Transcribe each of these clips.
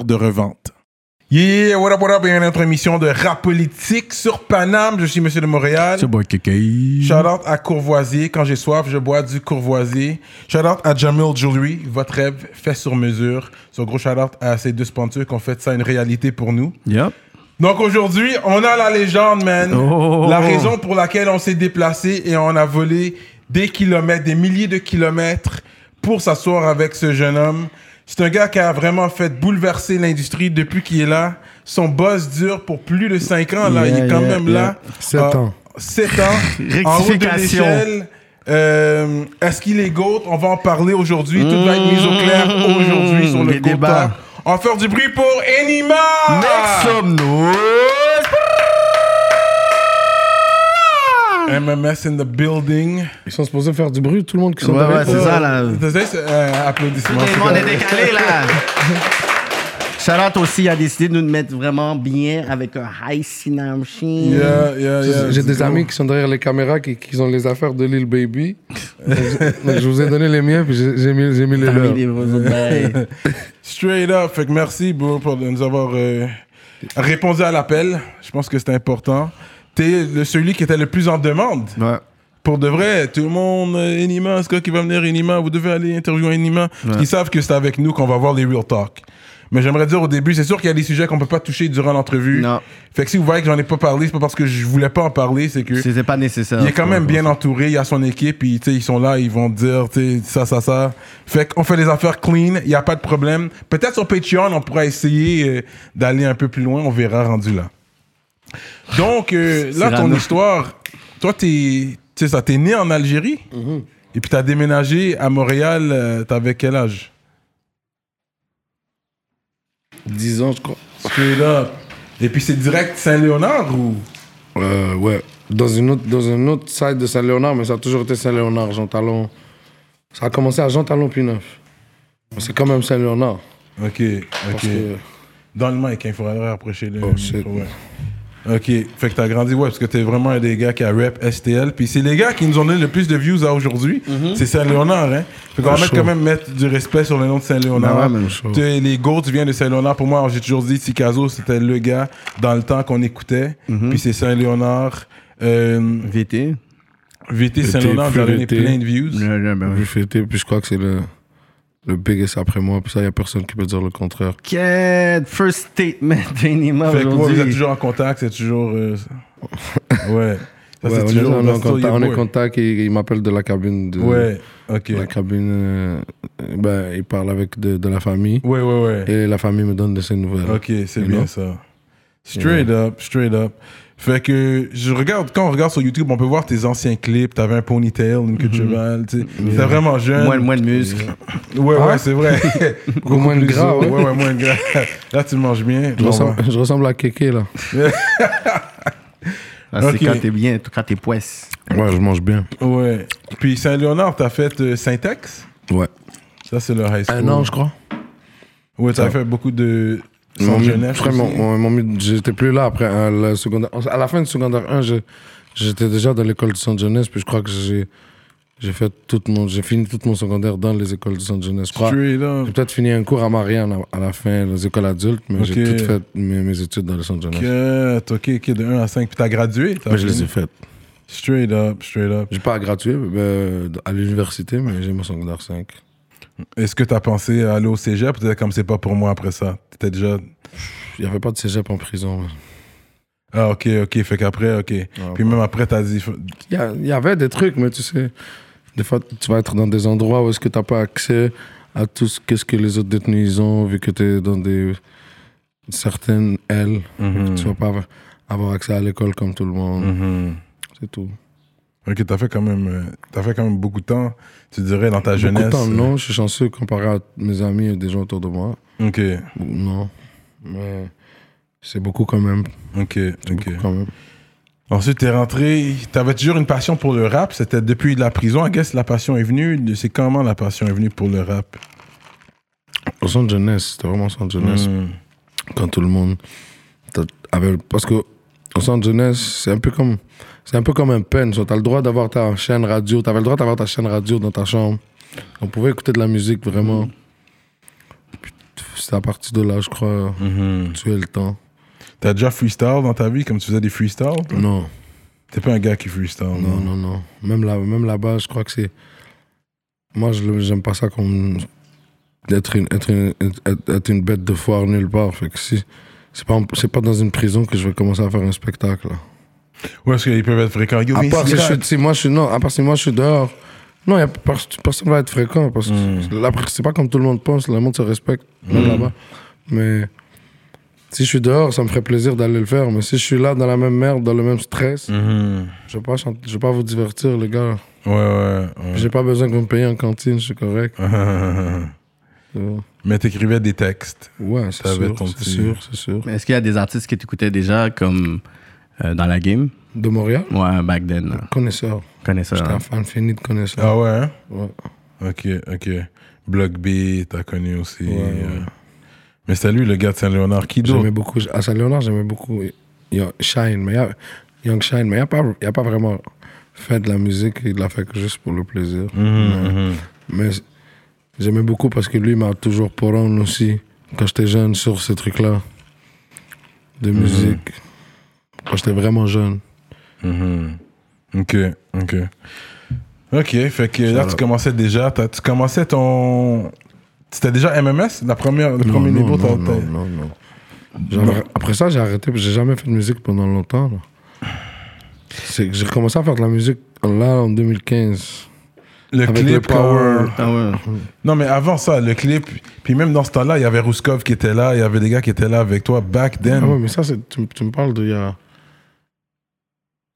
de revente. Yeah, what up, what up, bienvenue à notre émission de rap politique sur Paname. Je suis Monsieur de Montréal. Shout out à Courvoisier. Quand j'ai soif, je bois du Courvoisier. Shout out à Jamil Jewelry. Votre rêve fait sur mesure. So, gros shout out à ces deux sponsors qui ont fait ça une réalité pour nous. Yep. Donc aujourd'hui, on a la légende, man. Oh. La raison pour laquelle on s'est déplacé et on a volé des kilomètres, des milliers de kilomètres pour s'asseoir avec ce jeune homme. C'est un gars qui a vraiment fait bouleverser l'industrie depuis qu'il est là. Son buzz dure pour plus de 5 ans. Là. Yeah, Il est quand yeah, même yeah. là. Sept Euh, ans. 7 ans. en haut de l'échelle. Euh, Est-ce qu'il est GOAT? On va en parler aujourd'hui. Tout va être mis au clair aujourd'hui sur le Mmh. Talk. On va faire du bruit pour Enima! Make MMS in the building. Ils sont supposés faire du bruit, tout le monde qui sont Ouais, derrière. ouais, c'est ça, là. Désolé, c'est- euh, applaudissements. Tout le monde est décalé, là. Charlotte aussi a décidé de nous mettre vraiment bien avec un high cinema machine. Yeah, yeah, yeah. J'ai des amis qui sont derrière les caméras qui, qui ont les affaires de Lil Baby. Donc, je- je vous ai donné les miens, puis j'ai j'ai mis, j'ai mis les leurs. Straight up. Fait que merci, bro, pour nous avoir euh, répondu à l'appel. Je pense que c'était important. T'es le, celui qui était le plus en demande. Ouais. Pour de vrai, tout le monde, euh, Enima, ce gars qui va venir Enima, vous devez aller interviewer Enima. Qu'ils savent que c'est avec nous qu'on va voir les real talk. Mais j'aimerais dire au début, c'est sûr qu'il y a des sujets qu'on peut pas toucher durant l'entrevue. Non. Fait que si vous voyez que j'en ai pas parlé, c'est pas parce que je voulais pas en parler, c'est que C'était pas nécessaire. il est quand même bien entouré, il y a son équipe, puis tu sais, ils sont là, ils vont dire tu sais, ça, ça, ça. Fait qu'on fait des affaires clean, il n'y a pas de problème. Peut-être sur Patreon, on pourra essayer euh, d'aller un peu plus loin, on verra rendu là. Donc, euh, là, ton histoire, toi, t'es, tu sais ça, t'es né en Algérie, et puis t'as déménagé à Montréal, euh, t'avais quel âge? 10 ans, je crois. Straight up. Et puis c'est direct Saint-Léonard ou? Euh, ouais. Dans, une autre, dans un autre site de Saint-Léonard, mais ça a toujours été Saint-Léonard, Jean Talon. Ça a commencé à Jean Talon puis neuf. Mais c'est quand même Saint-Léonard. Ok, ok. Que Dans le mic, il faudrait rapprocher le Oh, shit. micro, ouais. Ok, fait que t'as grandi, ouais, parce que t'es vraiment un des gars qui a rap STL. Puis c'est les gars qui nous ont donné le plus de views à aujourd'hui. C'est Saint-Léonard, hein. Fait qu'on va mettre quand même mettre du respect sur le nom de Saint-Léonard. Ben ouais, les GOATs viennent de Saint-Léonard. Pour moi, j'ai toujours dit Tikazo, c'était le gars dans le temps qu'on écoutait. Puis c'est Saint-Léonard. Euh, VT. VT VT, Saint-Léonard, plus j'ai donné VT. plein de views. j'ai fêté, puis je crois que c'est le, le biggest après moi. Puis ça, il n'y a personne qui peut dire le contraire. Quel first statement d'Enima Fait que moi, vous êtes aujourd'hui. toujours en contact, c'est toujours. euh, ouais. Ça, Ouais, c'est on, est, toujours. on est en contact, your on est boy. en contact et il m'appelle de la cabine. De, Ouais, ok. La cabine, euh, ben, il parle avec de, de la famille. Ouais, ouais, ouais. Et la famille me donne de ses nouvelles. Ok, c'est bien know? ça. Straight up, straight up. Fait que je regarde, quand on regarde sur YouTube, on peut voir tes anciens clips. T'avais un ponytail, une queue de cheval. tu sais. T'es vraiment jeune. Moins, moins de muscles. Ouais, ouais, c'est vrai. Beaucoup moins de gras, ouais. ouais, ouais, moins de gras. Là, tu manges bien. Je, ressemble, ouais. je ressemble à Kéké, là. Ah, c'est Ok. quand t'es bien, quand t'es poisse. Ouais, je mange bien. Ouais. Puis Saint-Léonard, t'as fait euh, Saint-Ex? Ouais. Ça, c'est le high school. Un an, je crois. Ouais, t'as fait beaucoup de. M'ont- m'ont mis- J'étais plus là après hein, le secondaire. À la fin du secondaire 1, je- j'étais déjà dans l'école de Sainte Jeunesse, puis je crois que j'ai j'ai fait tout mon j'ai fini tout mon secondaire dans les écoles de Sainte Jeunesse. Je crois. Straight up. J'ai peut-être fini un cours à Marianne à, à la fin, les écoles adultes, mais j'ai tout fait mes, mes études dans les Sainte Jeunesse. Ok, ok, ok, de 1 à 5. Puis t'as gradué t'as Mais je les ai faites. Straight up, straight up. J'ai pas gradué euh, à l'université, mais j'ai mon secondaire 5. Est-ce que t'as pensé à aller au cégep Peut-être comme c'est pas pour moi après ça? T'étais déjà. Il n'y avait pas de cégep en prison. Ah, ok, ok. Fait qu'après, ok. Puis même après, t'as dit. Il y, y avait des trucs, mais tu sais, des fois, tu vas être dans des endroits où est-ce que tu n'as pas accès à tout ce qu'est-ce que les autres détenus ils ont, vu que tu es dans des certaines ailes. Mhm. Tu vas pas avoir accès à l'école comme tout le monde. Mhm. C'est tout. Ok, t'as fait quand même, euh, t'as fait quand même beaucoup de temps, tu dirais, dans ta Beaucoup de jeunesse. temps, non, je suis chanceux comparé à mes amis et des gens autour de moi. Ok, Non. Mais c'est beaucoup quand même. ok, ok. quand même. Ensuite, t'es rentré, t'avais toujours une passion pour le rap, c'était depuis la prison, I guess la passion est venue, c'est comment la passion est venue pour le rap? Au centre jeunesse, c'était vraiment au centre jeunesse. Mhm. Quand tout le monde avait. Parce que au centre jeunesse, c'est un peu comme. C'est un peu comme un pen. Tu as le droit d'avoir ta chaîne radio. Tu avais le droit d'avoir ta chaîne radio dans ta chambre. On pouvait écouter de la musique vraiment. C'est à partir de là, je crois, Mhm. tu as le temps. T'as déjà freestyle dans ta vie, comme tu faisais des freestyles? Non, T'es pas un gars qui freestyle, non, non, non. Même, là, même là-bas, je crois que c'est. Moi, j'aime pas ça comme. D'être une, être une, être- être une bête de foire nulle part. Fait que si. C'est pas, pas dans une prison que je vais commencer à faire un spectacle. là. Ouais, parce qu'ils peuvent être fréquents? Yo, À part si, je si moi je suis non, à part si moi je suis dehors. Non, y a, pers- personne va être fréquent parce que Mm. là, c'est pas comme tout le monde pense, le monde se respecte, même Mm. là-bas. Mais si je suis dehors, ça me ferait plaisir d'aller le faire. Mais si je suis là dans la même merde, dans le même stress, Mhm. je vais pas chanter- je vais pas vous divertir, les gars. Ouais, ouais. ouais. J'ai pas besoin que vous me payiez en cantine, je suis correct. Euh, Mais t'écrivais des textes. Ouais, c'est sûr, c'est sûr, c'est sûr. Mais est-ce qu'il y a des artistes que tu écoutais déjà comme euh, dans la game De Montréal, Ouais, back then. connaisseur. Connaisseur. J'étais hein. un fan fini de connaisseur. Ah ouais, hein? Ouais. Ok, ok. Block B, t'as connu aussi. Ouais, euh. ouais. Mais c'était lui, le gars de Saint-Léonard. Qui d'autre? J'aimais beaucoup. À Saint-Léonard, j'aimais beaucoup Young- Shine, mais il y a, Young Shine, mais il n'y a, pas- y a pas vraiment fait de la musique, il l'a fait que juste pour le plaisir. Mhm, mhm. Mais j'aimais beaucoup parce que lui m'a toujours pour aussi, quand j'étais jeune, sur ces trucs-là, de Mhm. musique. Quand j'étais vraiment jeune. Mhm. Ok, ok. Ok, fait que là, tu commençais déjà, t'as- tu commençais ton... C'était déjà MMS, la première, le Non, premier niveau? non, non, non, non. Après ça, j'ai arrêté, parce que j'ai jamais fait de musique pendant longtemps. là. C'est que j'ai commencé à faire de la musique là en 2015. Le Avec clip, le Power. Ah ouais. Non, mais avant ça, le clip, puis même dans ce temps-là, il y avait Rouskov qui était là, il y avait des gars qui étaient là avec toi back then. Ah ouais, mais ça, tu, tu me parles d'il y a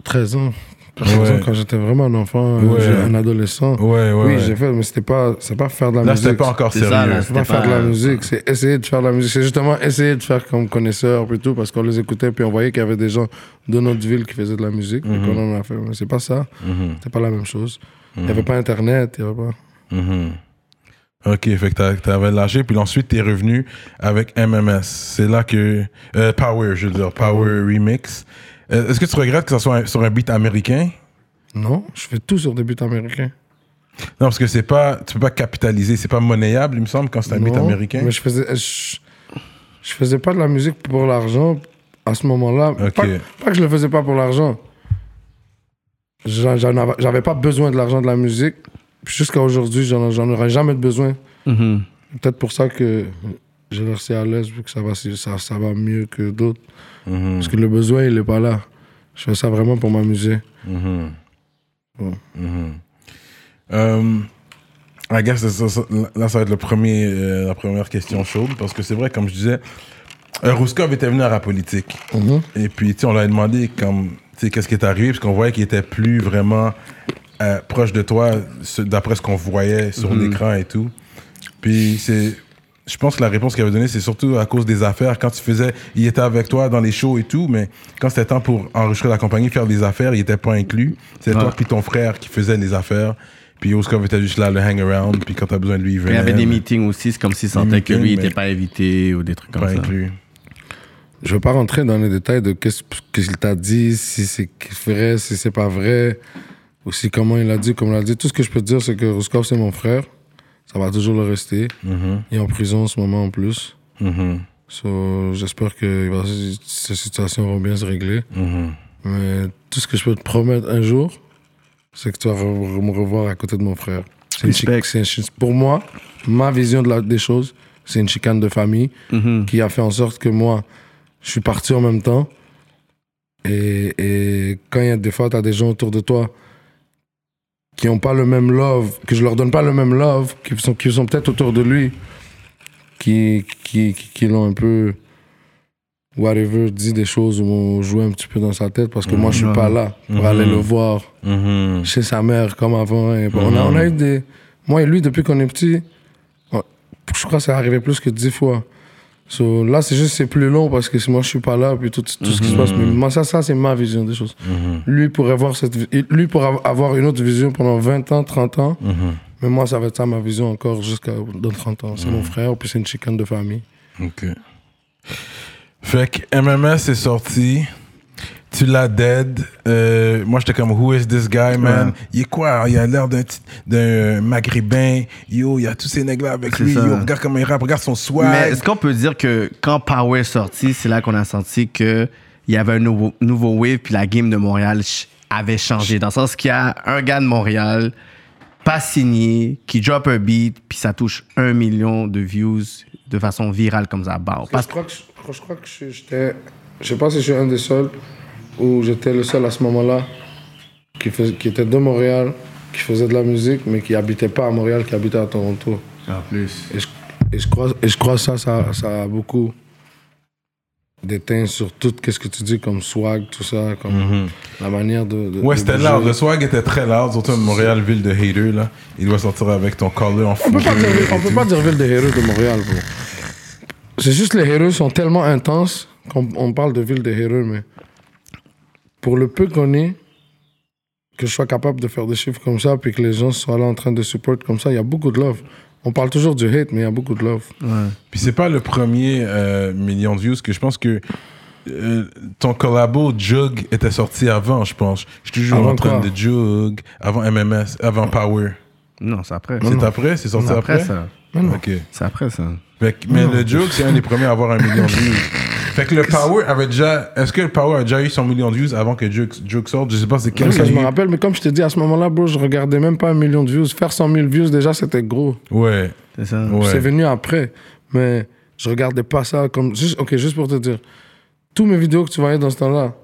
13 ans. 13 Ouais. ans, quand j'étais vraiment un enfant, Ouais. j'ai- un adolescent. Ouais, ouais. oui, ouais. j'ai fait, mais c'était pas, c'est pas faire de la Là, musique. c'était pas encore sérieux. C'est pas faire de la musique, c'est essayer de faire de la musique. C'est justement essayer de faire comme connaisseur puis tout, parce qu'on les écoutait, puis on voyait qu'il y avait des gens de notre ville qui faisaient de la musique, puis Mhm. qu'on en a fait. Mais c'est pas ça, Mhm, c'est pas la même chose. Il mhm, y avait pas Internet, il y avait pas. mhm. Ok, fait que t'avais lâché, puis ensuite t'es revenu avec MMS. C'est là que. euh, Power, je veux dire, Power Remix. Euh, Est-ce que tu regrettes que ça soit un- sur un beat américain? Non, je fais tout sur des buts américains. Non, parce que c'est pas. Tu peux pas capitaliser, c'est pas monnayable, il me semble, quand c'est un beat Non, américain. Mais je faisais, je, je faisais pas de la musique pour l'argent à ce moment-là. Ok. Pas, pas que je le faisais pas pour l'argent. J'en- j'en avais- J'avais pas besoin de l'argent de la musique. Puis Jusqu'à aujourd'hui, j'en j'en aurais jamais besoin. Mhm. Peut-être pour ça que j'ai l'air si à l'aise, vu que ça va, si- ça, ça va mieux que d'autres. Mhm, Parce que le besoin, il est pas là. Je fais ça vraiment pour m'amuser. Ouais. I guess ça- ça- ça- là, ça va être le premier, euh, la première question chaude, parce que c'est vrai, comme je disais, euh, Rouskov était venu à la politique. Mhm. Et puis, on lui a demandé comme, qu'est-ce qui est arrivé, parce qu'on voyait qu'il était plus vraiment euh, proche de toi, ce- d'après ce qu'on voyait sur l'écran et tout. Puis, c'est. Je pense que la réponse qu'il avait donnée, c'est surtout à cause des affaires. Quand tu faisais, il était avec toi dans les shows et tout, mais quand c'était temps pour enregistrer la compagnie, faire des affaires, il était pas inclus. C'est toi puis ton frère qui faisait les affaires. Puis Oskov était juste là, le hang around. Puis quand t'as besoin de lui, il Il venait. y avait des meetings aussi, c'est comme s'il sentait que lui, il n'était pas invité ou des trucs comme Pas ça. inclus. Je veux pas rentrer dans les détails de qu'est-ce qu'il t'a dit, si c'est vrai, si c'est pas vrai, ou si comment il a dit, comme il a dit. Tout ce que je peux te dire, c'est que Ruskov, c'est mon frère. Ça va toujours le rester. Mhm, Il est en prison en ce moment en plus. mhm, So, J'espère que ces situations vont bien se régler. mhm. Mais tout ce que je peux te promettre un jour, c'est que tu vas re- me revoir à côté de mon frère. C'est une c'est pour moi, ma vision de la- des choses, c'est une chicane de famille Mhm. qui a fait en sorte que moi, je suis parti en même temps. Et, et quand il y a des fois, tu as des gens autour de toi qui n'ont pas le même love, que je leur donne pas le même love, qui sont, qui sont peut-être autour de lui, qui, qui, qui, qui l'ont un peu whatever, dit des choses ou joue un petit peu dans sa tête parce que moi, je suis pas là pour Mhm. aller le voir Mhm. chez sa mère comme avant. Et bon, on, a, on a eu des. Moi et lui, depuis qu'on est petit, on- je crois que ça arrivé plus que dix fois. So, là, c'est juste, c'est plus long parce que moi, je suis pas là, puis tout, tout ce qui se passe. Mais moi, ça, ça c'est ma vision des choses. Lui pourrait voir cette, lui pourrait avoir une autre vision pendant 20 ans, 30 ans. Mais moi, ça va être ça ma vision encore jusqu'à dans 30 ans. C'est mon frère, puis c'est une chicane de famille. Ok. Fait que MMS est sorti. Tu l'as dead. Euh, moi, j'étais comme, who is this guy, man? Il est quoi? Il a l'air d'un d'un maghrébin. Yo, il y a tous ces nègres-là avec C'est lui. ça. Yo, regarde comment il rappe. Regarde son Mais swag. est-ce qu'on peut dire que quand Power est sorti, c'est là qu'on a senti qu'il y avait un nouveau, nouveau wave, puis la game de Montréal avait changé? Dans le sens qu'il y a un gars de Montréal, pas signé, qui drop un beat, puis ça touche un million de views de façon virale comme ça. Bah, Parce que je crois que, je, je crois que j'étais. Je sais pas si je suis un des seuls ou j'étais le seul à ce moment-là qui, fais- qui était de Montréal, qui faisait de la musique, mais qui habitait pas à Montréal, qui habitait à Toronto. en plus. Et je, et je crois, et je crois ça, ça, ça a beaucoup déteint sur tout ce que tu dis comme swag, tout ça, comme la manière de. de Ouais, de c'était loud. Le swag était très loud. Surtout à Montréal, ville de hater, là. Il doit sortir avec ton collar en On peut pas fourrure. dire, on peut pas dire ville des héros de Montréal, bro. C'est juste les héros sont tellement intenses qu'on on parle de ville des héros, mais pour le peu qu'on est, que je sois capable de faire des chiffres comme ça, puis que les gens soient là en train de support comme ça, il y a beaucoup de love. On parle toujours du hate, mais il y a beaucoup de love. Puis c'est pas le premier euh, million de views que je pense que euh, ton collabo Jug était sorti avant, je pense. Je suis toujours Avant en train quoi? de Jug, avant MMS, avant Power. Non, c'est après. C'est après? C'est sorti après, après? ça. Ok. C'est après ça. Mais le Jug, c'est un des premiers à avoir un million de views. Fait que le Power avait déjà. Est-ce que le Power a déjà eu son million de views avant que Jug sorte? Je sais pas c'est quel ça, je me rappelle, mais comme je te dis, à ce moment-là, bro, je regardais même pas un million de views. Faire 100 000 views, déjà, c'était gros. Ouais. C'est ça. ouais. C'est venu après. Mais je regardais pas ça comme. Juste, ok, juste pour te dire. Tous mes vidéos que tu voyais dans ce temps-là,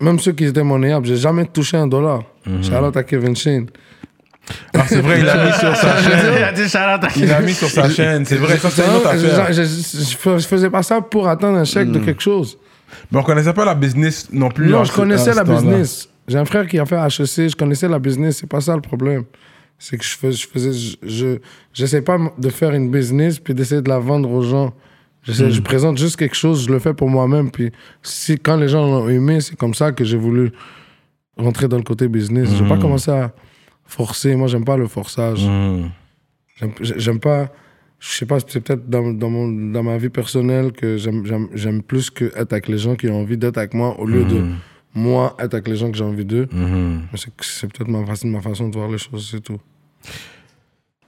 même ceux qui étaient monnayables, j'ai jamais touché un dollar. Shout out à Kevin Shane. Ah, c'est vrai, il a mis sur sa Il chaîne. a dit Il a mis sur sa chaîne. C'est vrai, ça c'est une autre Je- affaire. je, je- je fais- je faisais pas ça pour attendre un chèque de quelque chose. Mais on connaissait pas la business non plus. Non, je connaissais la business. J'ai un frère qui a fait HEC, je connaissais la business, c'est pas ça le problème. C'est que je faisais, je faisais, je, j'essaie pas de faire une business puis d'essayer de la vendre aux gens. J'essaie- Je présente juste quelque chose, je le fais pour moi-même. Puis si, quand les gens l'ont aimé, c'est comme ça que j'ai voulu rentrer dans le côté business. Je vais pas commencer à forcer. Moi, j'aime pas le forçage. Mhm. J'aime- pas. Je sais pas, c'est peut-être dans, dans, mon, dans ma vie personnelle que j'aime- plus que être avec les gens qui ont envie d'être avec moi au lieu de moi être avec les gens que j'ai envie d'eux. Mais c'est- peut-être ma façon, ma façon de voir les choses, c'est tout.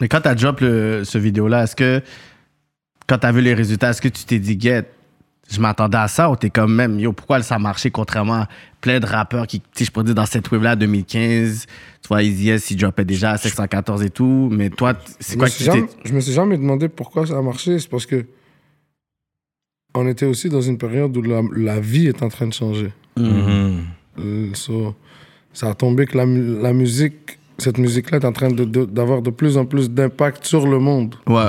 Mais quand t'as drop le, ce vidéo-là, est-ce que quand t'as vu les résultats, est-ce que tu t'es dit, get, je m'attendais à ça ou t'es comme même, yo, pourquoi ça a marché contrairement à plein de rappeurs qui, tu sais, je pourrais dire dans cette wave-là, 2015, tu vois, Easy S, il dropait déjà à 714 et tout, mais toi, c'est quoi que tu jamais- Je me suis jamais demandé pourquoi ça a marché. C'est parce que on était aussi dans une période où la, la vie est en train de changer. So, ça a tombé que la, la musique, cette musique-là est en train de- de- d'avoir de, plus en plus d'impact sur le monde. Ouais.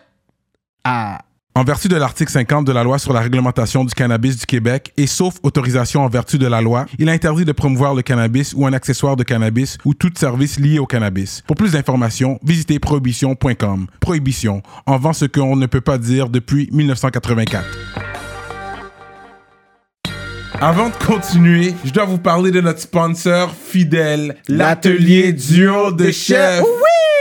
En vertu de l'article 50 de la loi sur la réglementation du cannabis du Québec et sauf autorisation en vertu de la loi, il est interdit de promouvoir le cannabis ou un accessoire de cannabis ou tout service lié au cannabis. Pour plus d'informations, visitez prohibition.com. Prohibition, en vend ce qu'on ne peut pas dire depuis 1984. Avant de continuer, je dois vous parler de notre sponsor fidèle, l'atelier duo de chef.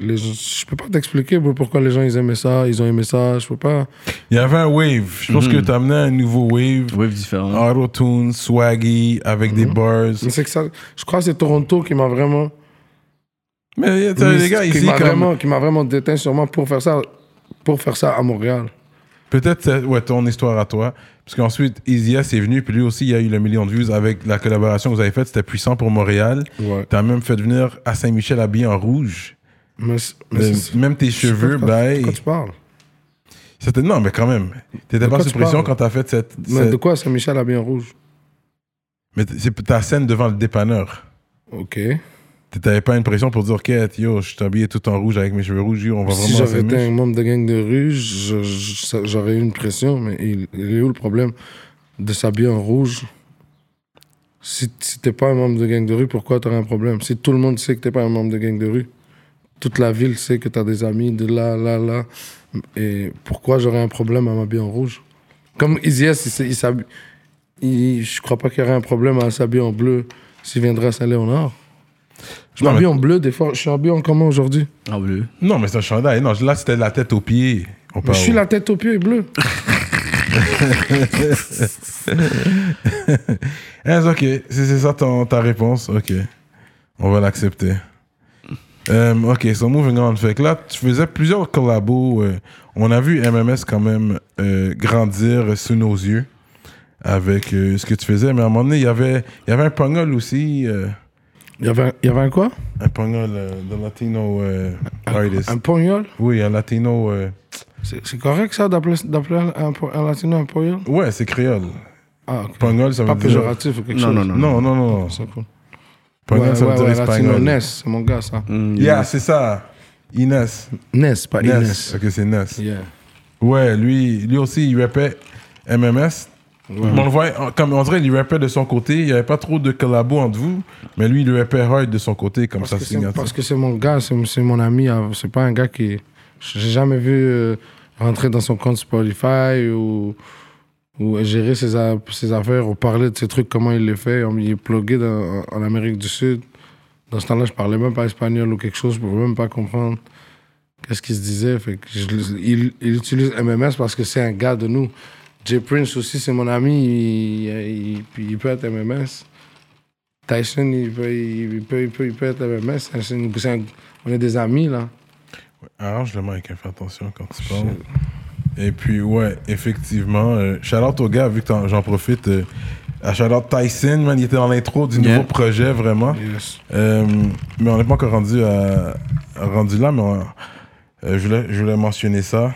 Les gens- je peux pas t'expliquer pourquoi les gens ils aimaient ça, ils ont aimé ça. Je peux pas. Il y avait un wave. Je pense que tu as amené un nouveau wave. Wave différent. Auto-tune, swaggy, avec des bars. Mais c'est que ça. Je crois que c'est Toronto qui m'a vraiment. Mais tu sais, les gars, qui ici, m'a comme- vraiment, qui m'a vraiment déteint sûrement pour faire ça, pour faire ça à Montréal. peut-être c'est- ouais, ton histoire à toi. Parce qu'ensuite, Easy S est venu, puis lui aussi, il a eu le million de views avec la collaboration que vous avez faite. C'était puissant pour Montréal. Ouais. Tu as même fait venir à Saint-Michel habillé en rouge. Mais, même tes cheveux, ben. de quoi tu parles non, mais quand même. T'étais pas sous pression quand t'as fait cette. Mais cette- de quoi Saint-Michel a bien rouge? Mais c'est ta scène devant le dépanneur. Ok. T'avais pas une pression pour dire, ok, yo, je suis habillé tout en rouge avec mes cheveux rouges, yo, on va Si vraiment j'avais été un membre de gang de rue, j'aurais eu une pression, mais il, il est où le problème de s'habiller en rouge? Si, si t'es pas un membre de gang de rue, pourquoi t'aurais un problème? Si tout le monde sait que t'es pas un membre de gang de rue, toute la ville sait que t'as des amis de là, là, là, et pourquoi j'aurais un problème à m'habiller en rouge? Comme Easy S, il, s'habille- il- je crois pas qu'il y aurait un problème à s'habiller en bleu s'il viendrait à Saint-Léonard. Je m'habille mais- en bleu, des fois, je suis habillé en comment aujourd'hui? En bleu. Non, mais c'est un chandail. Non, là, c'était la tête aux pieds. On Mais parle- je suis la tête aux pieds bleue. Hein, ok, c'est c'est ça ton- ta réponse. Ok, on va l'accepter. Euh, ok, so moving on. Fait que là, tu faisais plusieurs collabos. euh, on a vu MMS quand même euh, grandir sous nos yeux avec euh, ce que tu faisais. Mais à un moment donné, il y avait, il y avait un pongol aussi. euh, Il y avait, un- il y avait un quoi? un pongol euh, de Latino euh, artist. Un pognol? Oui, un Latino. euh, C'est correct ça d'appeler d'appeler un, un latino un pognol? Ouais, c'est créole. Ah, ok. Pongol, ça veut Pas dire. péjoratif ou quelque Non, chose? non, non. Non, non, non. non. C'est ouais, ça veut ouais, dire ouais, latino espagnol. Ness, c'est mon gars ça. Mm, Yeah, c'est ça. Inès. Ness, pas Ness. Inès. Ok, c'est Ness. Yeah. Ouais, lui, lui aussi, il rappait MMS. Mais On le voit, comme on dirait, il rappait de son côté. Il n'y avait pas trop de collabo entre vous, mais lui, il rappait hard de son côté, comme Parce ça que c'est- signature. Parce que c'est mon gars, c'est c'est mon ami. ah, C'est pas un gars qui. J'ai jamais vu euh, rentrer dans son compte Spotify ou, ou gérer ses, a- ses affaires ou parler de ses trucs, comment il les fait. Il est plugué dans- en Amérique du Sud. Dans ce temps-là, je parlais même pas espagnol ou quelque chose, je pouvais même pas comprendre qu'est-ce qu'il se disait. Fait que je le- il, il utilise MMS parce que c'est un gars de nous. Jay Prince aussi, c'est mon ami, il, il- puis il peut être MMS. Tyson, il peut, il peut, il peut, il peut être MMS. Un- on est des amis, là. Arrange le mic, fais attention quand tu parles. Et puis, ouais, effectivement, euh, shout out au gars, vu que j'en profite. Euh, à shout out Tyson, man, il était dans l'intro du Yeah. nouveau projet, vraiment. Yes. Euh, mais on n'est pas encore rendu, à, rendu là, mais on- je, voulais, je voulais mentionner ça.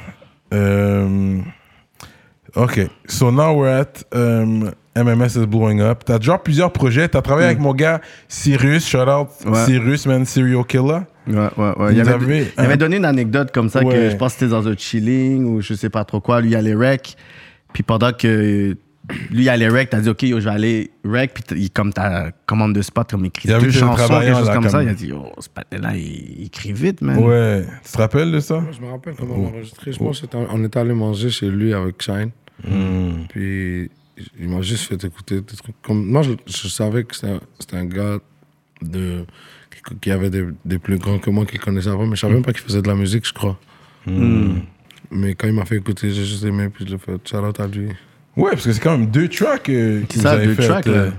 Ok, so now we're at um, MMS is blowing up. T'as déjà plusieurs projets. T'as travaillé avec mon gars Cyrus, shout out Ouais. Cyrus, man, serial killer. Ouais, ouais, Il avait, il avait donné une anecdote comme ça Ouais. que je pense que c'était dans un chilling ou je sais pas trop quoi. Lui, il allait rec. Puis pendant que lui, il allait rec, t'as dit, OK, yo, je vais aller rec. Puis comme ta commande de spot, comme il écrit Il a vu deux chansons, quelque chose là, comme ça. Il a dit, oh, ce patin-là, il, il écrit vite, man. Ouais, tu te rappelles de ça? Je me rappelle comment on a enregistré. Je pense qu'on était allé manger chez lui avec Shine. Hmm. Puis il m'a juste fait écouter des trucs. Comme, moi, je, je savais que c'était un, c'était un gars de, qui, qui avait des, des plus grands que moi qui connaissait avant, mais je savais même pas qu'il faisait de la musique, je crois. Hmm. Mais quand il m'a fait écouter, j'ai juste aimé, puis je l'ai fait. Shout out à lui. Ouais, parce que c'est quand même deux tracks euh, ça, avez deux fait. tracks, euh, là.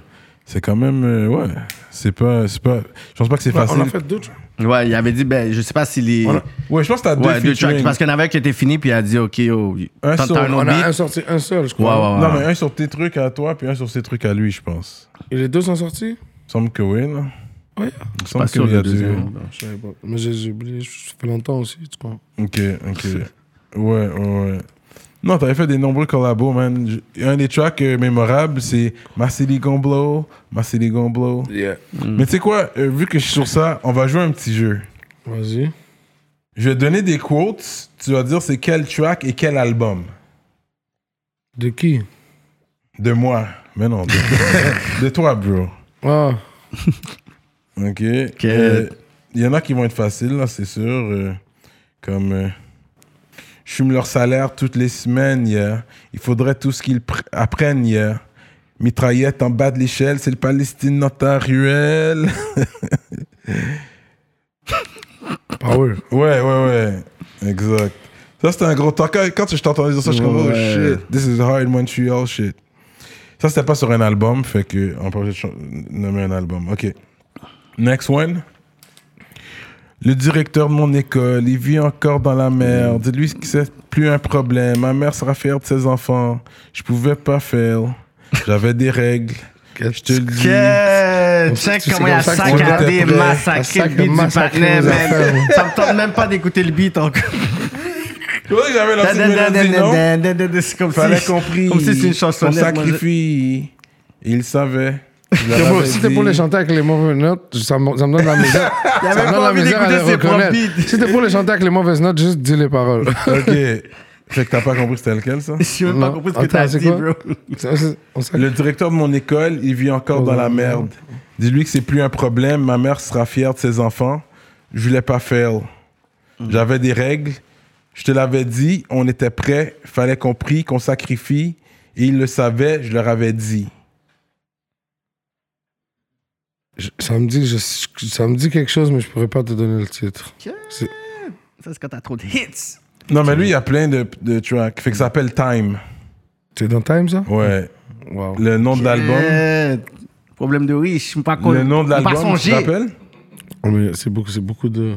c'est quand même, euh, ouais, c'est pas, c'est pas, je pense pas que c'est Ouais, facile. on a fait deux tracks. Ouais, il avait dit, ben, je sais pas s'il est. On a- Ouais, je pense que t'as deux Ouais, deux tracks. Parce qu'il y en avait qui était fini, puis il a dit, OK, yo, Un t'as seul, un On a un sorti un seul, je Ouais, crois. ouais, Non, mais un sur tes trucs à toi, puis un sur ses trucs à lui, je pense. Et les deux sont sortis? Il me semble que oui, là. Ouais. Pas sûr, qu'il y a le deux. deuxième. Je savais pas. Mais j'ai oublié, ça fait longtemps aussi, tu crois. Ok, ok. Ouais, ouais, ouais. Non, t'avais fait des nombreux collabos, man. Un des tracks euh, mémorables, c'est Ma City Gon Blow, Ma City Gon Blow. Yeah. Mais tu sais quoi, euh, vu que je suis sur ça, on va jouer un petit jeu. Vas-y. Je vais te donner des quotes, tu vas dire c'est quel track et quel album. De qui? De moi. Mais non, de, de toi, bro. Ah, Ok. Euh, Il y en a qui vont être faciles, là, c'est sûr. euh, comme. euh, je fume leur salaire toutes les semaines, yeah. Il faudrait tout ce qu'ils pr- apprennent, yeah. Mitraillette en bas de l'échelle, c'est le Palestine notariel. Ah ouais. Ouais, ouais, ouais. Exact. Ça, c'était un gros temps. Quand, quand je t'entendais dire ça, je suis comme, oh shit, this is hard Montreal shit. Ça, c'était pas sur un album, fait que on peut nommer un album. Ok. Next one. Le directeur de mon école, il vit encore dans la merde. Dis-lui que c'est plus un problème. Ma mère sera fière de ses enfants. Je pouvais pas faire. J'avais des règles. Je te le dis. Que... Check comment il a saccadé, massacré le beat du affaires, man. Ça me tente même pas d'écouter le beat encore. C'est vrai que j'avais lancé une mélodie, non? C'est comme Fallait si... compris. Comme si c'est une chanson. Son sacrifie. Il savait. Je leur C'est pour- avais Si c'était pour les chanter avec les mauvaises notes, ça me, ça me donne la misère. Il a ça même me pas envie d'écouter les ses propres reconnaître. beats. Si c'était pour les chanter avec les mauvaises notes, juste dis les paroles. Ok. Fait que t'as pas compris c'était lequel, ça? Je même pas compris ce que t'as dit, quoi? bro. Le directeur de mon école, il vit encore dans la merde. Dis-lui que c'est plus un problème. Ma mère sera fière de ses enfants. Je voulais pas faire. J'avais des règles. Je te l'avais dit. On était prêts. Fallait qu'on prie, qu'on sacrifie. Et ils le savaient. Je leur avais dit. Je- ça, me dit, je- ça me dit quelque chose, mais je pourrais pas te donner le titre. Ça, c'est quand t'as trop de hits. Non, mais lui, il y a plein de, de tracks. Fait que ça s'appelle Time. C'est dans Time, ça? Ouais. Wow. Le nom de l'album. Problème de riche. Pas Le nom de Pas l'album, tu te rappelles? Oh, mais C'est beaucoup, c'est beaucoup de.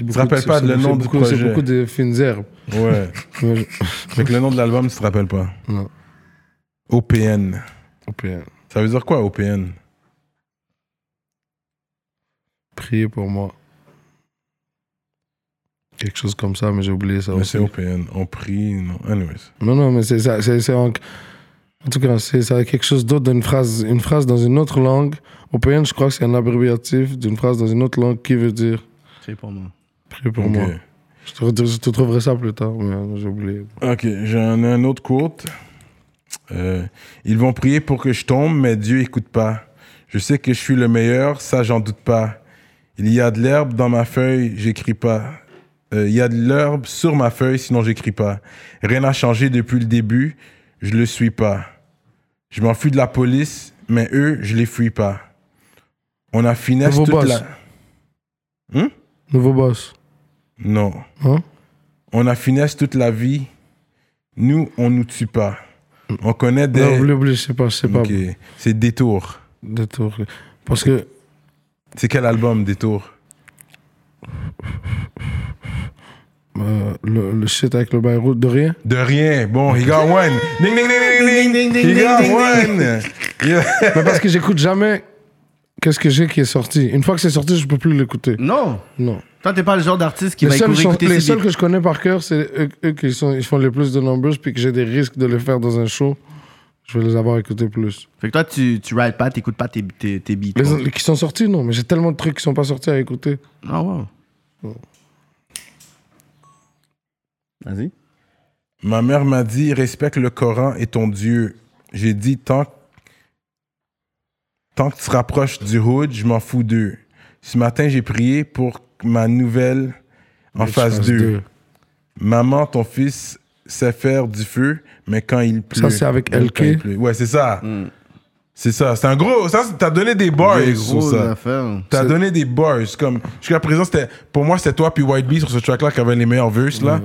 beaucoup te rappelles pas le nom du beaucoup- C'est projet? beaucoup de fines herbes. Ouais. Je- Fait que le nom de l'album, tu te rappelles pas? Non. OPN. Ok. Ça veut dire quoi, OPN? Priez pour moi. Quelque chose comme ça, mais j'ai oublié ça Mais aussi. c'est OPN. On prie, non. Anyways. Non, non, mais c'est ça. C'est, en... en tout cas, c'est ça, quelque chose d'autre d'une phrase, une phrase dans une autre langue. Au PN, je crois que c'est un abréviatif d'une phrase dans une autre langue qui veut dire C'est pour moi. Prie pour moi. Je te, je te trouverai ça plus tard, mais euh, j'ai oublié. Ok, j'en ai un autre quote. Euh, ils vont prier pour que je tombe, mais Dieu écoute pas. Je sais que je suis le meilleur, ça j'en doute pas. Il y a de l'herbe dans ma feuille, j'écris pas. Euh, il y a de l'herbe sur ma feuille, sinon j'écris pas. Rien n'a changé depuis le début, je le suis pas. Je m'enfuis de la police, mais eux, je les fuis pas. On a finesse Nouveau toute boss. la... Nouveau boss. Non. Hein? On a finesse toute la vie. Nous, on nous tue pas. On connaît des... Non, oublie, oublie, je sais pas, je sais pas. C'est Détour. Détour. Parce que C'est quel album, Détour euh, le, le shit avec le Beyrouth de rien. De rien. Bon, he got one. Ding, ding, ding, ding, ding, ding. He got one. Yeah. Mais parce que j'écoute jamais qu'est-ce que j'ai qui est sorti. Une fois que c'est sorti, je peux plus l'écouter. Non. Non. Toi, t'es pas le genre d'artiste qui Les va seuls, écouter, écouter les seuls que je connais par cœur, c'est eux, eux qui sont, ils font les plus de numbers, puis que j'ai des risques de les faire dans un show. Je vais les avoir écoutés plus. Fait que toi, tu, tu rides pas, t'écoutes pas tes, tes, tes beats. Les, qui sont sortis, non, mais j'ai tellement de trucs qui sont pas sortis à écouter. Ah, wow. Vas-y. Ma mère m'a dit respecte le Coran et ton Dieu. J'ai dit tant, tant que tu te rapproches du hood, je m'en fous d'eux. Ce matin, j'ai prié pour ma nouvelle en 2. deux. Maman, ton fils sait faire du feu, mais quand il pleut. Ça, c'est avec LK? il pleut. Ouais, c'est ça. Mm. C'est ça. C'est un gros. Ça, t'as donné des bars Des sur ça. T'as donné des bars. Comme, jusqu'à présent, c'était, pour moi, c'était toi puis White Bee sur ce track-là qui avait les meilleurs verses, là.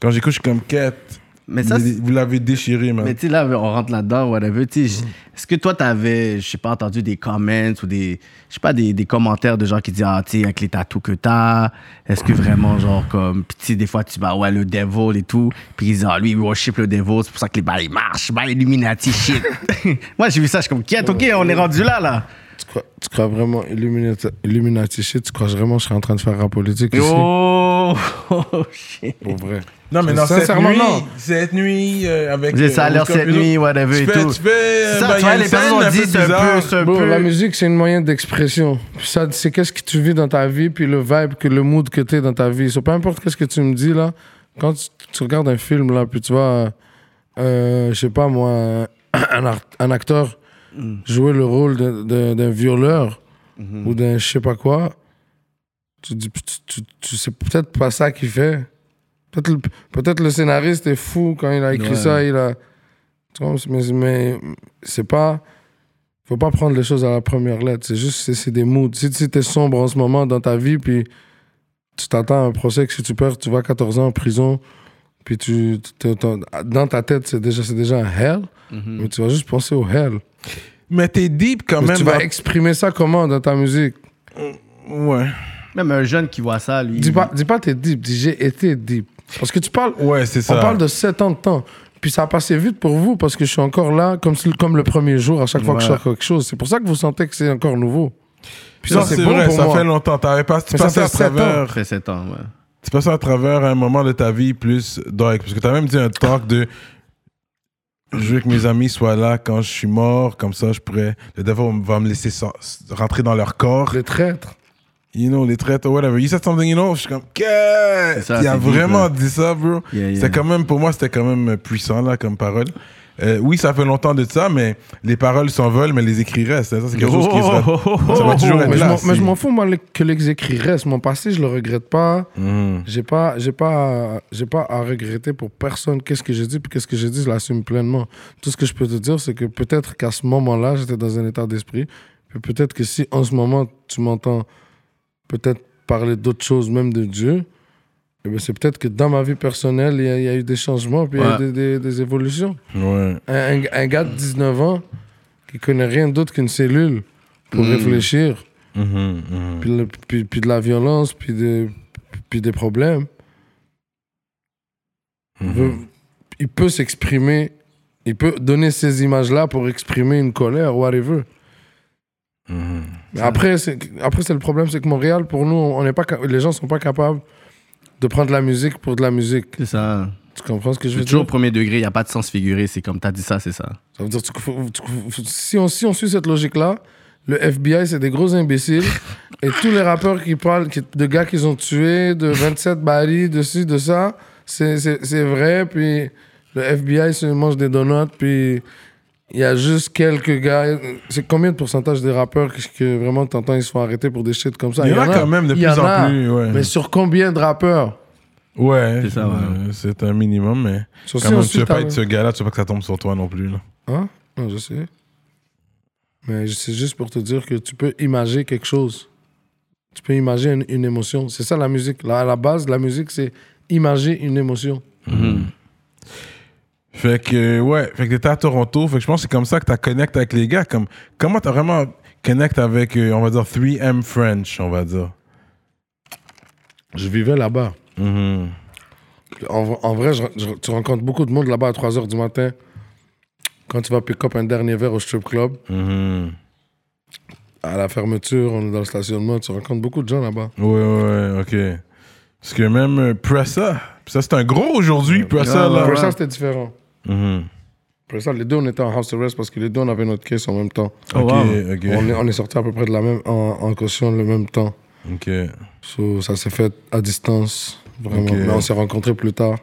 Quand j'écoute, je suis comme, quête. Mais ça, vous, l'avez déchiré, man. Mais tu sais, là, on rentre là-dedans, whatever. Tu sais, j- est-ce que toi, t'avais, je sais pas, entendu des comments ou des, je sais pas, des, des commentaires de gens qui disent, ah, tu sais, avec les tatous que t'as, est-ce que vraiment, genre, comme, tu sais, des fois, tu vas, ouais, le devil et tout, puis ils disent, ah, lui, il worship le devil, c'est pour ça que les balles, marchent, bah, Illuminati shit. Moi, j'ai vu ça, je suis comme, quête, ok, on est rendu là, là. Tu crois, tu crois vraiment Illuminati, Illuminati shit? Tu crois vraiment que je serais en train de faire rap politique ici? Oh, oh, shit. Pour vrai. non, mais non, cette Sincèrement, nuit, non. cette nuit, euh, avec. J'ai ça à euh, l'heure comme cette nuit, whatever et tu fais, tout. Tu fais, euh, Ça, ben, tu vois, les personnes peu c'est un peu, c'est peu. la musique, c'est une moyen d'expression. Puis ça, c'est qu'est-ce que tu vis dans ta vie, puis le vibe, que le mood que tu es dans ta vie. So, peu importe qu'est-ce que tu me dis, là, quand tu, tu regardes un film, là, puis tu vois, euh, je sais pas moi, un, art- un acteur jouer le rôle d'un violeur ou d'un je sais pas quoi, tu dis, tu, tu, tu sais peut-être pas ça qu'il fait. Peut-être le, scénariste est fou quand il a écrit Ouais. ça, il a... Mais, mais c'est pas faut pas prendre les choses à la première lettre. C'est juste, c'est, c'est des moods. Si tu es sombre en ce moment dans ta vie, puis tu t'attends à un procès que si tu perds, tu vas 14 ans en prison, puis tu, t'es- dans ta tête, c'est déjà, c'est déjà un hell, mais tu vas juste penser au hell. Mais t'es deep quand Mais même. tu vas dans- exprimer ça comment dans ta musique? Ouais. Même un jeune qui voit ça, lui. Dis pas, dis pas t'es deep, dis j'ai été deep. Parce que tu parles, Ouais, c'est ça. on parle de 7 ans de temps. Puis ça a passé vite pour vous parce que je suis encore là comme, si- comme le premier jour à chaque fois que je Ouais. sors quelque chose. C'est pour ça que vous sentez que c'est encore nouveau. Puis Ça, ça, c'est bon vrai, pour ça moi. fait longtemps. T'avais pas, tu Mais ça passais fait à sept ans. travers. Ça fait 7 ans, ouais. Tu passes à travers un moment de ta vie plus dark. Parce que t'as même dit un talk de. Je veux que mes amis soient là quand je suis mort, comme ça je pourrais. Le devil va me laisser rentrer dans leur corps. Les traîtres. You know, les traites, or whatever. You said something, you know, je suis comme, qu'est-ce? Il a vraiment dit ça, bro. Yeah, yeah. C'était quand même, pour moi, c'était quand même puissant, là, comme parole. Euh, oui, ça fait longtemps de ça, mais les paroles s'envolent, mais les écrits restent. Ça, c'est quelque chose qui sera- ça va toujours être mais, je là. m'en- mais je m'en fous, moi, que les écrits restent. Mon passé, je le regrette pas. Mhm. J'ai pas, j'ai pas, j'ai pas à regretter pour personne. Qu'est-ce que j'ai dit, puis qu'est-ce que j'ai dit, je l'assume pleinement. Tout ce que je peux te dire, c'est que peut-être qu'à ce moment-là, j'étais dans un état d'esprit. Puis peut-être que si en ce moment, tu m'entends peut-être parler d'autres choses, même de Dieu, eh ben, c'est peut-être que dans ma vie personnelle, il y, a- il y a eu des changements, puis il y a eu des, des- des évolutions. Ouais. Un, un- gars de 19 ans qui connaît rien d'autre qu'une cellule pour Mm. réfléchir, Mhm, mhm. puis, le- puis- puis de la violence, puis, de, puis des problèmes, Mhm. veut- il peut s'exprimer, il peut donner ces images-là pour exprimer une colère, whatever. Mais après, c'est, après, c'est le problème, c'est que Montréal, pour nous, on n'est pas, les gens sont pas capables de prendre la musique pour de la musique. C'est ça. Tu comprends ce que je C'est veux toujours au dire? premier degré, il n'y a pas de sens figuré. C'est comme t'as dit ça, c'est ça. Ça veut dire tu- tu- si, on, si on suit cette logique-là, le FBI, c'est des gros imbéciles. et tous les rappeurs qui parlent qui- de gars qu'ils ont tués, de 27 barils, de ci, de ça, c'est vrai. Puis le FBI se mange des donuts. Puis il y a juste quelques gars. C'est combien de pourcentage des rappeurs que, que vraiment t'entends, ils se font arrêter pour des shit comme ça? Il y en a quand même de plus en plus, ouais. Mais sur combien de rappeurs? Ouais, C'est ça, ouais. euh, c'est un minimum, mais Sur quand si même, on tu veux pas être ce gars-là, tu veux pas que ça tombe sur toi non plus. Là. Hein? Non, je sais. Mais c'est juste pour te dire que tu peux imaginer quelque chose. Tu peux imaginer une, une émotion. C'est ça la musique. Là, à la base, la musique, c'est imaginer une émotion. Fait que, ouais, fait que t'étais à Toronto, fait que je pense que c'est comme ça que t'as connecté avec les gars. Comme, comment t'as vraiment connecté avec, euh, on va dire, 3M French, on va dire? Je vivais là-bas. Mhm. En, en vrai, je- je- tu rencontres beaucoup de monde là-bas à 3 h du matin. Quand tu vas pick up un dernier verre au strip club, Mhm. à la fermeture, on est dans le stationnement, tu rencontres beaucoup de gens là-bas. Ouais, ouais, ouais, ok. Parce que même euh, Pressa, ça c'est un gros aujourd'hui, Pressa, là. Après ça, c'était différent. Mhm. Après ça, les deux, on était en house arrest parce que les deux, on avait notre case en même temps. Oh, Ok, wow. ok. On est, on est sortis à peu près de la même, en, en caution le même temps. Ok. So, ça s'est fait à distance, vraiment. Mais on s'est rencontrés plus tard.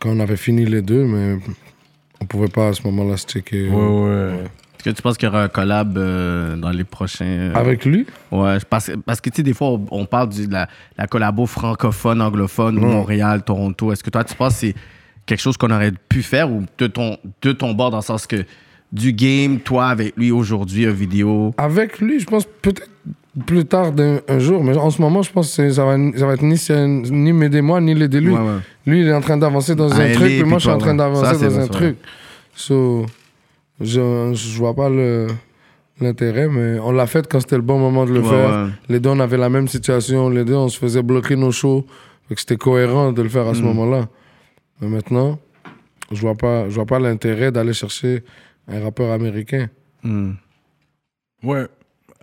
Quand on avait fini les deux, mais on pouvait pas à ce moment-là se checker. Ouais, ouais. Est-ce que tu penses qu'il y aura un collab euh, dans les prochains. euh, Avec lui? Ouais, pense- parce que tu sais, des fois, on, on parle de la, la collabo francophone, anglophone, Montréal, Toronto. Est-ce que toi, tu penses que c'est quelque chose qu'on aurait pu faire ou de ton, de ton bord, dans le sens que du game, toi, avec lui aujourd'hui, une vidéo? Avec lui, je pense peut-être plus tard d'un un jour, mais en ce moment, je pense que ça va, ça va être ni, ni m'aider moi, ni l'aider lui. Ouais, ouais. Lui, il est en train d'avancer dans un truc, puis moi, je suis en train d'avancer dans un ça, truc. So, je, je vois pas le- l'intérêt, mais on l'a fait quand c'était le bon moment de le faire. Les deux, on avait la même situation. Les deux, on se faisait bloquer nos shows. C'était cohérent de le faire à ce Mm. moment-là. Mais maintenant, je vois pas, je vois pas l'intérêt d'aller chercher un rappeur américain. Hmm. Ouais.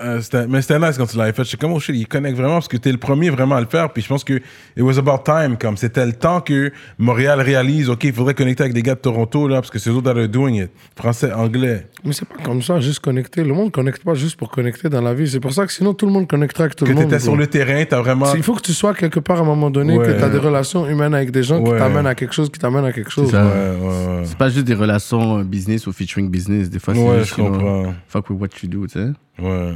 Euh, mais c'était nice quand tu l'avais fait. Je sais comme, oh shit, il connecte vraiment parce que t'es le premier vraiment à le faire. Puis je pense que it was about time. Comme c'était le temps que Montréal réalise, OK, il faudrait connecter avec des gars de Toronto, là, parce que c'est eux autres are doing it. Français, anglais. Mais c'est pas comme ça, juste connecter. Le monde connecte pas juste pour connecter dans la vie. C'est pour ça que sinon, tout le monde connecterait avec tout Que le monde. t'étais sur le terrain, t'as vraiment. Il faut que tu sois quelque part à un moment donné, Ouais. que tu as des relations humaines avec des gens qui t'amènent à quelque chose, qui t'amènent à quelque chose. ça. Ouais, ouais, ouais. C'est pas juste des relations euh, business ou featuring business. Des fois, c'est Ouais, juste, je comprends. fuck with what you do, tu sais. Ouais.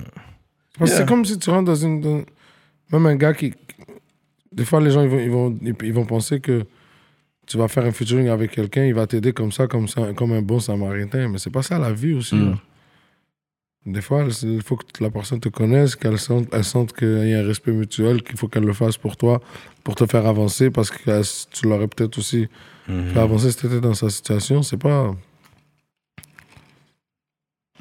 Parce que Yeah. c'est comme si tu rentres dans une. dans- Même un gars qui. Des fois, les gens, ils vont, ils vont, ils vont penser que tu vas faire un featuring avec quelqu'un, il va t'aider comme ça, comme ça, comme un bon samaritain. Mais c'est pas ça la vie aussi. Mm. là. Des fois, il faut que la personne te connaisse, qu'elle sente, elle sente qu'il y a un respect mutuel, qu'il faut qu'elle le fasse pour toi, pour te faire avancer, parce que euh, tu l'aurais peut-être aussi fait avancer si tu étais dans sa situation. C'est pas.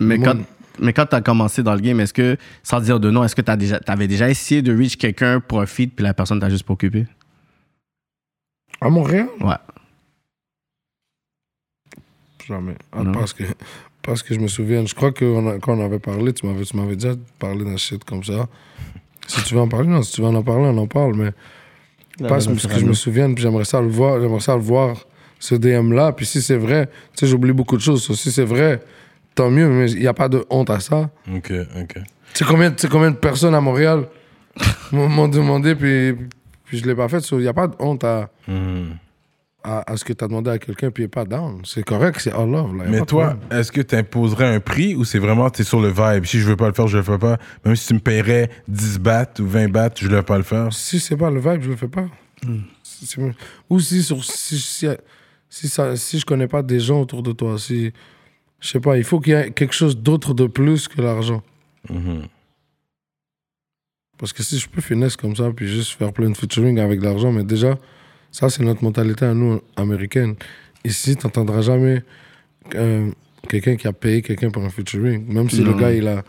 Mais Moi- quand, mais quand tu as commencé dans le game, est-ce que, sans dire de nom, est-ce que tu déjà, avais déjà essayé de reach quelqu'un pour un feed puis la personne t'a juste pas occupé? À Montréal? Ouais. Jamais. Ah, parce, que, parce que je me souviens, je crois que on a- quand on avait parlé, tu m'avais, tu m'avais déjà parlé d'un shit comme ça. Si tu veux en parler, non, si tu veux en parler, on en parle, mais pas ce que je me souvienne, puis j'aimerais ça le voir, j'aimerais ça le voir, ce DM-là, puis si c'est vrai, tu sais, j'oublie beaucoup de choses, si c'est vrai, tant mieux, mais il n'y a pas de honte à ça. Ok, ok. Tu sais combien, combien de personnes à Montréal m'ont demandé, puis, puis je l'ai pas fait, il n'y a pas de honte à, Mhm. à, à ce que tu as demandé à quelqu'un, puis il n'est pas down. C'est correct, c'est all love. là, Mais toi, est-ce que tu imposerais un prix ou c'est vraiment, tu es sur le vibe? Si je veux pas le faire, je le fais pas. Même si tu me paierais 10 bahts ou 20 bahts, je ne vais pas le faire. Si c'est pas le vibe, je le fais pas. Si c'est- Ou si, sur, si, si, si, ça, si je connais pas des gens autour de toi, si. Je sais pas, il faut qu'il y ait quelque chose d'autre de plus que l'argent. Mhm. Parce que si je peux finesse comme ça, puis juste faire plein de featuring avec de l'argent, mais déjà, ça, c'est notre mentalité à nous, américaine. Ici, tu n'entendras jamais euh, quelqu'un qui a payé quelqu'un pour un featuring. Même si le Non. gars, il a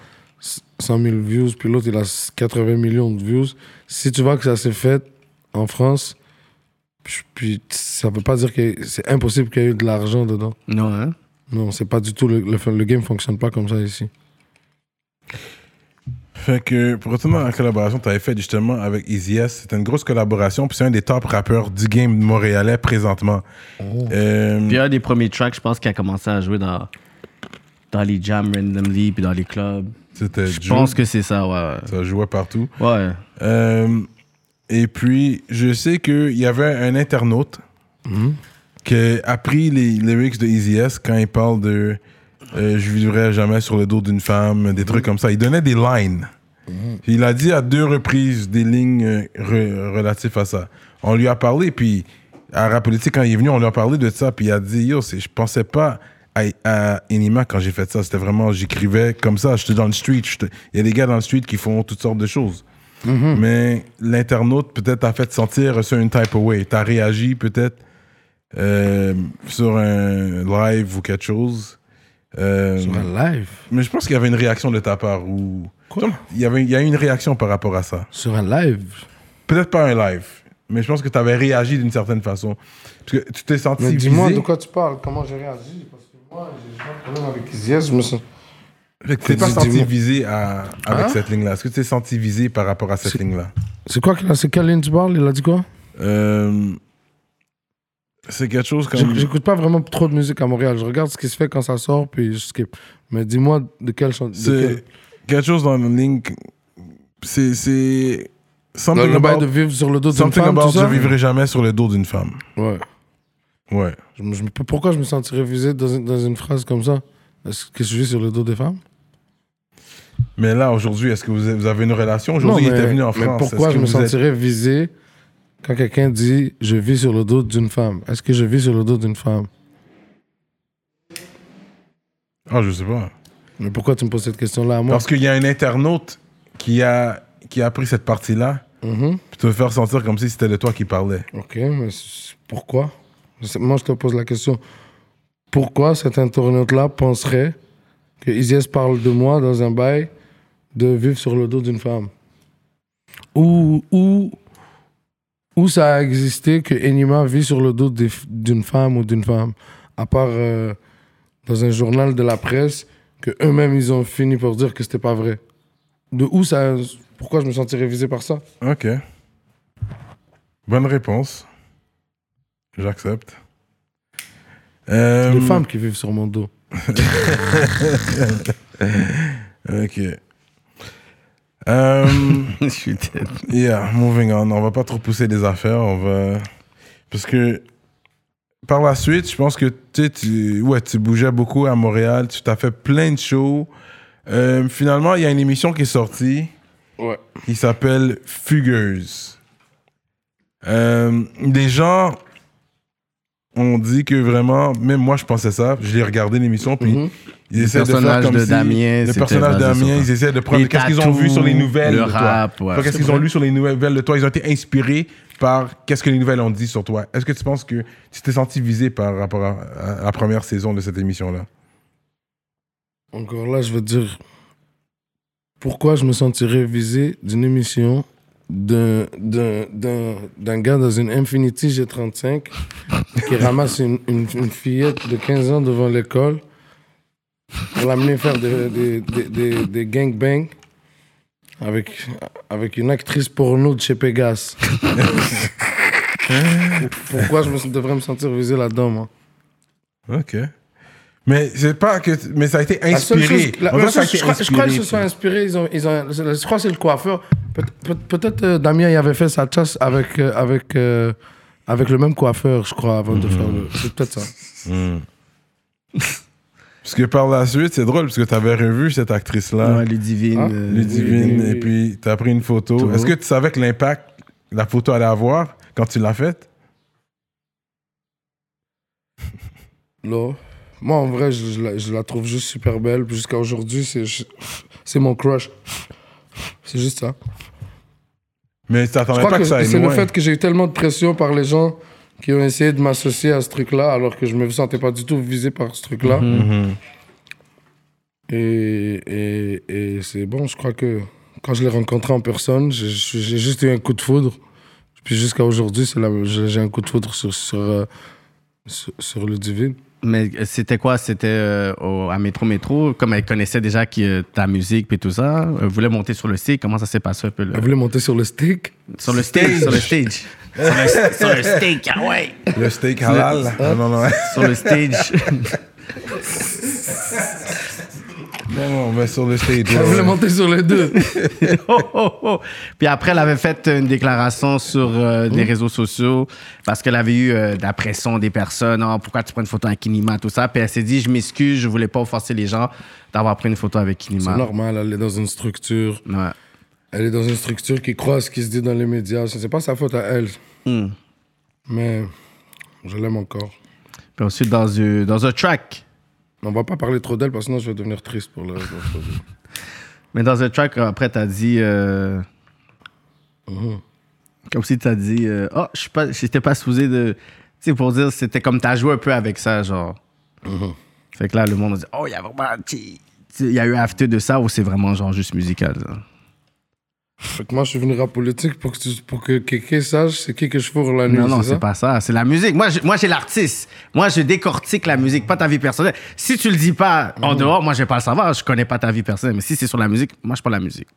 100 000 views, puis l'autre, il a 80 millions de views. Si tu vois que ça s'est fait en France, puis ça veut pas dire que c'est impossible qu'il y ait eu de l'argent dedans. Non, hein? Non, c'est pas du tout. Le, le, le game fonctionne pas comme ça ici. Fait que pour retourner à la collaboration que tu avais faite justement avec Easy S, c'était une grosse collaboration, puis c'est un des top rappeurs du game montréalais présentement. Euh, Puis un des premiers tracks, je pense, qui a commencé à jouer dans, dans les jams randomly puis dans les clubs. c'était Je pense que c'est ça, ouais. ça jouait partout. Ouais. Euh, et puis, je sais qu'il y avait un internaute qui a pris les lyrics de Easy S quand il parle de euh, Je vivrai jamais sur le dos d'une femme, des trucs comme ça. Il donnait des lines. Il a dit à deux reprises des lignes euh, re- relatives à ça. On lui a parlé, puis à Rap Politique, quand il est venu, on lui a parlé de ça, puis il a dit Yo, je pensais pas à, à Enima quand j'ai fait ça. C'était vraiment, j'écrivais comme ça. J'étais dans le street. Il y a des gars dans le street qui font toutes sortes de choses. Mais l'internaute peut-être t'a fait sentir sur une type of way. T'as réagi peut-être euh, sur un live ou quelque chose. Euh, Sur un live? mais je pense qu'il y avait une réaction de ta part ou Quoi? il y avait il y a eu une réaction par rapport à ça. Sur un live? Peut-être pas un live, mais je pense que tu avais réagi d'une certaine façon. Parce que tu t'es senti Mais visé. dis-moi de quoi tu parles, comment j'ai réagi. Parce que moi, j'ai pas de problème avec Easy S, je me sens. Fait que tu t'es pas senti dis-moi. visé à- avec Hein? cette ligne-là. Est-ce que tu t'es senti visé par rapport à cette C'est- ligne-là? C'est quoi C'est quelle ligne tu parles? Il a dit quoi? Euh, C'est quelque chose comme. J'éc- J'écoute pas vraiment trop de musique à Montréal. Je regarde ce qui se fait quand ça sort, puis je skip. Mais dis-moi de quelle chanson. C'est quelque chose dans ligne. que- C'est. c'est something Le about, de vivre sur le dos d'une something femme, about je vivrai jamais sur le dos d'une femme. Ouais. Ouais. Je je pourquoi je me sentirais visé dans une, dans une phrase comme ça? Est-ce que je vis sur le dos des femmes? Mais là, aujourd'hui, est-ce que vous avez, une relation? Aujourd'hui, il mais- était venu en mais France. pourquoi Est-ce je me vous êtes- sentirais visé quand quelqu'un dit je vis sur le dos d'une femme Est-ce que je vis sur le dos d'une femme? Ah, je sais pas. Mais pourquoi tu me poses cette question-là à moi? Parce qu'il y a un internaute qui a, qui a pris cette partie-là, Mhm. puis te faire sentir comme si c'était de toi qui parlait. Ok, mais pourquoi? Moi, je te pose la question. Pourquoi cet internaute-là penserait que Izias parle de moi dans un bail de vivre sur le dos d'une femme? Ou, ou, ou ça a existé que Enima vit sur le dos d'une femme ou d'une femme? À part euh, dans un journal de la presse que eux-mêmes, ils ont fini pour dire que c'était pas vrai. De où ça... Pourquoi je me sentirais visé par ça? Ok. Bonne réponse. J'accepte. Euh, Les femmes qui vivent sur mon dos. Ok. Euh, Je suis dead. yeah, moving on. On va pas trop pousser les affaires. On va. Parce que par la suite, je pense que tu, ouais, tu bougeais beaucoup à Montréal. Tu t'as fait plein de shows. Euh, finalement, il y a une émission qui est sortie. Ouais. qui s'appelle Fugueuse. Euh, des gens on dit que vraiment, même moi je pensais ça, je l'ai regardé l'émission, puis Mhm. Ils essaient de faire personnage comme de si- Damien, le personnage de Damien, ils essaient de prendre qu'est-ce qu'ils ont vu sur les nouvelles le rap, ouais, qu'est-ce qu'ils ont lu sur les nouvelles de toi, ils ont été inspirés par qu'est-ce que les nouvelles ont dit sur toi. Est-ce que tu penses que tu t'es senti visé par rapport à, à la première saison de cette émission-là? Encore là, je veux dire, pourquoi je me sentirais visé d'une émission d'un, d'un, d'un, d'un gars dans une Infinity G35 qui ramasse une, une, une fillette de 15 ans devant l'école pour l'amener faire des, des, des, des, gangbangs avec, avec une actrice porno de chez Pegas. pourquoi je me, devrais me sentir visé là-dedans, moi? Ok. Mais c'est pas que. Mais ça a été inspiré. chose- la- ça a été je, crois, je crois qu'ils se sont inspirés. Ils ont, ils ont, je crois que c'est le coiffeur. Peut- peut- Peut-être euh, Damien il avait fait sa chasse avec, euh, avec, euh, avec le même coiffeur, je crois, avant de faire le. C'est peut-être ça. Hmm. Parce que par la suite, c'est drôle, parce que tu avais revu cette actrice-là, Ouais, Ludivine. Ah. euh, Ludivine, oui, oui. et puis tu as pris une photo. Est-ce que tu savais que l'impact la photo allait avoir quand tu l'as faite? Là, moi, en vrai, je, je la, je la trouve juste super belle. Jusqu'à aujourd'hui, c'est c'est mon crush. C'est juste ça. Mais tu pas que que, ça aille c'est le fait que j'ai eu tellement de pression par les gens qui ont essayé de m'associer à ce truc-là, alors que je me sentais pas du tout visé par ce truc-là. Mhm. Et, et, et c'est bon, je crois que quand je l'ai rencontré en personne, j'ai juste eu un coup de foudre. Puis jusqu'à aujourd'hui, j'ai un coup de foudre sur, sur, euh, sur, sur le divin. Mais c'était quoi? C'était euh, au- à Métro Métro, comme elle connaissait déjà qui, euh, ta musique et tout ça. Elle voulait monter sur le stage. Comment ça s'est passé un peu là? Elle voulait monter sur le stick. Sur le stage. Sur le stage. Sur, le, sur le stage, ah ouais. Le steak halal. Ah, non, non, Sur le stage. non, non, mais sur le stage. Elle ouais. voulait monter sur les deux. Oh, oh, oh. Puis après, elle avait fait une déclaration sur euh, les réseaux sociaux parce qu'elle avait eu euh, de la pression des personnes. Oh, pourquoi tu prends une photo avec Kinima, tout ça? Puis elle s'est dit, je m'excuse, je voulais pas offenser les gens d'avoir pris une photo avec C'est Kinima. normal, elle est dans une structure. Ouais. Elle est dans une structure qui croit à ce qui se dit dans les médias. C'est pas sa faute à elle. Hmm. Mais je l'aime encore. Puis ensuite, dans, un- dans un track. On va pas parler trop d'elle parce que sinon je vais devenir triste pour le. Mais dans un track, après, t'as dit. euh, Mhm. Comme si t'as dit. euh, oh, je pas, j'étais pas supposé de. Tu sais, pour dire, c'était comme t'as joué un peu avec ça, genre. Mhm. Fait que là, le monde a dit, oh, il y a vraiment. Il y a eu after de ça ou c'est vraiment genre juste musical? Fait que moi, je suis venu rap politique pour que, tu- pour que quelqu'un sache c'est qui que je fourre la nuit. Non, non, c'est pas ça. C'est la musique. Moi, je- moi, j'ai l'artiste. Moi, je décortique la musique, pas ta vie personnelle. Si tu le dis pas en dehors, moi, je vais pas le savoir. Je connais pas ta vie personnelle. Mais si c'est sur la musique, moi, je parle la musique.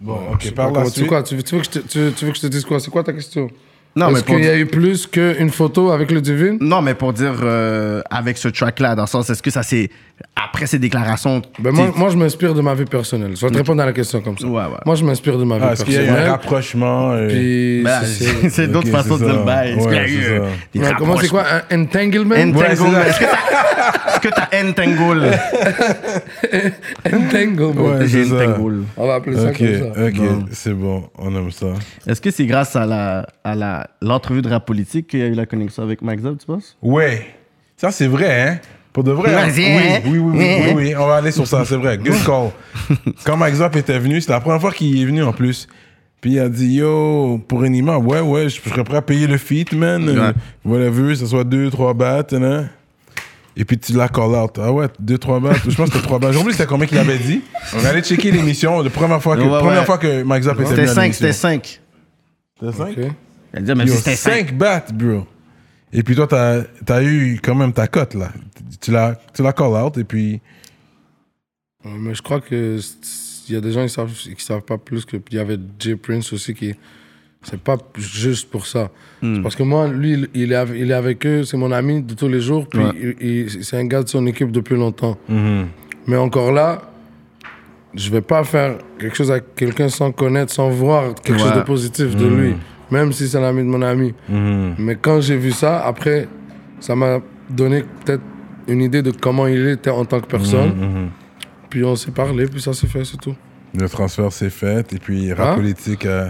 Bon, ok, par pas la tu, quoi, tu, veux- tu veux que je te, tu, tu veux que je te dise quoi? C'est quoi ta question? Non, Est-ce mais qu'il y a eu plus qu'une photo avec le divine Non, mais pour dire euh, avec ce track-là, dans le sens, est-ce que ça c'est après ces déclarations ben moi, je m'inspire de ma vie personnelle. Je vais te répondre à la question comme ça. Ouais, ouais. Moi, je m'inspire de ma vie Ah, Est-ce qu'il y a eu un personnelle. rapprochement Puis, Ben, c'est- c'est- c'est d'autres façons c'est de dire le bail. Est-ce qu'il y a eu des Ouais, comment c'est quoi? Un entanglement? Entanglement. Est-ce que t'as- est-ce que t'as entangle Entanglement. Ouais, J'ai entangle. On va appeler ça comme ça. ok, c'est bon, on aime ça. Est-ce que c'est grâce à la à la l'entrevue de rap politique qu'il y a eu la connexion avec Max Zab, tu penses? Oui. Ça, c'est vrai, hein? Pour de vrai. Hein? Oui, oui, oui, oui, oui, On va aller sur ça, c'est vrai. Good call. Quand Max Zab était venu, c'était la première fois qu'il est venu en plus. Puis il a dit, yo, pour une image, ouais, ouais, je serais prêt à payer le feat, man. Voilà, vu, ça soit deux, trois battes, hein? Et puis tu l'as call out. Ah ouais, 2-3 balles. Je pense que c'était 3 balles. J'ai oublié c'était combien qu'il avait dit? On allait checker l'émission la première fois que, fois que Mike Zapp était venu. C'était 5, c'était 5. C'était 5? C'est-à-dire, même c'était 5 battes, bro. Et puis toi, t'as as eu quand même ta cote, là. Tu l'as call out, et puis. Mais je crois que il y a des gens qui savent, qui savent pas plus que. Il y avait Jay Prince aussi qui. C'est pas juste pour ça. Hmm. Parce que moi, lui, il est, avec, il est avec eux, c'est mon ami de tous les jours, puis c'est un gars de son équipe depuis longtemps. Hmm. Mais encore là, je vais pas faire quelque chose à quelqu'un sans connaître, sans voir quelque chose de positif de hmm. lui même si c'est l'ami de mon ami. Mais quand j'ai vu ça, après, ça m'a donné peut-être une idée de comment il était en tant que personne. Puis on s'est parlé, puis ça s'est fait, c'est tout. Le transfert s'est fait, et puis rap Hein? politique... euh,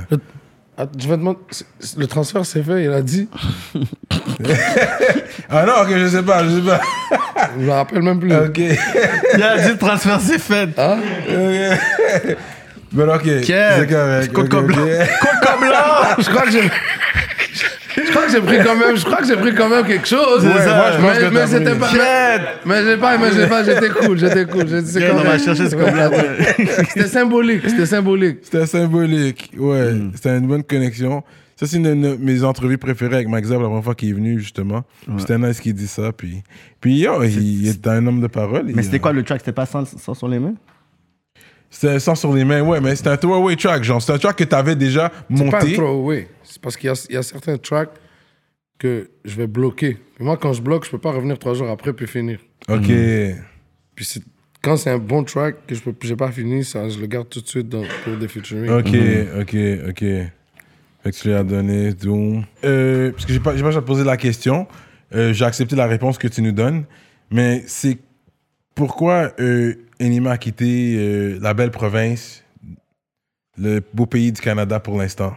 Ah, je vais demander. c'est- c'est- Le transfert s'est fait, il a dit. Ah non, ok, je sais pas, je sais pas. Je me rappelle même plus. Ok. Il a dit le transfert, c'est fait. Hein? Ben ok, c'est correct. Côte ok, comme ok. Comme là. Je crois que j'ai. Je crois que j'ai pris quand même, je crois que j'ai pris quand même quelque chose. Ouais, moi, je pense que mais, mais c'était pas. Mais, mais j'ai pas, mais j'ai pas, j'étais cool, j'étais cool. Ok, quand on va chercher ce là. C'était symbolique, c'était symbolique. C'était symbolique, ouais. C'était une bonne connexion. Ça, c'est une de nos- mes entrevues préférées avec Max Zab, la première fois qu'il est venu, justement. C'était nice qu'il dit ça. Puis, puis yo, il, est un homme de parole. Mais c'était quoi le track? C'était pas sans, sans sur les mains? C'était sans sur les mains, ouais, mais c'était un throwaway track, genre. C'était un track que t'avais déjà C'est pas un monté. throwaway. C'est parce qu'il y y a certains tracks que je vais bloquer. Et moi, quand je bloque, je peux pas revenir trois jours après puis finir. Ok. Puis c'est- quand c'est un bon track que je j'ai pas fini, ça, je le garde tout de suite dans, pour des featuring. Ok, ok, ok. Fait que tu lui as donné Doom. Euh, parce que j'ai pas, pas déjà posé la question. Euh, j'ai accepté la réponse que tu nous donnes. Mais c'est pourquoi euh, Enima a quitté euh, la belle province, le beau pays du Canada pour l'instant.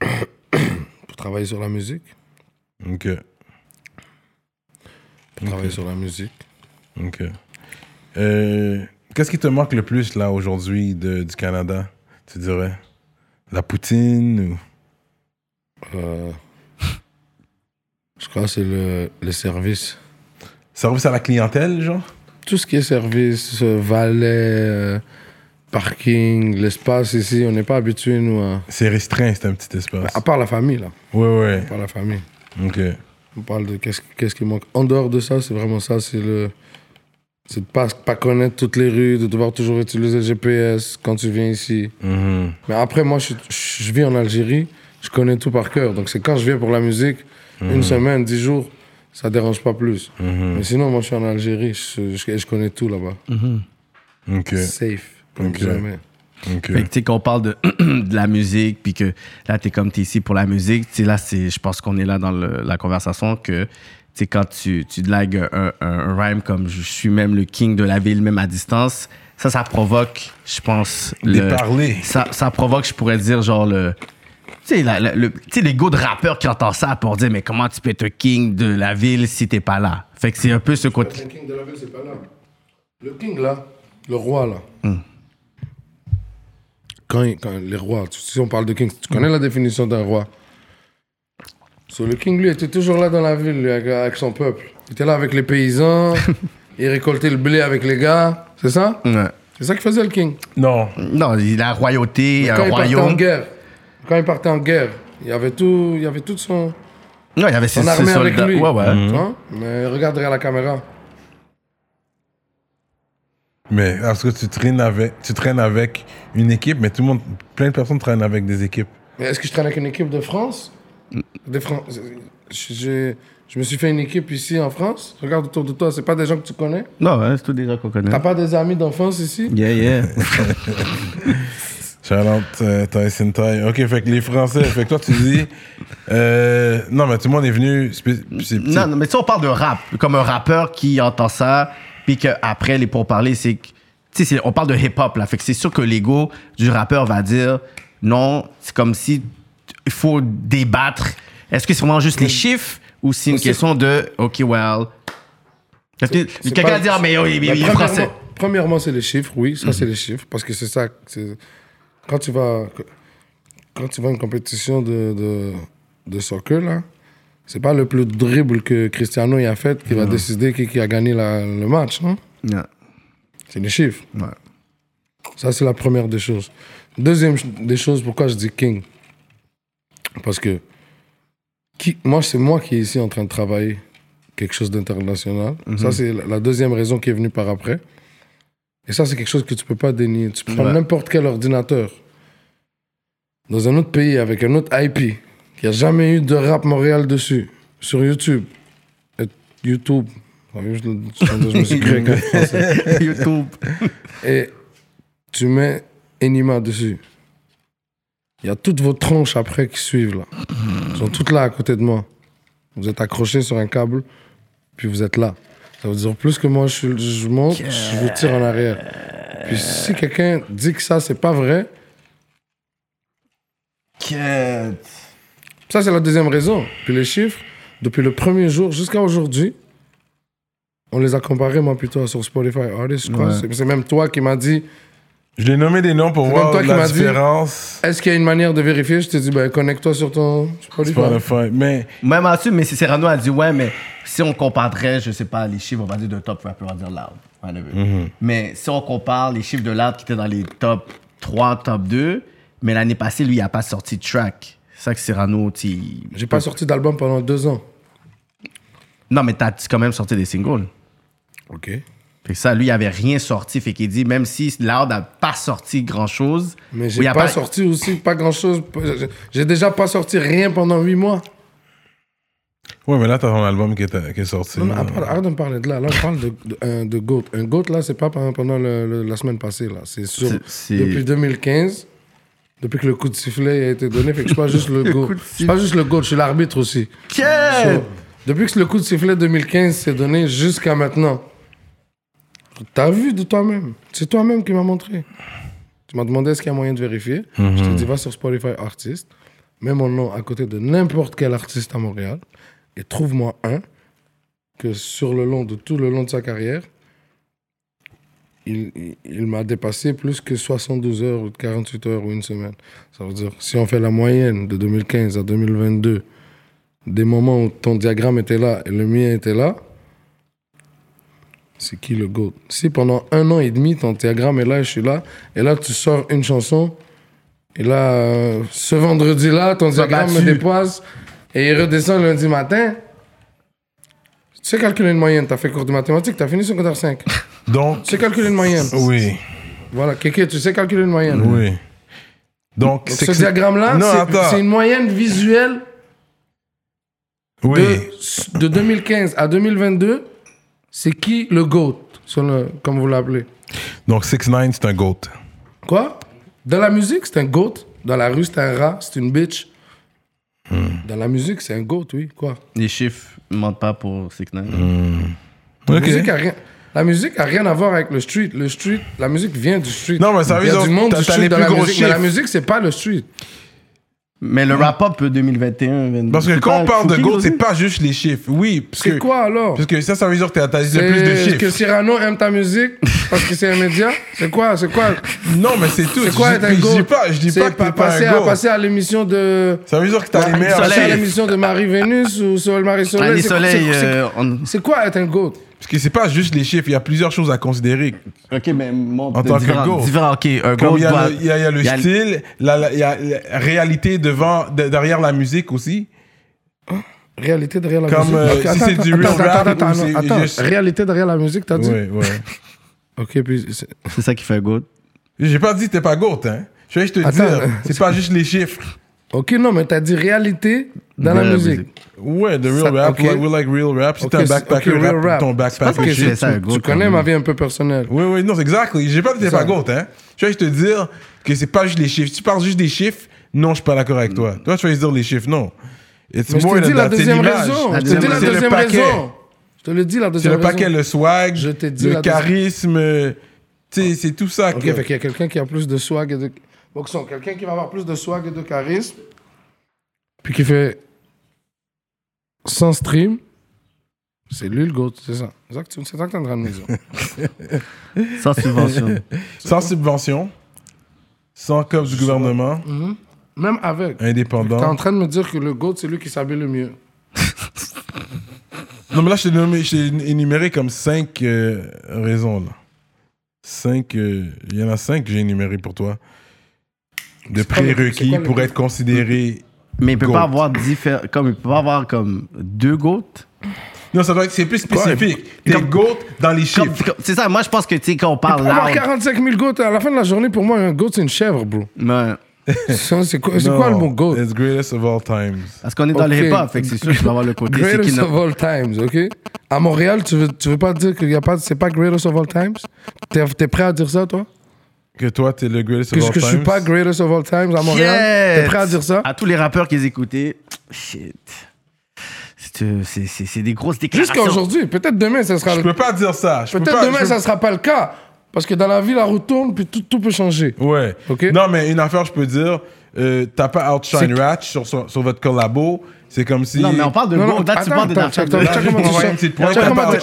Pour travailler sur la musique? Ok, Pour travailler sur la musique. ok. Euh, Qu'est-ce qui te manque le plus là aujourd'hui du Canada, tu dirais? La poutine ou... Euh, je crois que c'est le, le service. Service à la clientèle, genre? Tout ce qui est service, euh, valet, euh, parking, l'espace ici, on n'est pas habitué, nous, à... C'est restreint, c'est un petit espace. À part la famille, là. Ouais, ouais. À part la famille. Ok. On parle de qu'est-ce qu'est-ce qui manque. En dehors de ça, c'est vraiment ça, c'est le... C'est de pas, pas connaître toutes les rues, de devoir toujours utiliser le GPS quand tu viens ici. Mhm. Mais après, moi, je, je vis en Algérie, je connais tout par cœur. Donc c'est quand je viens pour la musique, une semaine, dix jours, ça dérange pas plus. Mhm. Mais sinon, moi, je suis en Algérie, je, je- je connais tout là-bas. Ok. Safe, comme jamais. Ok. Fait que, tu sais, qu'on parle de, de la musique, puis que là, t'es comme t'es ici pour la musique, tu sais, là, c'est, je pense qu'on est là dans le- la conversation que, tu sais, quand tu, tu dragues un, un, un rhyme comme je suis même le king de la ville, même à distance, ça, ça provoque, je pense, Des le, parlers. ça, ça provoque, je pourrais dire, genre, le, tu sais, l'ego de rappeur qui entend ça pour dire, mais comment tu peux être king de la ville si t'es pas là? Fait que c'est un peu ce côté. Le king de la ville, c'est pas là. Le king, là, le roi, là. Quand, il- quand les rois, si on parle de king, tu connais la définition d'un roi? So, le king, lui, était toujours là dans la ville, lui, avec, avec son peuple. Il était là avec les paysans, il récoltait le blé avec les gars, c'est ça? Ouais. C'est ça qu'il faisait, le king? Non. Non, il a la royauté, Quand un il partait en royaume. guerre, quand il partait en guerre, il y avait tout, il y avait tout son, Non, il y avait ses, son ses armée avec lui. Ouais, ouais. Vois? Mais regarde derrière la caméra. Mais parce que tu traînes avec, tu traînes avec une équipe, mais tout le monde, plein de personnes traînent avec des équipes. Mais est-ce que je traîne avec une équipe de France? De Fran- je, je- je me suis fait une équipe ici en France. Regarde autour de toi, c'est pas des gens que tu connais. Non, ouais, c'est tout déjà qu'on connaît. T'as pas des amis d'enfance ici? Yeah, yeah. Shout out euh, Tyson Ty. Ok, fait que les Français, fait que toi tu dis, euh, non mais tout le monde est venu. non, non, mais si on parle de rap, comme un rappeur qui entend ça, puis qu'après les pourparlers, c'est. Tu sais, on parle de hip-hop, là. Fait que c'est sûr que l'ego du rappeur va dire non, c'est comme si il faut débattre. Est-ce que c'est vraiment juste les chiffres ou c'est une question de OK, well. Quelqu'un va dire, mais oui, il, Mais il est premièrement- français. Premièrement, c'est les chiffres, oui, ça c'est les chiffres, parce que c'est ça. Quand tu vas, quand tu vas à une compétition de, de, de soccer là, c'est pas le plus dribble que Cristiano y a fait qui va décider qui, qui a gagné la- le match, hein. Yeah. C'est les chiffres. Ouais. Ça, c'est la première des choses. Deuxième des choses, pourquoi je dis King? Parce que qui, moi, c'est moi qui est ici en train de travailler quelque chose d'international. Ça, c'est la deuxième raison qui est venue par après. Et ça, c'est quelque chose que tu peux pas dénier. Tu prends Ouais. n'importe quel ordinateur dans un autre pays avec un autre IP qui a jamais eu de rap Montréal dessus, sur YouTube. Et YouTube. Je, me suis créé. YouTube. Et tu mets Enima dessus. Il y a toutes vos tronches après qui suivent là. Elles sont toutes là à côté de moi. Vous êtes accrochés sur un câble, puis vous êtes là. Ça veut dire plus que moi je, monte, je vous tire en arrière. Puis si quelqu'un dit que ça c'est pas vrai. Ça, c'est la deuxième raison. Puis les chiffres, depuis le premier jour jusqu'à aujourd'hui, on les a comparés, moi, plutôt sur Spotify Artists, je crois. Ouais. C'est- C'est même toi qui m'as dit, Je l'ai nommé des noms pour voir toi la différence. est-ce qu'il y a une manière de vérifier? Je t'ai dit, ben, connecte-toi sur ton Spotify. Spotify. Mais Même ensuite, mais Cyrano a dit ouais, mais si on comparerait, je sais pas, les chiffres, on va dire de top rapper, on va dire loud. whatever. Mais si on compare les chiffres de loud qui étaient dans les top 3, top 2, mais l'année passée, lui, il a pas sorti de track. C'est ça que Cyrano, tu. J'ai pas sorti d'album pendant deux ans. Non, mais t'as quand même sorti des singles. Ok. Fait que ça, lui, il avait rien sorti. Fait qu'il dit, même si Loud n'a pas sorti grand chose. Mais j'ai il a pas, sorti aussi pas grand-chose. J'ai déjà pas sorti rien pendant huit mois. ouais, mais là, t'as ton album qui est, qui est sorti. Non, non, arrête, arrête de me parler de là. Là, on parle de, de, un- de GOAT. Un GOAT, là, c'est pas pendant pendant le- le- la semaine passée. là. C'est sur depuis 2015, depuis que le coup de sifflet a été donné. Fait que je suis pas juste le, GOAT. Je suis pas juste le GOAT, je suis l'arbitre aussi. So, depuis que le coup de sifflet 2015 s'est donné jusqu'à maintenant, t'as vu de toi-même. C'est toi-même qui m'as montré. Tu m'as demandé est-ce qu'il y a moyen de vérifier? Je t'ai dit va sur Spotify Artist, mets mon nom à côté de n'importe quel artiste à Montréal et trouve-moi un que sur le long de tout le long de sa carrière, il, il- il m'a dépassé plus que 72 heures ou 48 heures ou une semaine. Ça veut dire, si on fait la moyenne de 2015 à 2022, des moments où ton diagramme était là et le mien était là, c'est qui le GOAT? Si pendant un an et demi, ton diagramme est là et je suis là, et là tu sors une chanson, et là, euh, ce vendredi-là, ton diagramme me dépasse, et il redescend lundi matin, tu sais calculer une moyenne, t'as fait cours de mathématiques, t'as fini secondaire 5. Donc, Tu sais calculer une moyenne. oui, Voilà, Kéké, tu sais calculer une moyenne. oui. Donc, ce diagramme-là, c'est- une moyenne visuelle Oui. de, de 2015 à 2022, c'est qui le GOAT, sur le- comme vous l'appelez? Donc, 6 9 c'est un GOAT. Quoi? Dans la musique, c'est un GOAT. Dans la rue, c'est un rat, c'est une bitch. Dans la musique, c'est un GOAT, oui. Quoi? Les chiffres ne mentent pas pour 6 9 la, Ok. musique a rien, la musique a rien à voir avec le street. Le street, la musique vient du street. Non, mais ça veut dire du monde t'as- du street les dans plus la gros musique. Mais la musique, c'est pas le street. Mais le wrap-up 2021, 22, Parce que quand on parle de GOAT, c'est pas juste les chiffres. Oui, parce C'est que, quoi alors? parce que ça, ça veut dire que t'as dit plus de Est-ce chiffres. que Cyrano aime ta musique parce que c'est un média? C'est quoi C'est quoi? Non, mais c'est tout. C'est quoi être un je dis GOAT? pas, je dis C'est pas que t'es pas passer un à, GOAT. passer à l'émission de. Ça veut dire que t'as les meilleurs passer à Soleil. l'émission de Marie Vénus ou Sol Marie Soleil. C'est- Soleil, euh, C'est quoi être un GOAT? Parce que c'est pas juste les chiffres, il y a plusieurs choses à considérer. Ok, mais mon En tant que go. différent, ok. Un Comme go il y doit- y a, il y a le y a- style, il y a la réalité devant, de- derrière la musique aussi. Réalité derrière la Comme, musique. euh, si attends, c'est du attends, real attends, rap attends, c'est attends, juste- Réalité derrière la musique, t'as dit? Ouais, ouais. Ok, puis. c'est- ça qui fait un go. J'ai pas dit que t'es pas GOAT, hein. Je vais juste te Attends, dire, c'est pas juste les chiffres. Ok, non, mais t'as dit réalité dans la musique. musique. Ouais, the real Ça- rap, ok. like, we like real rap. Si Ok, t'es un c'est- backpacker, ok, real rap, rap. ton C'est pas backpacker parce que shit. c'est ça, un Tu connais ma vie un peu personnelle. Oui, oui, non, c'est exact. J'ai pas dit que t'es ça. pas GOAT, hein. Je vais juste te dire que c'est pas juste les chiffres. Si tu parles juste des chiffres, non, je suis pas d'accord avec toi. Toi, tu vas juste dire les chiffres, non. It's Mais je more te dis la that, c'est deuxième l'image. raison. La Je te dis la c'est le deuxième paquet. raison. Je te le dis la C'est deuxième le raison. paquet, le swag, Je t'ai dit le la deuxième- charisme. euh, Tu sais, c'est tout ça. Ok, fait qu'il y a quelqu'un qui a plus de swag et de. Boxon, quelqu'un qui va avoir plus de swag et de charisme, puis qui fait 100 streams, c'est lui le GOAT, c'est ça. C'est ça que t'es en train de me dire. Sans subvention. Sans subvention, sans comme du gouvernement, Même avec. T'es en indépendant. train de me dire que le GOAT, c'est lui qui s'habille le mieux. Non, mais là, je t'ai nommé- je t'ai énuméré comme cinq euh, raisons. Là. Cinq. euh, Il y en a cinq que j'ai énumérées pour toi. De prérequis pour être considéré. Mais il peut Goat. pas avoir différents. Comme il peut pas avoir comme deux goats? Non, ça doit être. C'est plus spécifique. T'es Comme- GOAT dans les Comme- chiffres. comme- C'est ça, moi je pense que tu sais, quand on parle avoir loud. 45 000 GOAT, à la fin de la journée, pour moi, un GOAT, c'est une chèvre, bro. Ouais. Ça, C'est quoi, c'est quoi le mot GOAT? It's greatest of all times. Parce qu'on est dans Ok. le hip-hop, fait que c'est sûr que je vais avoir le côté. c'est qui Greatest n'a- of all times, ok? À Montréal, tu veux, tu veux pas dire qu'il y a pas, c'est pas greatest of all times? T'es, t'es prêt à dire ça, toi? Que toi, t'es le greatest Que, of all que je times. suis pas greatest of all times à Montréal? Shit. T'es prêt à dire ça? À tous les rappeurs qui les écoutaient, shit. C'est, des grosses déclarations. Jusqu'à aujourd'hui. Peut-être demain, ça sera Je le peux pas dire ça. Je peux Peut-être demain, je ça sera pas le cas. Parce que dans la vie, la roue tourne, puis tout, tout peut changer. Ouais. Ok? Non, mais une affaire, je peux dire, euh, t'as pas outshine Ratch sur, sur votre collabo. C'est comme si. Non, mais on parle de Non, non, Là, tu parles de Dark comment tu pointe,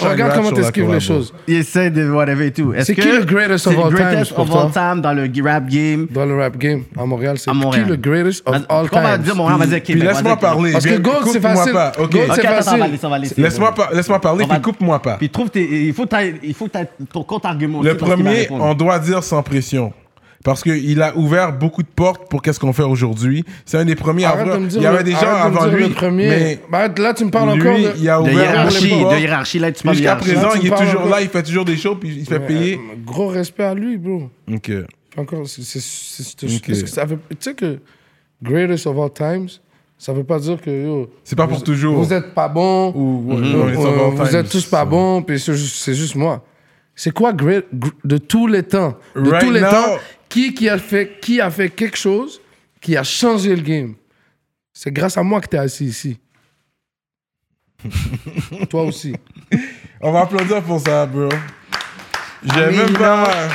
Regarde comment la t'esquives les choses. Il essaie de whatever et tout. C'est qui le greatest of le all pour of all time dans le rap game? Dans le rap game à Montréal, c'est qui le greatest of all Pourquoi on va time dire Montréal, on va dire Puis Québec. laisse-moi parler. Parce que Gold, c'est coupe-moi facile. pas. Ok. C'est facile. Laisse-moi par- laisse-moi parler, puis coupe-moi pas. Puis trouve tes, il faut que t'aies ton contre-argument. Le premier, on doit dire sans pression. Parce qu'il a ouvert beaucoup de portes pour qu'est-ce qu'on fait aujourd'hui. C'est un des premiers à de Il y avait des gens de avant lui. le premier. Mais Bah, là, tu me parles lui, encore de... il a De ouvert hiérarchie, de hiérarchie, là, tu parles de Jusqu'à présent, Là, il est toujours encore- là, il fait toujours des shows, puis il se fait payer. Euh, Gros respect à lui, bro. Ok. Encore, c'est... c'est- c'est- c'est- Ok. qu'est-ce que ça veut- Tu sais que greatest of all times, ça veut pas dire que. C'est pas pour vous- toujours. Vous êtes pas bon. Ou, ouais, all vous êtes tous pas bons, puis c'est juste moi. C'est quoi great, gr- de tous les temps, de Right tous les now- temps, qui, qui, a fait, qui a fait quelque chose qui a changé le game? C'est grâce à moi que tu es assis ici. Toi aussi. On va applaudir pour ça, bro. J'ai même pas.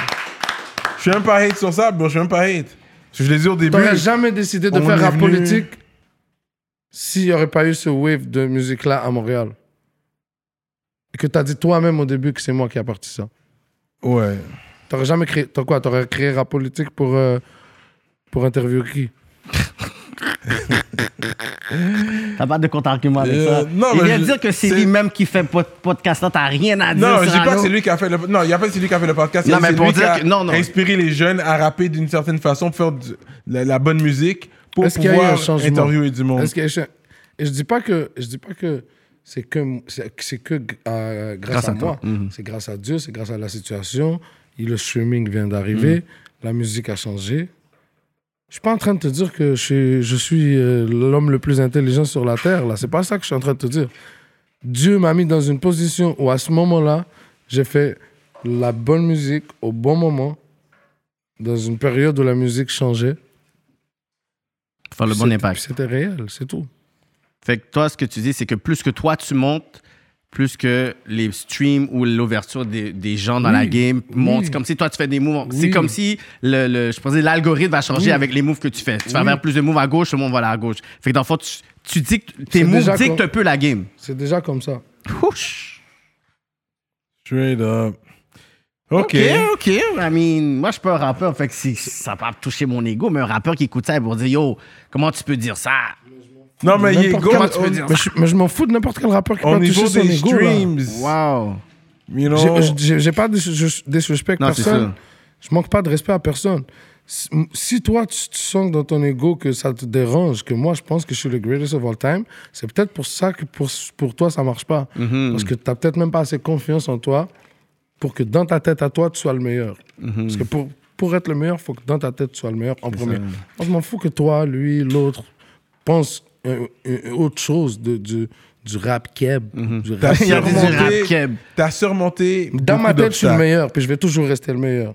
Je suis même pas hate sur ça, bro. Je suis même pas hate. Je l'ai dit au début. T'aurais jamais décidé de faire rap venu- politique s'il n'y aurait pas eu ce wave de musique-là à Montréal. Et que tu as dit toi-même au début que c'est moi qui a parti ça. Ouais. T'aurais jamais créé. T'as quoi T'aurais créé rap politique pour, euh, pour interviewer qui? T'as pas de contre-argument avec Euh, ça. non, il vient je- de dire que c'est lui-même qui fait pod- podcast là, t'as rien à dire Non, je dis pas que c'est lui qui a fait le. Non, il n'y a pas c'est lui qui a fait le podcast. Non, mais lui pour qui dire a que- non, non. inspiré les jeunes à rapper d'une certaine façon pour faire du- la, la bonne musique pour pouvoir interviewer du monde. Est-ce qu'il y a écha- Et je dis pas que je dis pas que c'est que c'est que euh, grâce, Grâce à, à toi. moi. Mhm. C'est grâce à Dieu, c'est grâce à la situation. Et le streaming vient d'arriver, Mhm. la musique a changé. Je suis pas en train de te dire que je suis, je suis euh, l'homme le plus intelligent sur la terre. Là, c'est pas ça que je suis en train de te dire. Dieu m'a mis dans une position où à ce moment-là, j'ai fait la bonne musique au bon moment, dans une période où la musique changeait. Faire le bon impact. C'était réel, c'est tout. Fait que toi, ce que tu dis, c'est que plus que toi, tu montes, plus que les streams ou l'ouverture des, des gens dans Oui, la game montent. oui. C'est comme si toi, tu fais des moves. C'est comme si le, le- je pensais, l'algorithme va changer Oui. avec les moves que tu fais. Tu vas faire plus de moves à gauche, le monde va aller à gauche. Fait que dans le fond, tu, tu dis que tes moves dictent quoi? un peu la game. C'est déjà comme ça. Ouch. Straight up. Ok. OK, OK. I mean, moi, je suis pas un rappeur, fait que si- ça va pas toucher mon ego, mais un rappeur qui écoute ça, il va dire Yo, comment tu peux dire ça? Non, mais il est go. mais je, mais je m'en fous de n'importe quel rappeur qui peut toucher son des ego. Wow. You know? J'ai- pas de disrespect Non, c'est personne. ça. Je manque pas de respect à personne. Si, toi, tu, tu sens dans ton ego que ça te dérange, que moi, je pense que je suis le greatest of all time, c'est peut-être pour ça que pour, pour toi, ça marche pas. Mhm. Parce que tu n'as peut-être même pas assez confiance en toi pour que dans ta tête à toi, tu sois le meilleur. Parce que pour, pour être le meilleur, il faut que dans ta tête, tu sois le meilleur en premier. Moi, je m'en fous que toi, lui, l'autre, pense euh, euh, autre chose de, du, du rap keb. du T'as rap Il y a des surmonté- rap keb. T'as surmonté. Dans ma tête, je suis le meilleur, puis je vais toujours rester le meilleur.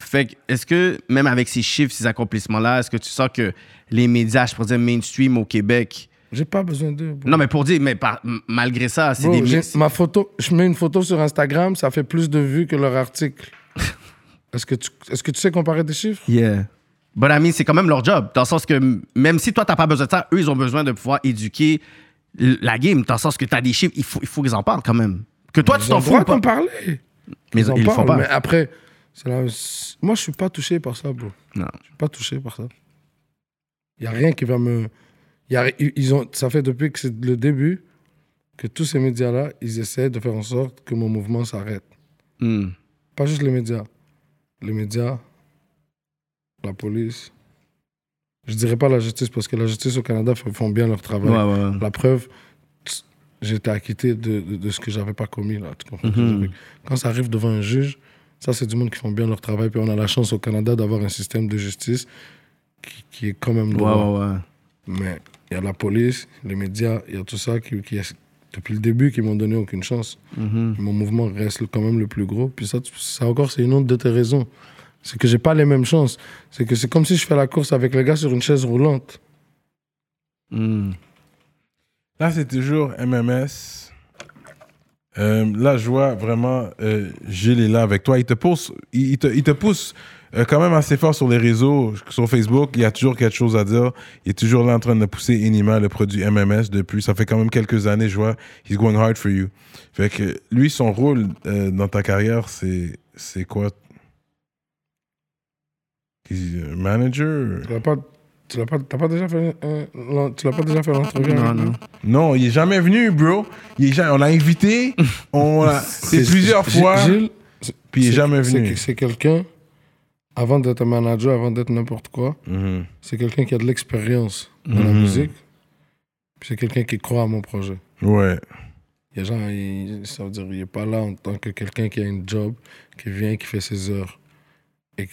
Fait que, est-ce que, même avec ces chiffres, ces accomplissements-là, est-ce que tu sens que les médias, je pourrais dire mainstream au Québec, J'ai pas besoin d'eux. non, mais pour dire, mais par- malgré ça, c'est des ma photo, je mets une photo sur Instagram, ça fait plus de vues que leur article. Est-ce que, tu, est-ce que tu sais comparer des chiffres? Yeah. But I mean, c'est quand même leur job. Dans le sens que même si toi, t'as pas besoin de ça, eux, ils ont besoin de pouvoir éduquer la game. Dans le sens que t'as des chiffres, il faut, il faut qu'ils en parlent quand même. Que toi, tu Ils ont t'en fous pas? parler. Mais ils, en ils le font parlent, pas. Mais après, la- moi, je suis pas touché par ça, bro. Non. Je suis pas touché par ça. Il y a rien qui va me... y a- ils- ils ont, ça fait depuis que c'est le début que tous ces médias-là, ils essaient de faire en sorte que mon mouvement s'arrête. Hmm. Pas juste les médias. Les médias, la police. Je dirais pas la justice parce que la justice au Canada font bien leur travail. Ouais, ouais, ouais. La preuve, été acquitté de, de, de ce que j'avais pas commis. Là, tu comprends Mhm. Quand ça arrive devant un juge, ça, c'est du monde qui font bien leur travail. Puis on a la chance au Canada d'avoir un système de justice qui, qui est quand même droit. ouais. Mais il y a la police, les médias, il y a tout ça qui, qui depuis le début, qui m'ont donné aucune chance. Mhm. Mon mouvement reste quand même le plus gros. Puis ça, ça encore, c'est une autre de tes raisons. C'est que j'ai pas les mêmes chances. C'est que c'est comme si je fais la course avec les gars sur une chaise roulante. Hmm. Là, c'est toujours MMS. Euh, là, je vois vraiment euh, Gilles est là avec toi. Il te pousse, il, il te, il te pousse euh, quand même assez fort sur les réseaux, sur Facebook. Il y a toujours quelque chose à dire. Il est toujours là en train de pousser Inima, le produit MMS, depuis. Ça fait quand même quelques années, je vois. He's going hard for you. Fait que lui, son rôle euh, dans ta carrière, c'est, c'est quoi Manager? Tu l'as pas, tu l'as pas, t'as pas déjà fait, l'en- tu l'as pas déjà fait l'entrevue Non, avec non. lui? Non, il est jamais venu, bro. Il est ja- on l'a invité. On l'a- c'est plusieurs fois. Gilles, Puis il est c'est- jamais c'est- venu. C'est quelqu'un, avant d'être un manager, avant d'être n'importe quoi, Mhm. c'est quelqu'un qui a de l'expérience dans la Mhm. musique. Puis c'est quelqu'un qui croit à mon projet. Ouais. Il y a gens, il- ça veut dire, il n'est pas là en tant que quelqu'un qui a une job, qui vient, qui fait ses heures. Et qui-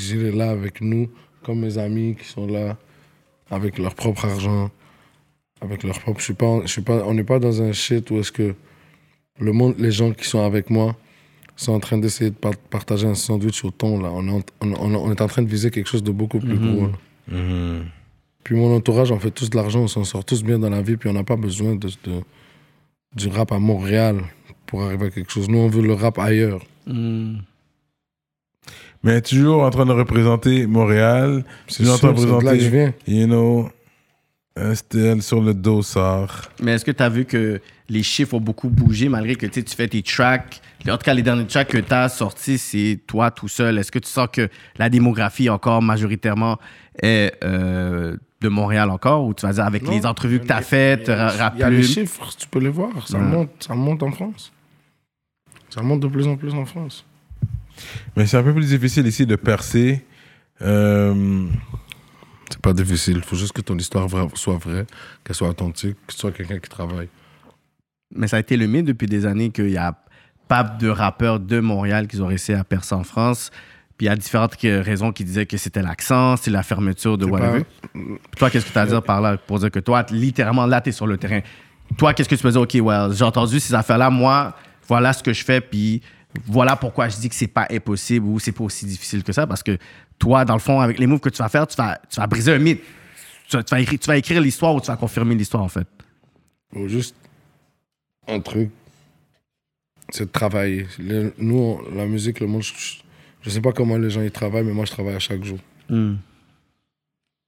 Est là avec nous, comme mes amis qui sont là, avec leur propre argent, avec leur propre. Je suis pas, je suis pas, on n'est pas dans un shit où est-ce que le monde, les gens qui sont avec moi sont en train d'essayer de par- partager un sandwich au thon. Là. On, est en, on, on- est en train de viser quelque chose de beaucoup plus Mhm. gros. là. Mhm. Puis mon entourage, on fait tous de l'argent, on s'en sort tous bien dans la vie, puis on n'a pas besoin de, de- du rap à Montréal pour arriver à quelque chose. Nous, on veut le rap ailleurs. Hmm. Mais toujours en train de représenter Montréal. C'est Toujours en train de de là que je représenter, viens. you know, un style sur le dossard. Mais est-ce que tu as vu que les chiffres ont beaucoup bougé malgré que tu fais tes tracks? En tout cas, les derniers tracks que tu as sortis, c'est toi tout seul. Est-ce que tu sens que la démographie encore majoritairement est euh, de Montréal encore? Ou tu vas dire avec Non, les entrevues que tu as faites, il y a- Rap Il y a les chiffres, tu peux les voir. Ça, Ouais. monte, ça monte en France. Ça monte de plus en plus en France. Mais c'est un peu plus difficile ici de percer. Euh, C'est pas difficile. Il faut juste que ton histoire vra- soit vraie, qu'elle soit authentique, que tu sois quelqu'un qui travaille. Mais ça a été le mythe depuis des années qu'il y a pas de rappeurs de Montréal qui ont réussi à percer en France. Puis il y a différentes raisons qui disaient que c'était l'accent, c'est la fermeture de whatever. Puis Toi, qu'est-ce que tu as à dire par là pour dire que toi, littéralement, là, tu es sur le terrain? Toi, qu'est-ce que tu peux dire? OK, well, j'ai entendu ces affaires-là. Moi, voilà ce que je fais. Puis voilà pourquoi je dis que c'est pas impossible ou c'est pas aussi difficile que ça. Parce que toi, dans le fond, avec les moves que tu vas faire, tu vas, tu vas briser un mythe. Tu vas, tu vas écrire, tu vas écrire l'histoire ou tu vas confirmer l'histoire, en fait. Juste un truc, c'est de travailler. Le- nous, la musique, le monde, je, je sais pas comment les gens y travaillent, mais moi, je travaille à chaque jour.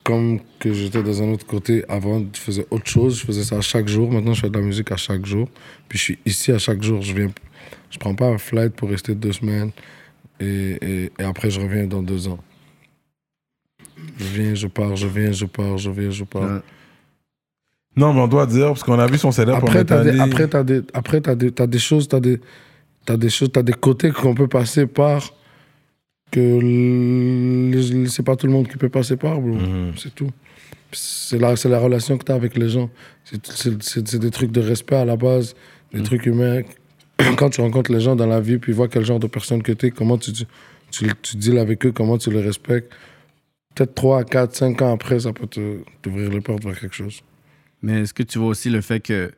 Comme que j'étais dans un autre côté avant, je faisais autre chose, je faisais ça chaque jour. Maintenant, je fais de la musique à chaque jour. Puis je suis ici à chaque jour. Je viens, je prends pas un flight pour rester deux semaines et, et, et après je reviens dans deux ans. Je viens, je pars, je viens, je pars, je viens, je pars. Ouais. Non, mais on doit dire, parce qu'on a vu son setup. on Après, t'as des, après, t'as des, après, t'as des, t'as des choses, t'as des, t'as des choses, t'as des côtés qu'on peut passer par que c'est pas tout le monde qui peut passer par, bro. Mhm. C'est tout. C'est la, la relation que t'as avec les gens. C'est, des trucs de respect à la base, des trucs humains. Quand tu rencontres les gens dans la vie, puis vois quel genre de personne que t'es, comment tu, tu, tu, tu deals avec eux, comment tu les respectes. Peut-être 3, 4, 5 ans après, ça peut t'ouvrir les portes vers quelque chose. Mais est-ce que tu vois aussi le fait que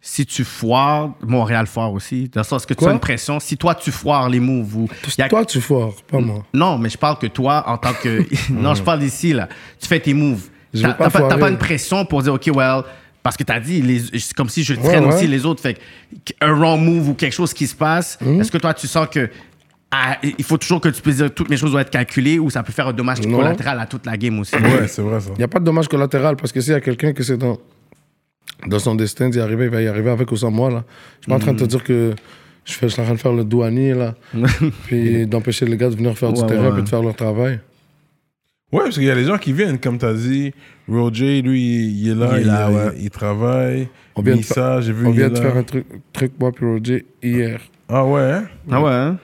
si tu foires, Montréal foire aussi, dans le sens que tu as une pression, si toi tu foires les moves ou. a- Toi, tu foires, pas moi. Non, mais je parle que toi, en tant que. non, je parle d'ici, là. Tu fais tes moves. T'as pas pas, pas une pression pour dire, OK, well, parce que t'as dit, les- c'est comme si je traîne Ouais, ouais. aussi les autres. Fait un wrong move ou quelque chose qui se passe, Hmm. est-ce que toi, tu sens que. ah, il faut toujours que tu puisses dire toutes mes choses doivent être calculées ou ça peut faire un dommage Non. collatéral à toute la game aussi? Ouais, c'est vrai ça. Il n'y a pas de dommage collatéral parce que s'il y a quelqu'un que c'est dans, dans son destin d'y arriver, il va y arriver avec ou sans moi. Là. Je suis pas en train de te Mhm. dire que je, fais, je suis en train de faire le douanier, là, puis d'empêcher les gars de venir faire Ouais, du terrain ouais. et de faire leur travail. Ouais, parce qu'il y a des gens qui viennent, comme tu as dit. Roger, lui, il est là, Il est il, là, il- ouais. il travaille. On vient de Missa, j'ai vu, On il vient est de là. faire un truc, truc moi puis Roger hier. Ah ouais, hein? Ah ouais, hein?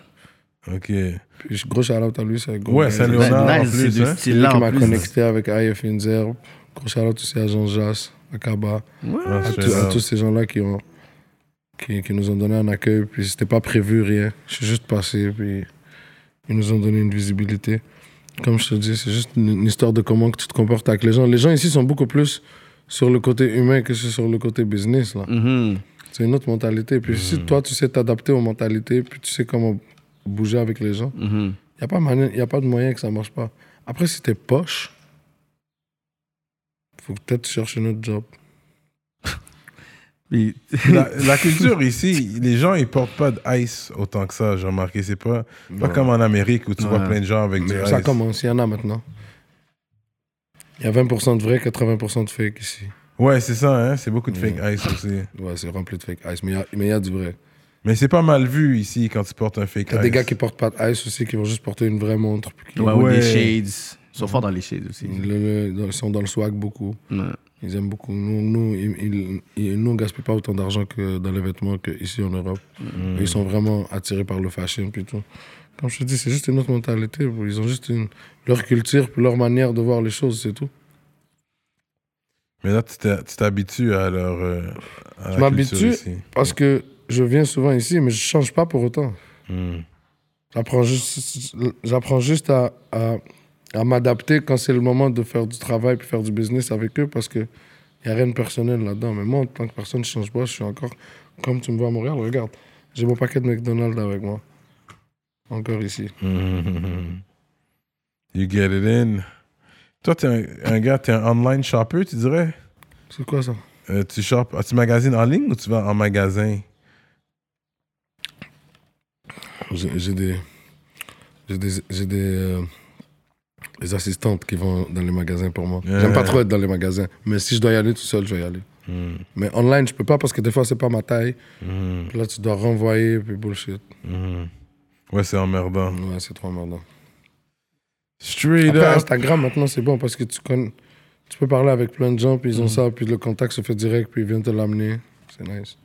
Ok. Puis gros shout out à lui, c'est un gros Ouais. Ben, en nice, plus, c'est hein. C'est lui qui m'a connecté avec IF Inzer. Gros shout out aussi à Jean Jass, à Kaba. Ah, à, à tous ces gens-là qui, ont, qui, qui nous ont donné un accueil. Puis c'était pas prévu, rien. Je suis juste passé, puis ils nous ont donné une visibilité. Comme je te dis, c'est juste une, histoire de comment que tu te comportes avec les gens. Les gens ici sont beaucoup plus sur le côté humain que sur le côté business. Là. Mhm. C'est une autre mentalité. Puis si toi, tu sais t'adapter aux mentalités, puis tu sais comment bouger avec les gens, il n'y a, pas mani- y a pas de moyen que ça marche pas. Après, si t'es poche, faut que peut-être tu cherches un autre job. La, la culture ici, les gens ils portent pas de ice autant que ça, j'ai remarqué. C'est pas, pas comme en Amérique où tu vois plein de gens avec du Mais ice. ça commence, il y en a maintenant. Il y a 20% de vrai, 80% de fake ici. Ouais, c'est ça, hein? c'est beaucoup de fake ice aussi. Ouais, c'est rempli de fake ice, mais il y a- y, du vrai. Mais c'est pas mal vu ici quand tu portes un fake Il y a ice. des gars qui portent pas de ice aussi, qui vont juste porter une vraie montre. puis qui- Ouais, ou Ouais. des shades. Ils sont forts dans les shades aussi. Le- le- ils sont dans le swag beaucoup. Ouais. Ils aiment beaucoup. Nous, nous, ils, ils- nous on gaspille pas autant d'argent que dans les vêtements qu'ici en Europe. Mm. Ils sont vraiment attirés par le fashion tout. Comme je te dis, c'est juste une autre mentalité. Ils ont juste une, leur culture leur manière de voir les choses, c'est tout. Mais là, tu t'habitues à leur. euh, à Je m'habitue. Parce que je viens souvent ici, mais je change pas pour autant. Hmm. J'apprends juste, j'apprends juste à, à, à m'adapter quand c'est le moment de faire du travail puis faire du business avec eux parce que y a rien de personnel là-dedans. Mais moi, en tant que personne, je change pas. Je suis encore comme tu me vois à Montréal. Regarde, j'ai mon paquet de McDonald's avec moi. Encore ici. You get it in. Toi, t'es un, un gars, t'es un online shopper, tu dirais? C'est quoi ça? Euh, tu shoppes, tu magasines en ligne ou tu vas en magasin? J'ai j'ai des, j'ai des, j'ai des, euh, des assistantes qui vont dans les magasins pour moi. J'aime pas trop être dans les magasins, mais si je dois y aller tout seul, je vais y aller. Hmm. Mais online, je peux pas parce que des fois, c'est pas ma taille. Puis là, tu dois renvoyer, puis bullshit. Mhm. Ouais, c'est emmerdant. Ouais, c'est trop emmerdant. Straight Après, up. Instagram, maintenant, c'est bon parce que tu connais. Tu peux parler avec plein de gens, puis ils ont ça, puis le contact se fait direct, puis ils viennent te l'amener. C'est nice.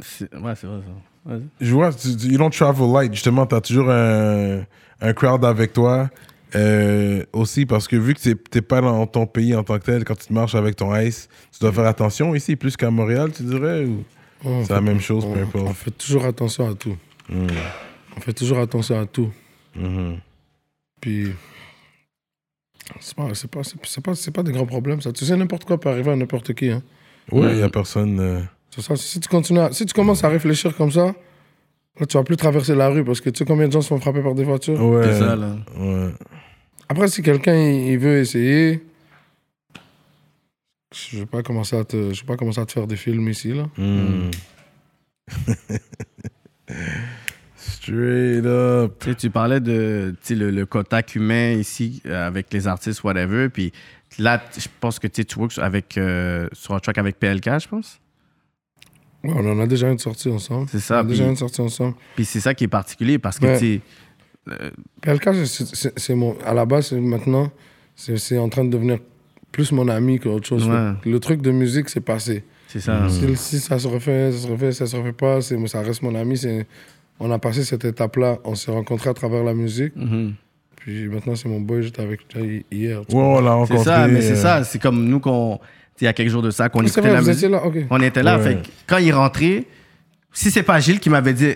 C'est- Ouais, c'est vrai ça. Je vois, tu, tu- you don't travel light. Justement, t'as toujours un, un crowd avec toi. Euh, aussi, parce que vu que t'es- t'es pas dans ton pays en tant que tel, quand tu marches avec ton ice, tu dois faire attention ici, plus qu'à Montréal, tu dirais? Ou... On C'est fait- la même chose, peu on, importe. on fait toujours attention à tout. Mhm. On fait toujours attention à tout. Mhm. Puis. C'est pas, c'est pas, pas, c'est pas des grands problèmes, ça. Tu sais, n'importe quoi peut arriver à n'importe qui. Hein. Ouais, il y a personne. euh, C'est ça. Si tu, continues à- si tu commences à réfléchir comme ça, là, tu vas plus traverser la rue parce que tu sais combien de gens se font frapper par des voitures? Ouais. C'est ça, là. Ouais. Après, si quelqu'un il, il veut essayer, je vais pas commencer à te, je vais pas commencer à te faire des films ici là. Mm. Straight up. Tu sais, tu parlais de tu sais, le, le contact humain ici euh, avec les artistes, whatever. Puis là, je pense que tu sais, tu works avec, euh, sur un track avec PLK, je pense. Ouais, on en a déjà une sortie ensemble. C'est On ça. a déjà une sortie ensemble. puis c'est ça qui est particulier parce que tu c'est- mon, à la base, maintenant, c'est c'est en train de devenir plus mon ami qu'autre chose. Ouais. Le truc de musique, c'est passé. c'est ça. Si, si ça se refait, ça se refait, ça se refait pas, c'est- ça reste mon ami. c'est- On a passé cette étape-là. On s'est rencontrés à travers la musique. Mhm. Puis maintenant, c'est mon boy. J'étais avec lui hier. tu Ouais, on l'a C'est ça, mais c'est euh, ça. C'est comme nous qu'on. Il y a quelques jours de ça qu'on. C'est écoutait vrai, la vous musique. étiez là. On était là. Ouais. Fait que quand il rentré, si c'est pas Gilles qui m'avait dit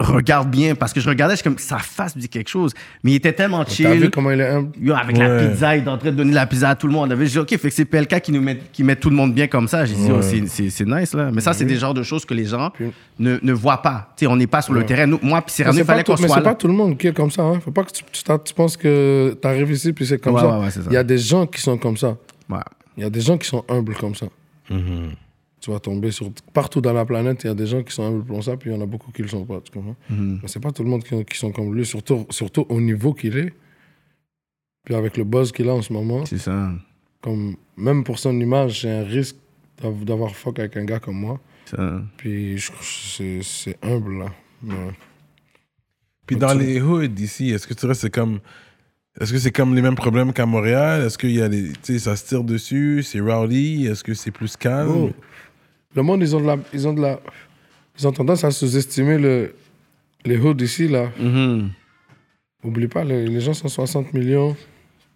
regarde bien, parce que je regardais, je suis comme sa face me dit quelque chose. Mais il était tellement T'as vu chill. comment il est humble? Yo, avec la pizza, il est en train de donner la pizza à tout le monde. J'ai dit, OK, fait que c'est PLK qui, nous met, qui met tout le monde bien comme ça. J'ai dit, oh, c'est- c'est c'est nice, là. Mais ça, c'est des genres de choses que les gens Puis- ne, ne voient pas. Tu sais, on n'est pas sur le terrain. Nous, moi, puis Mais il c'est pas, fallait tout, qu'on mais soit c'est là. pas tout le monde qui est comme ça. Hein. Faut pas que tu, tu, t'as- tu penses que t'arrives ici puis c'est comme Ouais, ça. ouais, ouais, c'est ça. Il y a des gens qui sont comme ça. Ouais. Il y a des gens qui sont humbles comme ça. mhm. Tu vas tomber sur partout dans la planète. Il y a des gens qui sont humbles comme ça, puis il y en a beaucoup qui le sont pas. Tu comprends? Mhm. Mais c'est pas tout le monde qui, qui sont comme lui, surtout, surtout au niveau qu'il est. Puis avec le buzz qu'il a en ce moment, C'est ça. comme même pour son image, c'est un risque d'av- d'avoir fuck avec un gars comme moi. Ça. Puis c'est humble là. Ouais. Puis dans Tu- les hoods ici, est-ce que tu c'est comme. Est-ce que c'est comme les mêmes problèmes qu'à Montréal? Est-ce qu'il y a des. Tu sais, ça se tire dessus? C'est rowdy? Est-ce que c'est plus calme? Oh. Le monde, ils ont de la, ils ont de la, ils ont tendance à sous-estimer le, les hoods ici là. Mhm. Oublie pas, les, les gens sont 60 millions.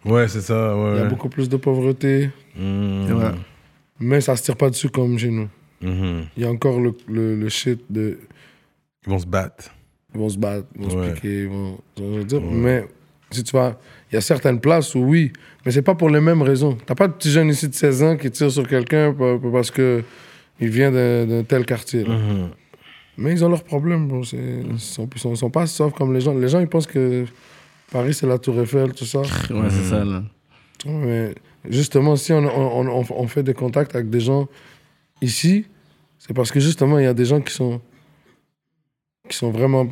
Ouais, c'est ça, ouais. Il y a beaucoup plus de pauvreté. Ouais. mais ça se tire pas dessus comme chez nous. Mhm. Il y a encore le, le, le shit de Ils vont se battre. ils vont se battre, ils vont Ouais. se piquer, ils vont, je veux dire. Mais si tu vas, il y a certaines places où oui, mais c'est pas pour les mêmes raisons. T'as pas de petit jeune ici de 16 ans qui tire sur quelqu'un pa- pa- parce que il vient d'un tel quartier. là. Mhm. Mais ils ont leurs problèmes. Bon, ils, sont, ils, sont, ils sont pas saufs comme les gens. Les gens, ils pensent que Paris, c'est la Tour Eiffel, tout ça. Ouais, c'est ça, là. Mais justement, si on, on, on, on fait des contacts avec des gens ici, c'est parce que justement, il y a des gens qui sont, qui sont vraiment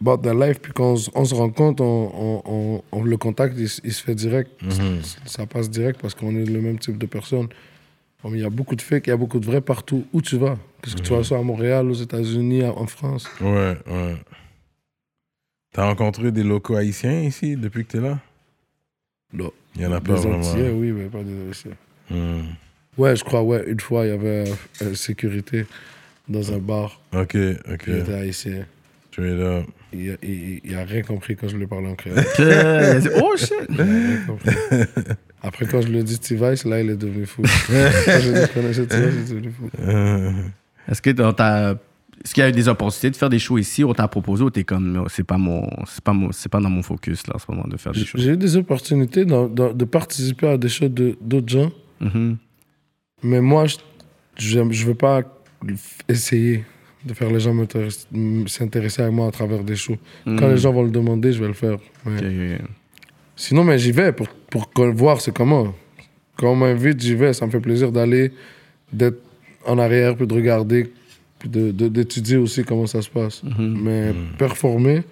about their life. Puis quand on, se- on se rend compte, on, on, on- le contacte, il, se- il se fait direct. Mhm. Ça passe direct parce qu'on est le même type de personne. Il y a beaucoup de fakes, il y a beaucoup de vrais partout. Où tu vas Qu'est-ce que tu vas soit à Montréal, aux États-Unis, en France Ouais, ouais. T'as rencontré des locaux haïtiens ici depuis que t'es là? Non. Il y en a pas Des vraiment. Antillais, oui, mais pas des Haïtiens. Hmm. Ouais, je crois, ouais. Une fois, il y avait euh, sécurité dans un bar. Ok, ok. Il était haïtien. Straight up. Il, a- il, il a rien compris quand je lui parlais en créole. Il a dit, oh shit! Il a rien compris. Après, quand je lui ai dit T-Vice, là, il est devenu fou. quand je lui ai dit je connaissais T-Vice, il est devenu fou. Euh, Est-ce que t'as- est-ce qu'il y a eu des opportunités de faire des shows ici, on t'a proposé ou t'es comme, oh, c'est pas mon, c'est pas mon, c'est pas dans mon focus là en ce moment de faire des shows? J'ai eu des opportunités dans- dans- de participer à des shows de- d'autres gens, Mhm. mais moi, je je je veux pas essayer de faire les gens s'intéresser à moi à travers des shows. Quand Mhm. les gens vont le demander, je vais le faire. Mais-. Sinon, mais j'y vais pour, pour voir c'est comment. Quand on m'invite, j'y vais. Ça me fait plaisir d'aller, d'être en arrière, puis de regarder, puis de- de- d'étudier aussi comment ça se passe. Mhm. Mais performer,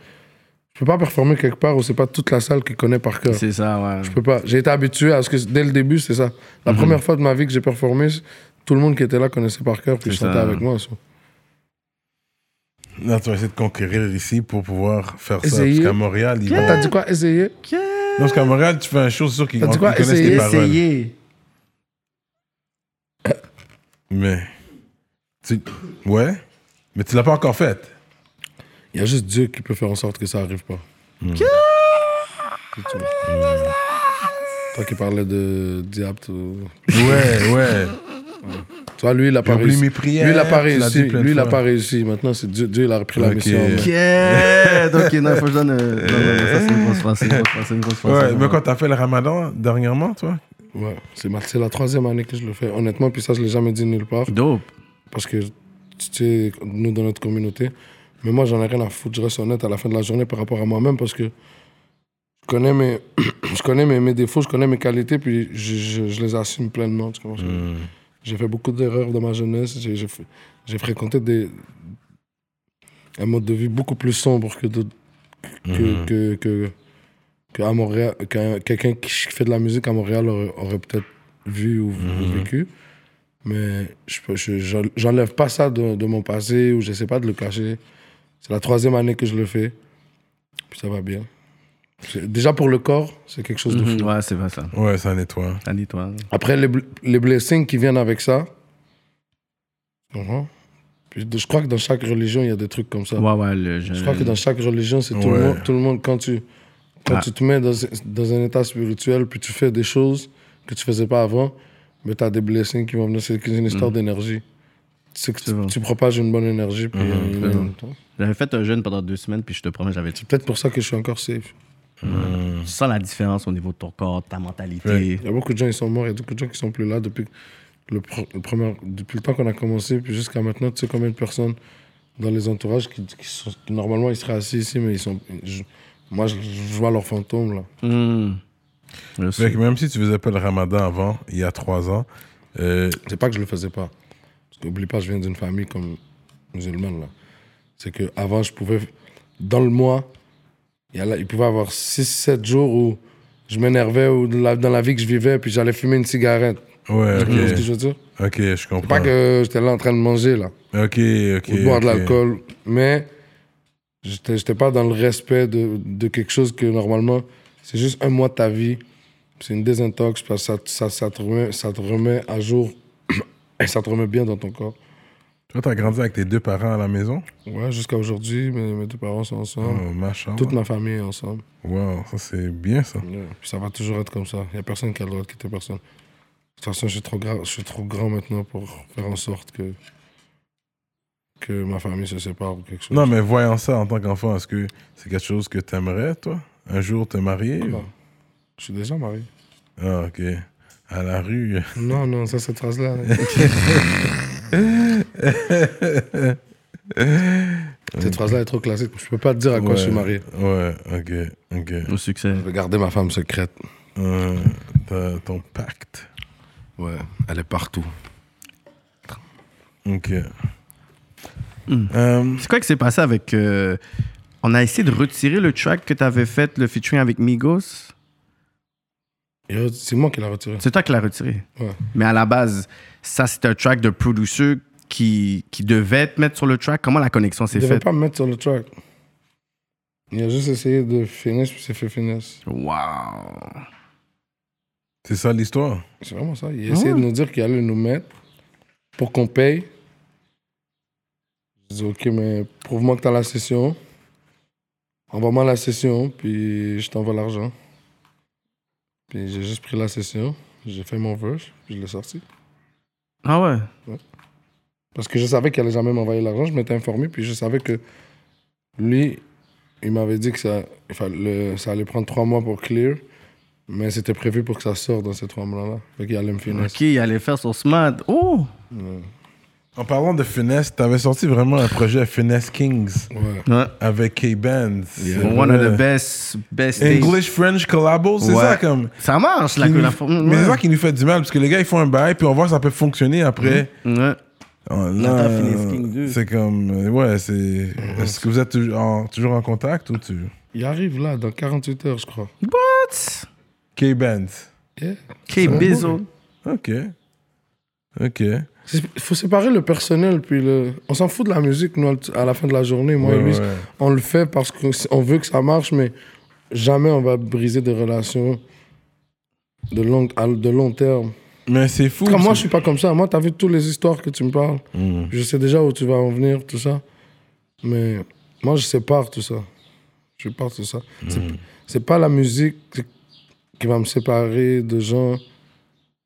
je peux pas performer quelque part où c'est pas toute la salle qui connaît par cœur. C'est ça, ouais. Je peux pas. J'ai été habitué à ce que dès le début, c'est ça. La première fois de ma vie que j'ai performé, tout le monde qui était là connaissait par cœur, puis C'est chantait ça. avec moi. ça. Là, tu vas essayer de conquérir ici pour pouvoir faire ça. Essayer? Parce qu'à Montréal, ils vont... T'as dit quoi Essayer? Non, parce qu'à Montréal, tu fais un show, sûr qu'ils T'as dit ils quoi? connaissent Essayer, tes paroles. Essayez. Mais. tu- Ouais. Mais tu l'as pas encore fait. Il y a juste Dieu qui peut faire en sorte que ça arrive pas. Tout. Toi qui parlais de diable, Ouais, ouais. Tu vois, lui, il a pas réussi. mes prières. Lui, il a pas tu l'as réussi. Lui, il a fois. pas réussi. Maintenant, c'est Dieu, Dieu, il a repris la Ok. mission. main. Yeah! Donc, non, faut que je donne. euh, non, non, non, ça, c'est une grosse phrase. C'est une grosse phrase. C'est une grosse phrase. Ouais, mais quand t'as fait le ramadan dernièrement, toi? Ouais, c'est ma- c'est la troisième année que je le fais. Honnêtement, puis ça, je l'ai jamais dit nulle part. Dope. Parce que, tu sais, nous, dans notre communauté. Mais moi, j'en ai rien à foutre. Je reste honnête à la fin de la journée par rapport à moi-même parce que je connais mes, je connais mes, mes défauts, je connais mes qualités, puis je, je- je les assume pleinement. tu comprends? Hmm. J'ai fait beaucoup d'erreurs dans ma jeunesse. J'ai- fréquenté des, un mode de vie beaucoup plus sombre que, d'autres- que, Mhm. que, que, que à Montréal, qu'un- quelqu'un qui fait de la musique à Montréal aurait, aurait peut-être vu ou, ou Mhm. vécu. Mais je j'enlève pas ça de, de mon passé ou j'essaie pas de le cacher. C'est la troisième année que je le fais. Puis ça va bien. Déjà pour le corps, c'est quelque chose de Mhm, fou. Ouais, c'est vrai ça. Ouais, ça nettoie. Ça nettoie. Après, les, bl- les blessings qui viennent avec ça. Puis de- je crois que dans chaque religion, il y a des trucs comme ça. Ouais, ouais, le Je crois que dans chaque religion, c'est tout, le Ouais. monde, tout le monde. Quand tu, quand Ah. tu te mets dans, dans un état spirituel, puis tu fais des choses que tu faisais pas avant, mais tu as des blessings qui vont venir. C'est une histoire d'énergie. C'est que tu, bon. tu propages une bonne énergie. Puis Mhm, une- bon. J'avais fait un jeûne pendant deux semaines, puis je te promets, j'avais. C'est peut-être pour ça que je suis encore safe. Hmm. sens la différence au niveau de ton corps, de ta mentalité. Ouais. Il y a beaucoup de gens qui sont morts, il y a beaucoup de gens qui sont plus là depuis le, pr- le premier, depuis le temps qu'on a commencé, puis jusqu'à maintenant, tu sais combien de personnes dans les entourages qui, qui sont, qui, normalement ils seraient assis ici, mais ils sont. je- moi, je, je vois leurs fantômes là. Fait que même si tu faisais pas le ramadan avant, il y a trois ans, euh, C'est pas que je le faisais pas. Parce qu'oublie pas, je viens d'une famille comme musulmane là. C'est que avant, je pouvais. Dans le mois, il, y a là- il pouvait y avoir 6-7 jours où je m'énervais ou dans la, vie que je vivais, puis j'allais fumer une cigarette. ouais, Tu comprends ce que ok. je veux dire? Ok, je comprends. pas que j'étais là en train de manger là. Ok, ok. ou de boire de l'alcool. Mais j'étais j'étais pas dans le respect de, de quelque chose que normalement, c'est juste un mois de ta vie. C'est une désintox parce que ça, ça, ça, te remet, ça te remet à jour et ça te remet bien dans ton corps. Toi, t'as grandi avec tes deux parents à la maison? Ouais, jusqu'à aujourd'hui, mes, mes deux parents sont ensemble. Oh, machin. Toute ma famille est ensemble. Wow, ça c'est bien ça. Yeah. Puis ça va toujours être comme ça. Il n'y a personne qui a le droit de quitter personne. De toute façon, je suis trop, je suis trop grand maintenant pour faire en sorte que, que ma famille se sépare ou quelque chose. Non, mais voyant ça en tant qu'enfant, est-ce que c'est quelque chose que t'aimerais, toi? Un jour te marier ou- Non. Je suis déjà marié. Ah, ok. À la rue. Non, non, ça, cette phrase-là. cette phrase-là est trop classique. Je peux pas te dire à quoi je suis Ouais. marié. Ouais, ok, ok. Au succès. Je vais garder ma femme secrète. Euh, t'as ton pacte. Ouais, elle est partout. Ok. Hmm. Euh, C'est quoi qui s'est passé avec. euh, on a essayé de retirer le track que tu avais fait, le featuring avec Migos? C'est moi qui l'ai retiré. C'est toi qui l'as retiré. Ouais. Mais à la base, ça, c'était un track de producer qui, qui devait te mettre sur le track. Comment la connexion s'est Il devait faite? pas me mettre sur le track. Il a juste essayé de finesse, puis c'est fait finesse. Wow. c'est ça l'histoire? C'est vraiment ça. Il a essayé de nous dire qu'il allait nous mettre pour qu'on paye. Je dis, OK, mais prouve-moi que t'as la session. Envoie-moi la session, puis je t'envoie l'argent. Puis j'ai juste pris la session, j'ai fait mon verse, puis je l'ai sorti. Ah ouais? Parce que je savais qu'il allait jamais m'envoyer l'argent, je m'étais informé, puis je savais que lui, il m'avait dit que ça, il fallait- ça allait prendre trois mois pour clear, mais c'était prévu pour que ça sorte dans ces trois mois-là. Fait qu'il allait me finir. Ok, il allait faire son smart. Oh! En parlant de finesse, t'avais sorti vraiment un projet Finesse Kings Ouais. Ouais. avec K-Bands. One of the best, best. English-French collabos, c'est Ouais. ça comme. Ça marche, la, nous- la, Mais c'est ça qui nous fait du mal, parce que les gars, ils font un bail, puis on voit que ça peut fonctionner après. Ouais. Oh, Là, là, t'as Finesse King 2. c'est comme. euh, Ouais, c'est. Est-ce que vous êtes toujours en, toujours en contact ou tu. Il arrive là, dans 48 heures, je crois. What? K-Bands. Yeah. K Bizzle. Ok. Ok. Il faut séparer le personnel, puis le... On s'en fout de la musique, nous, à la fin de la journée. Moi Ouais, et lui, ouais. on le fait parce qu'on veut que ça marche, mais jamais on va briser des relations de long, de long terme. Mais c'est fou. Moi, je suis pas comme ça. Moi, t'as vu toutes les histoires que tu me parles. Mm. Je sais déjà où tu vas en venir, tout ça. Mais moi, je sépare tout ça. Je sépare tout ça. C'est- C'est pas la musique qui va me séparer de gens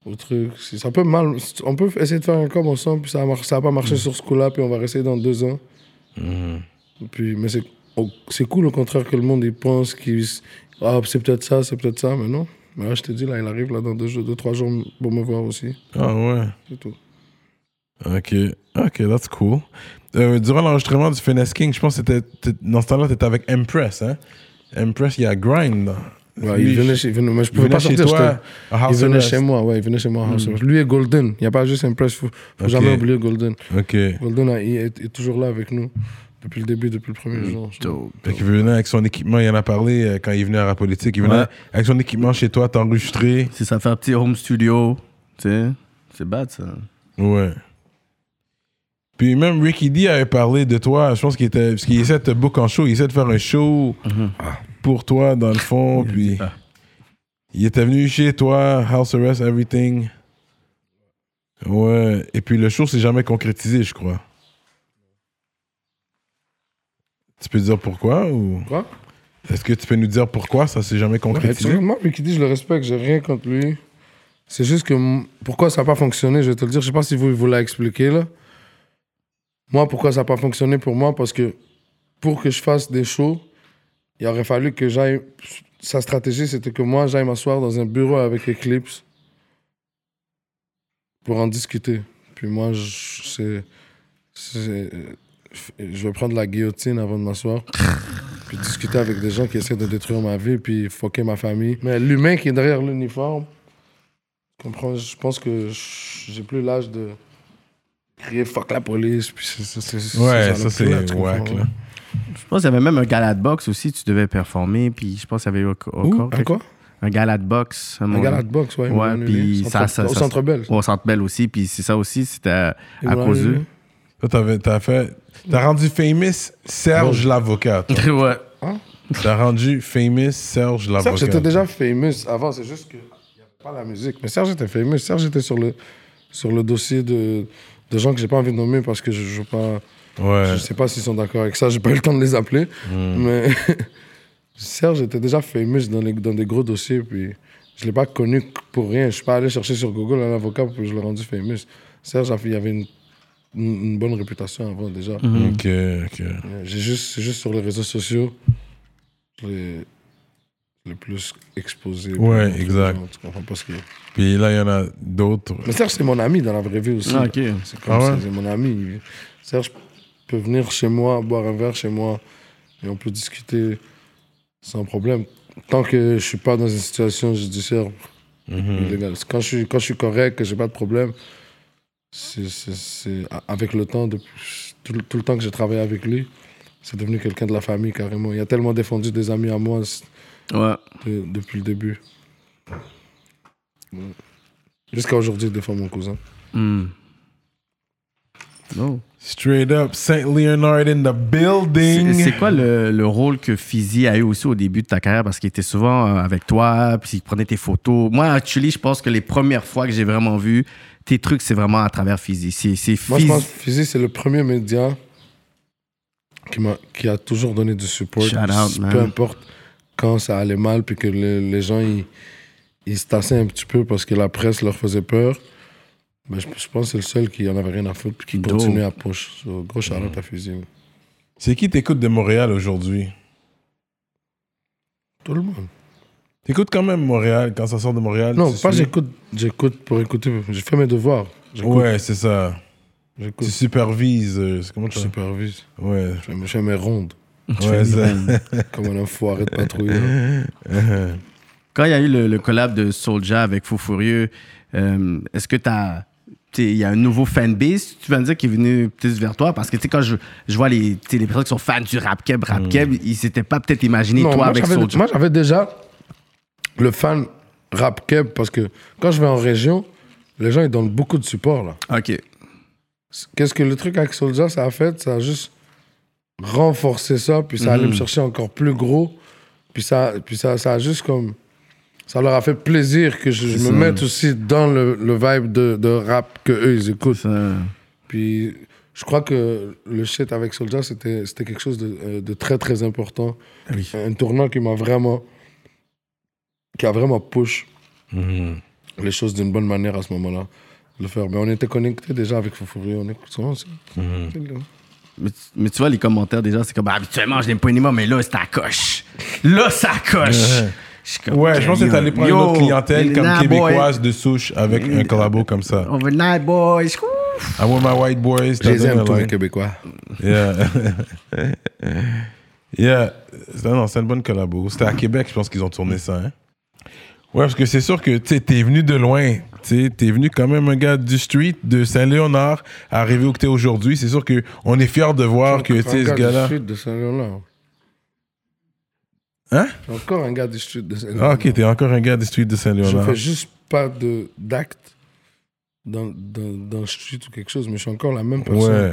ou truc. C'est- Ça peut mal. On peut essayer de faire un com ensemble, puis ça mar- ça pas marcher sur ce coup-là, puis on va rester dans deux ans. Puis, mais c'est cool, au contraire, que le monde il pense qu'il. Ah, c'est peut-être ça, c'est peut-être ça, mais non. Mais là, je te dis, là, il arrive là dans deux, jours, deux trois jours pour me voir aussi. Ah ouais. C'est tout. Ok. Ok, that's cool. Euh, durant l'enregistrement du Finesse King, je pense que c'était. Dans ce temps-là, t'étais avec Empress, hein? Empress, il y a Grind. Ouais, Lui, il venait chez, il venait- mais je il pouvais venait pas chez sortir. toi à Il House venait chez moi, ouais, il venait chez moi. à House Arrest. Lui et Golden. Il n'y a pas juste Impress, faut, faut Ok. jamais oublier Golden. Golden a- il est, est toujours là avec nous depuis le début, depuis le premier jour. Fait qu'il venait avec son équipement, il en a parlé euh, quand il venait à la politique. Il venait Ouais. avec son équipement chez toi, t'enregistrer. C'est ça, faire un petit home studio. Tu sais, c'est bad ça. Ouais. Puis même Ricky D avait parlé de toi, je pense qu'il était. Parce qu'il essaie de te book en show, il essaie de faire un show pour toi dans le fond. puis il était venu chez toi, House Arrest, everything. Ouais. Et puis le show s'est jamais concrétisé, je crois. Tu peux dire pourquoi ou? Quoi? Est-ce que tu peux nous dire pourquoi ça s'est jamais Ouais, concrétisé? tu vois, moi, Ricky dit, je le respecte, j'ai rien contre lui. C'est juste que pourquoi ça n'a pas fonctionné, je vais te le dire. Je sais pas si vous, vous l'a expliqué là. Moi, pourquoi ça n'a pas fonctionné pour moi? Parce que pour que je fasse des shows, il aurait fallu que j'aille. Sa stratégie, c'était que moi, j'aille m'asseoir dans un bureau avec Eclipse pour en discuter. Puis moi, je, je vais prendre la guillotine avant de m'asseour. puis discuter avec des gens qui essaient de détruire ma vie, puis foquer ma famille. Mais l'humain qui est derrière l'uniforme, comprends, je pense que j'ai plus l'âge de crier fuck la police. Puis c'est, Ouais, ça c'est whack ouais. là. Je pense qu'il y avait même un gala de boxe aussi, tu devais performer. Puis je pense qu'il y avait eu encore Un quoi? Un gala de boxe. Un gala de boxe, ouais. puis Centre- ça, ça, Au ça- Centre Bell. Au Centre Bell aussi. Puis c'est ça aussi, c'était à, cause d'eux. T'as fait. T'as rendu famous Serge l'avocat. toi. ouais. T'as rendu famous Serge l'avocat. Serge était déjà famous avant, c'est juste qu'il n'y avait pas la musique. Mais Serge était famous. Serge était sur le, sur le dossier de, de gens que j'ai pas envie de nommer parce que je ne pas. Ouais. Je sais pas s'ils sont d'accord avec ça, j'ai pas eu le temps de les appeler. Mais Serge était déjà famous dans, les, dans des gros dossiers, puis je l'ai pas connu pour rien. Je suis pas allé chercher sur Google un avocat pour que je l'ai rendu famous. Serge, il avait une, une, une bonne réputation avant déjà. Ok, ok. Euh, J'ai juste, c'est juste sur les réseaux sociaux, je l'ai le plus exposé. Ouais, exact. Tu comprends pas ce qu'il y a. Puis là, il y en a d'autres. Mais Serge, c'est mon ami dans la vraie vie aussi. Ah, ok. C'est comme Ah ouais? c'est mon ami. Serge peut venir chez moi, boire un verre chez moi, et on peut discuter sans problème. Tant que je suis pas dans une situation judiciaire Mhm. illégale. Quand je suis, quand je suis correct, que j'ai pas de problème, c'est, c'est, c'est- a- avec le temps, depuis, tout, le- tout le temps que j'ai travaillé avec lui, c'est devenu quelqu'un de la famille carrément. Il a tellement défendu des amis à moi c- Ouais. de- depuis le début. Ouais. Jusqu'à aujourd'hui, il défend mon cousin. Hmm. Straight up, Saint Leonard in the building. C'est quoi le, le rôle que Fizzy a eu aussi au début de ta carrière? Parce qu'il était souvent euh, avec toi, puis il prenait tes photos. Moi, actually, je pense que les premières fois que j'ai vraiment vu tes trucs, c'est vraiment à travers Fizzy. C'est c'est Moi, je Fizzy. pense que Fizzy, c'est le premier média qui, a toujours donné du support. Shout out, man. Peu importe quand ça allait mal, puis que le- les gens, ils, ils se tassaient un petit peu parce que la presse leur faisait peur. Mais je, je pense que c'est le seul qui en avait rien à foutre, puis qui Dope. continuait à push. So, gros out à Fizzy. C'est qui t'écoutes de Montréal aujourd'hui? Tout le monde. T'écoutes quand même Montréal quand ça sort de Montréal? Non, pas j'écoute, j'écoute pour écouter. J'ai fait mes devoirs. Ouais, c'est ça. Tu supervises. euh, c'est comment tu supervise. Ouais. Je fais, je fais mes rondes, Ouais, ça. comme un enfoiré de patrouille. Quand il y a eu le, le collab de Soulja avec Fou Furieux, euh, est-ce que t'as. tu sais, Il y a un nouveau fanbase, tu vas me dire, qui est venu plus vers toi? Parce que tu sais, quand je, je vois les, les personnes qui sont fans du rap keb, rap keb, ils s'étaient pas peut-être imaginé Non, toi moi, avec j'avais- Soulja. Moi, j'avais déjà le fan rap keb parce que quand je vais en région, les gens ils donnent beaucoup de support là. Ok. Qu'est-ce que le truc avec Soulja ça a fait? Ça a juste renforcé ça, puis ça allait Mhm. me chercher encore plus gros, puis ça, puis ça, ça a juste comme ça leur a fait plaisir que je, je me mette aussi dans le, le vibe de, de rap que eux ils écoutent. Ça- Puis je crois que le shit avec Soulja, c'était c'était quelque chose de, euh, de très très important. Oui. Un tournant qui m'a vraiment. qui a vraiment push Mhm. les choses d'une bonne manière à ce moment-là. Le faire. Mais on était connectés déjà avec Foufouri. On écoute souvent aussi. Mhm. Mais, tu- mais tu vois, les commentaires déjà, c'est comme Ah, habituellement, je n'aime pas Enima, mais là, c'est à coche. Là, ça coche. Ouais. Je suis comme, Ouais, je pense que t'es allé prendre une yo, autre clientèle comme nah, québécoise de souche avec un collabo comme ça. boy. Overnight, boys. I want my white boys. Je les aime, un tous les. Québécois. Yeah. yeah. Non, c'est une bonne collabo. C'était à Québec, je pense qu'ils ont tourné ça. Hein? Ouais, parce que c'est sûr que tu t'es venu de loin. Tu T'es venu quand même un gars du street, de Saint-Léonard, arrivé où t'es aujourd'hui. C'est sûr qu'on est fiers de voir que tu ce Un gars gars-là. du street de Saint-Léonard. Hein? Je suis encore un gars du street de Ah, Saint-Léonard. ok, t'es encore un gars du street de Je Saint-Léonard. fais juste pas d'acte dans, dans, dans le street ou quelque chose, mais je suis encore la même personne. Ouais.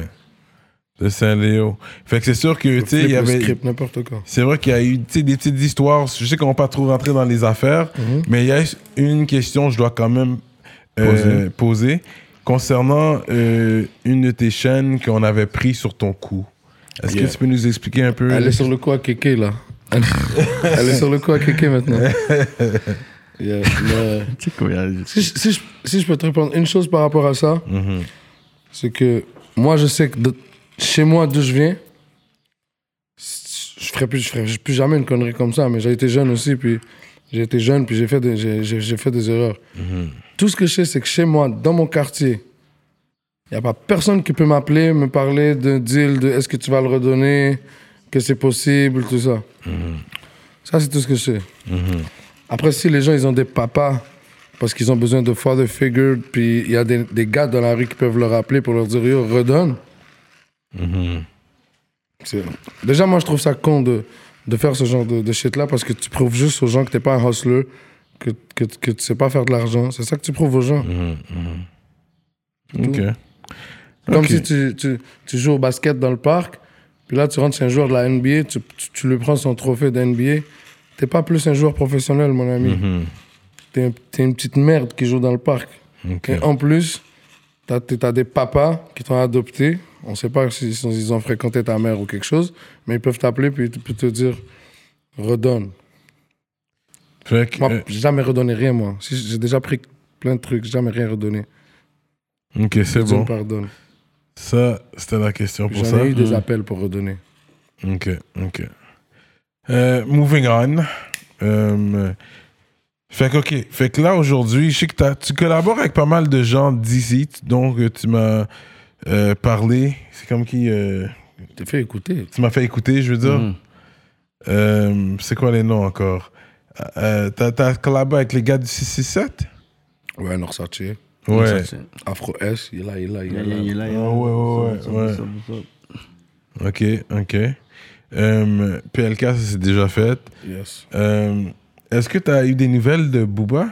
De Saint-Léo. Fait que c'est sûr que, Je tu sais, il y avait. n'importe quoi. C'est vrai qu'il y a eu tu sais, des petites histoires. Je sais qu'on va pas trop rentrer dans les affaires, Mhm. mais il y a une question que je dois quand même euh, poser concernant euh, une de tes chaînes qu'on avait pris sur ton cou. Est-ce Yeah. que tu peux nous expliquer un peu? Elle est sur le à Kéké, là. Elle, elle est sur le coup à Kéké maintenant. Yeah, mais- quoi, si, je- si je, si je peux te répondre une chose par rapport à ça, Mhm. c'est que moi, je sais que de- chez moi, d'où je viens, je ferai plus, je ferai plus jamais une connerie comme ça. Mais j'ai été jeune aussi, puis j'ai été jeune, puis j'ai fait, des- j'ai- fait des erreurs. Tout ce que je sais, c'est que chez moi, dans mon quartier, il n'y a pas personne qui peut m'appeler, me parler d'un deal, de est-ce que tu vas le redonner, que c'est possible, tout ça. Ça, c'est tout ce que je sais. Après, si les gens, ils ont des papas parce qu'ils ont besoin de father figure, puis il y a des, des gars dans la rue qui peuvent leur appeler pour leur dire Yo, redonne. C'est- Déjà, moi, je trouve ça con de, de faire ce genre de, de shit-là parce que tu prouves juste aux gens que t'es pas un hustler, que, que, que tu sais pas faire de l'argent. C'est ça que tu prouves aux gens. Ok. Comme si tu, tu, tu joues au basket dans le parc, puis là, tu rentres chez un joueur de la NBA, tu, tu, tu lui prends son trophée de NBA. T'es pas plus un joueur professionnel, mon ami. T'es un- t'es une petite merde qui joue dans le parc. Et en plus, t'as as des papas qui t'ont adopté. On sait pas s'ils si, ils ont fréquenté ta mère ou quelque chose, mais ils peuvent t'appeler puis, puis te dire redonne. Que, Moi, euh, j'ai jamais redonné rien, moi. J'ai déjà pris plein de trucs, jamais rien redonné. ok, c'est Dieu me bon. pardonne. Ça, c'était la question pour J'en ça. ai eu des Mm. appels pour redonner. Ok, ok. Euh, moving on. Euh, fait que, ok. Fait que là, aujourd'hui, je sais que t'as- tu collabores avec pas mal de gens d'ici, donc euh, tu m'as euh, parlé. C'est comme qui. euh, T'es fait écouter. tu m'as fait écouter, je veux dire. Euh, c'est quoi les noms encore? Euh, T'as t'as collaboré avec les gars du 667 Ouais, Norsace. Ouais. Afro S, il est là, il est là, il est là. Il est là, il est Ah là. ouais, ouais, ouais. Ok, ok. Euh, PLK, ça c'est déjà fait. Yes. Euh, Est-ce que tu as eu des nouvelles de Booba?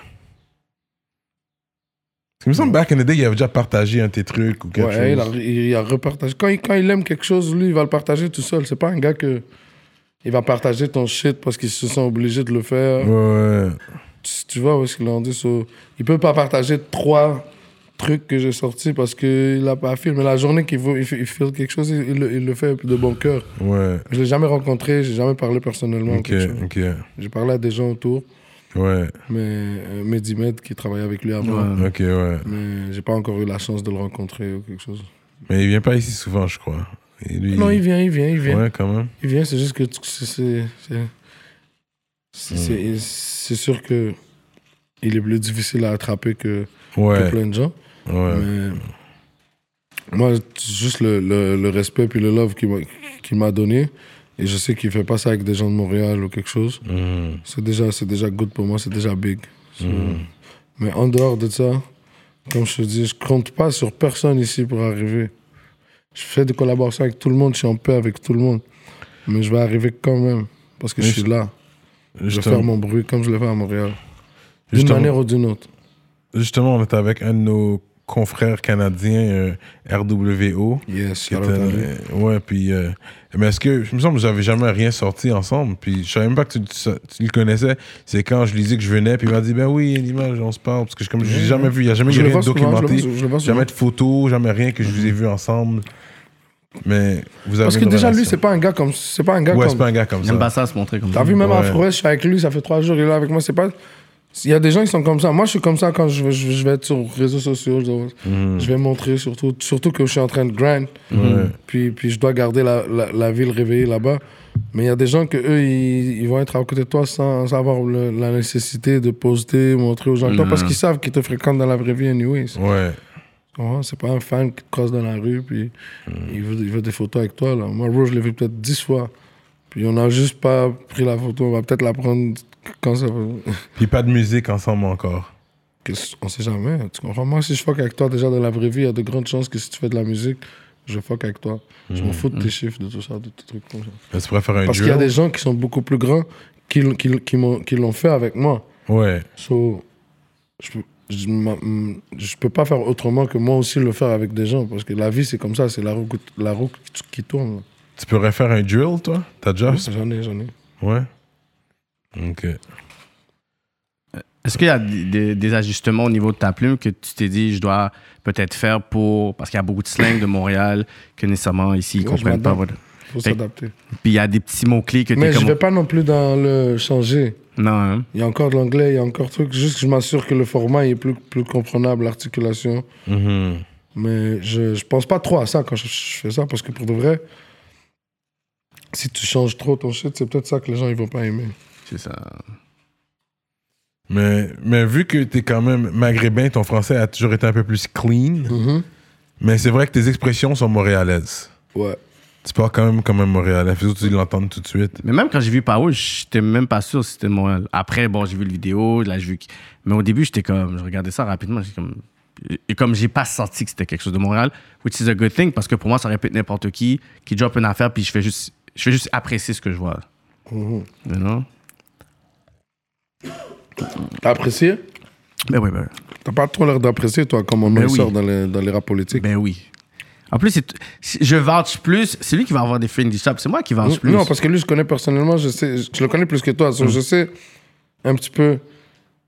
Parce qu'il me semble, back in the day, il avait déjà partagé un de tes trucs ou quelque Ouais, il a, chose. il a repartagé. Quand il, quand il aime quelque chose, lui, il va le partager tout seul. C'est pas un gars que. Il va partager ton shit parce qu'il se sent obligé de le faire. Ouais, Tu, tu vois où est-ce qu'il en dit so, Il peut pas partager trois trucs que j'ai sortis parce qu'il a pas. Mais la journée qu'il veut, il fait, il fait quelque chose, il, il le- il le fait de bon cœur. ouais. Je l'ai jamais rencontré, j'ai jamais parlé personnellement. Ok, ok. J'ai parlé à des gens autour, Ouais, mais euh, Medimed qui travaillait avec lui avant. ok, ouais. Mais j'ai pas encore eu la chance de le rencontrer ou quelque chose. Mais il vient pas ici souvent, je crois. Et lui, Non, il vient, il vient, il vient. Ouais, quand même. Il vient, c'est juste que c'est- c'est. c'est- sûr que il est plus difficile à attraper que, plein de gens. ouais. Mais moi, juste le, le, le respect puis le love qu'il m'a donné. Et je sais qu'il fait pas ça avec des gens de Montréal ou quelque chose. Mhm. C'est déjà, c'est déjà good pour moi, c'est déjà big. So, Mais en dehors de ça, comme je te dis, je compte pas sur personne ici pour arriver. Je fais des collaborations avec tout le monde, je suis en paix avec tout le monde. Mais je vais arriver quand même, parce que je suis là. Je vais faire mon bruit comme je le fais à Montréal. D'une manière ou d'une autre. Justement, on était avec un de nos confrères canadiens, euh, RWO. Yes, qui était- euh, ouais, puis. euh, mais est-ce que. Je me semble que j'avais jamais rien sorti ensemble. Puis je savais même pas que tu, tu- tu le connaissais. C'est quand je lui disais que je venais. Puis il m'a dit, ben oui, l'image, on se parle. Parce que je, comme je l'ai jamais vu, il n'y a jamais eu souvent, je le documenté. vois- je le vois souvent. Jamais de photos, jamais rien que je vous ai vu ensemble. Mais vous avez Parce que déjà, lui, c'est pas un gars comme. C'est pas un gars Ouais, c'est comme. pas un gars comme Il ça. aime pas ça se montrer comme ça. T'as vu, même Ouais. Afro, je suis avec lui, ça fait trois jours, il est là avec moi. C'est pas. Il y a des gens qui sont comme ça. Moi, je suis comme ça quand je vais, je vais- je vais être sur les réseaux sociaux. Je, Mhm. je vais montrer, surtout, surtout que je suis en train de grind. Puis, puis je dois garder la, la, la ville réveillée là-bas. Mais il y a des gens que eux, ils, ils vont être à côté de toi sans, sans avoir le- la nécessité de poster, montrer aux gens. Toi, parce qu'ils savent qu'ils te fréquentent dans la vraie vie, anyways. Ouais. C'est pas un fan qui te croise dans la rue, puis il, veut, il veut des photos avec toi. Là. Moi, Rose, je l'ai vu peut-être dix fois. Puis on n'a juste pas pris la photo. On va peut-être la prendre quand ça va. Puis pas de musique ensemble encore. On sait jamais. Tu comprends? Moi, si je fuck avec toi déjà dans la vraie vie, il y a de grandes chances que si tu fais de la musique, je fuck avec toi. Je m'en fous de tes chiffres, de tout ça, de tes trucs comme ça. Parce qu'il y a des gens qui sont beaucoup plus grands qui, qui, qui, qui l'ont fait avec moi. Ouais. So, je, peux- je, je peux pas faire autrement que moi aussi le faire avec des gens. Parce que la vie, c'est comme ça. C'est la roue, la roue qui, qui tourne. Tu pourrais faire un drill, toi? T'as déjà? J'en ai, j'en ai. Ouais. Ok. Est-ce qu'il y a des, des- des ajustements au niveau de ta plume que tu t'es dit, je dois peut-être faire pour. Parce qu'il y a beaucoup de slang de Montréal que nécessairement ici, ils je comprennent pas. votre- faut s'adapter. Puis il y a des petits mots-clés que tu Mais je comme. vais pas non plus dans le changer. Non, hein? Il y a encore de l'anglais, il y a encore truc. Juste que je m'assure que le format est plus, plus comprenable, l'articulation. Mhm. Mais je, je pense pas trop à ça quand je, je fais ça. Parce que pour de vrai, si tu changes trop ton shit, c'est peut-être ça que les gens ils vont pas aimer. C'est ça. Mais, mais vu que t'es quand même maghrébin, ton français a toujours été un peu plus clean. Mais c'est vrai que tes expressions sont montréalaises. Ouais. Tu parles quand même comme un montréalais. Faut tu l'entendes tout de suite. Mais même quand j'ai vu Power, j'étais même pas sûr si c'était Montréal. Après, bon, j'ai vu le vidéo, là, j'ai vu. Mais au début, j'étais comme. Je regardais ça rapidement, j'étais comme. Et comme j'ai pas senti que c'était quelque chose de Montréal, which is a good thing, parce que pour moi, ça aurait pu être n'importe qui qui drop une affaire, puis je fais juste, je fais juste apprécier ce que je vois. Mhm. You know? T'as apprécié? Ben oui, ben, T'as pas trop l'air d'apprécier, toi, comme on Ben en oui. sort dans les, dans les rap politiques. ben oui. En plus, je vouch plus, c'est lui qui va avoir des friendly shops. C'est moi qui vouch plus. Non, parce que lui, je connais personnellement, je, sais, je le connais plus que toi. Mm. Je sais un petit peu.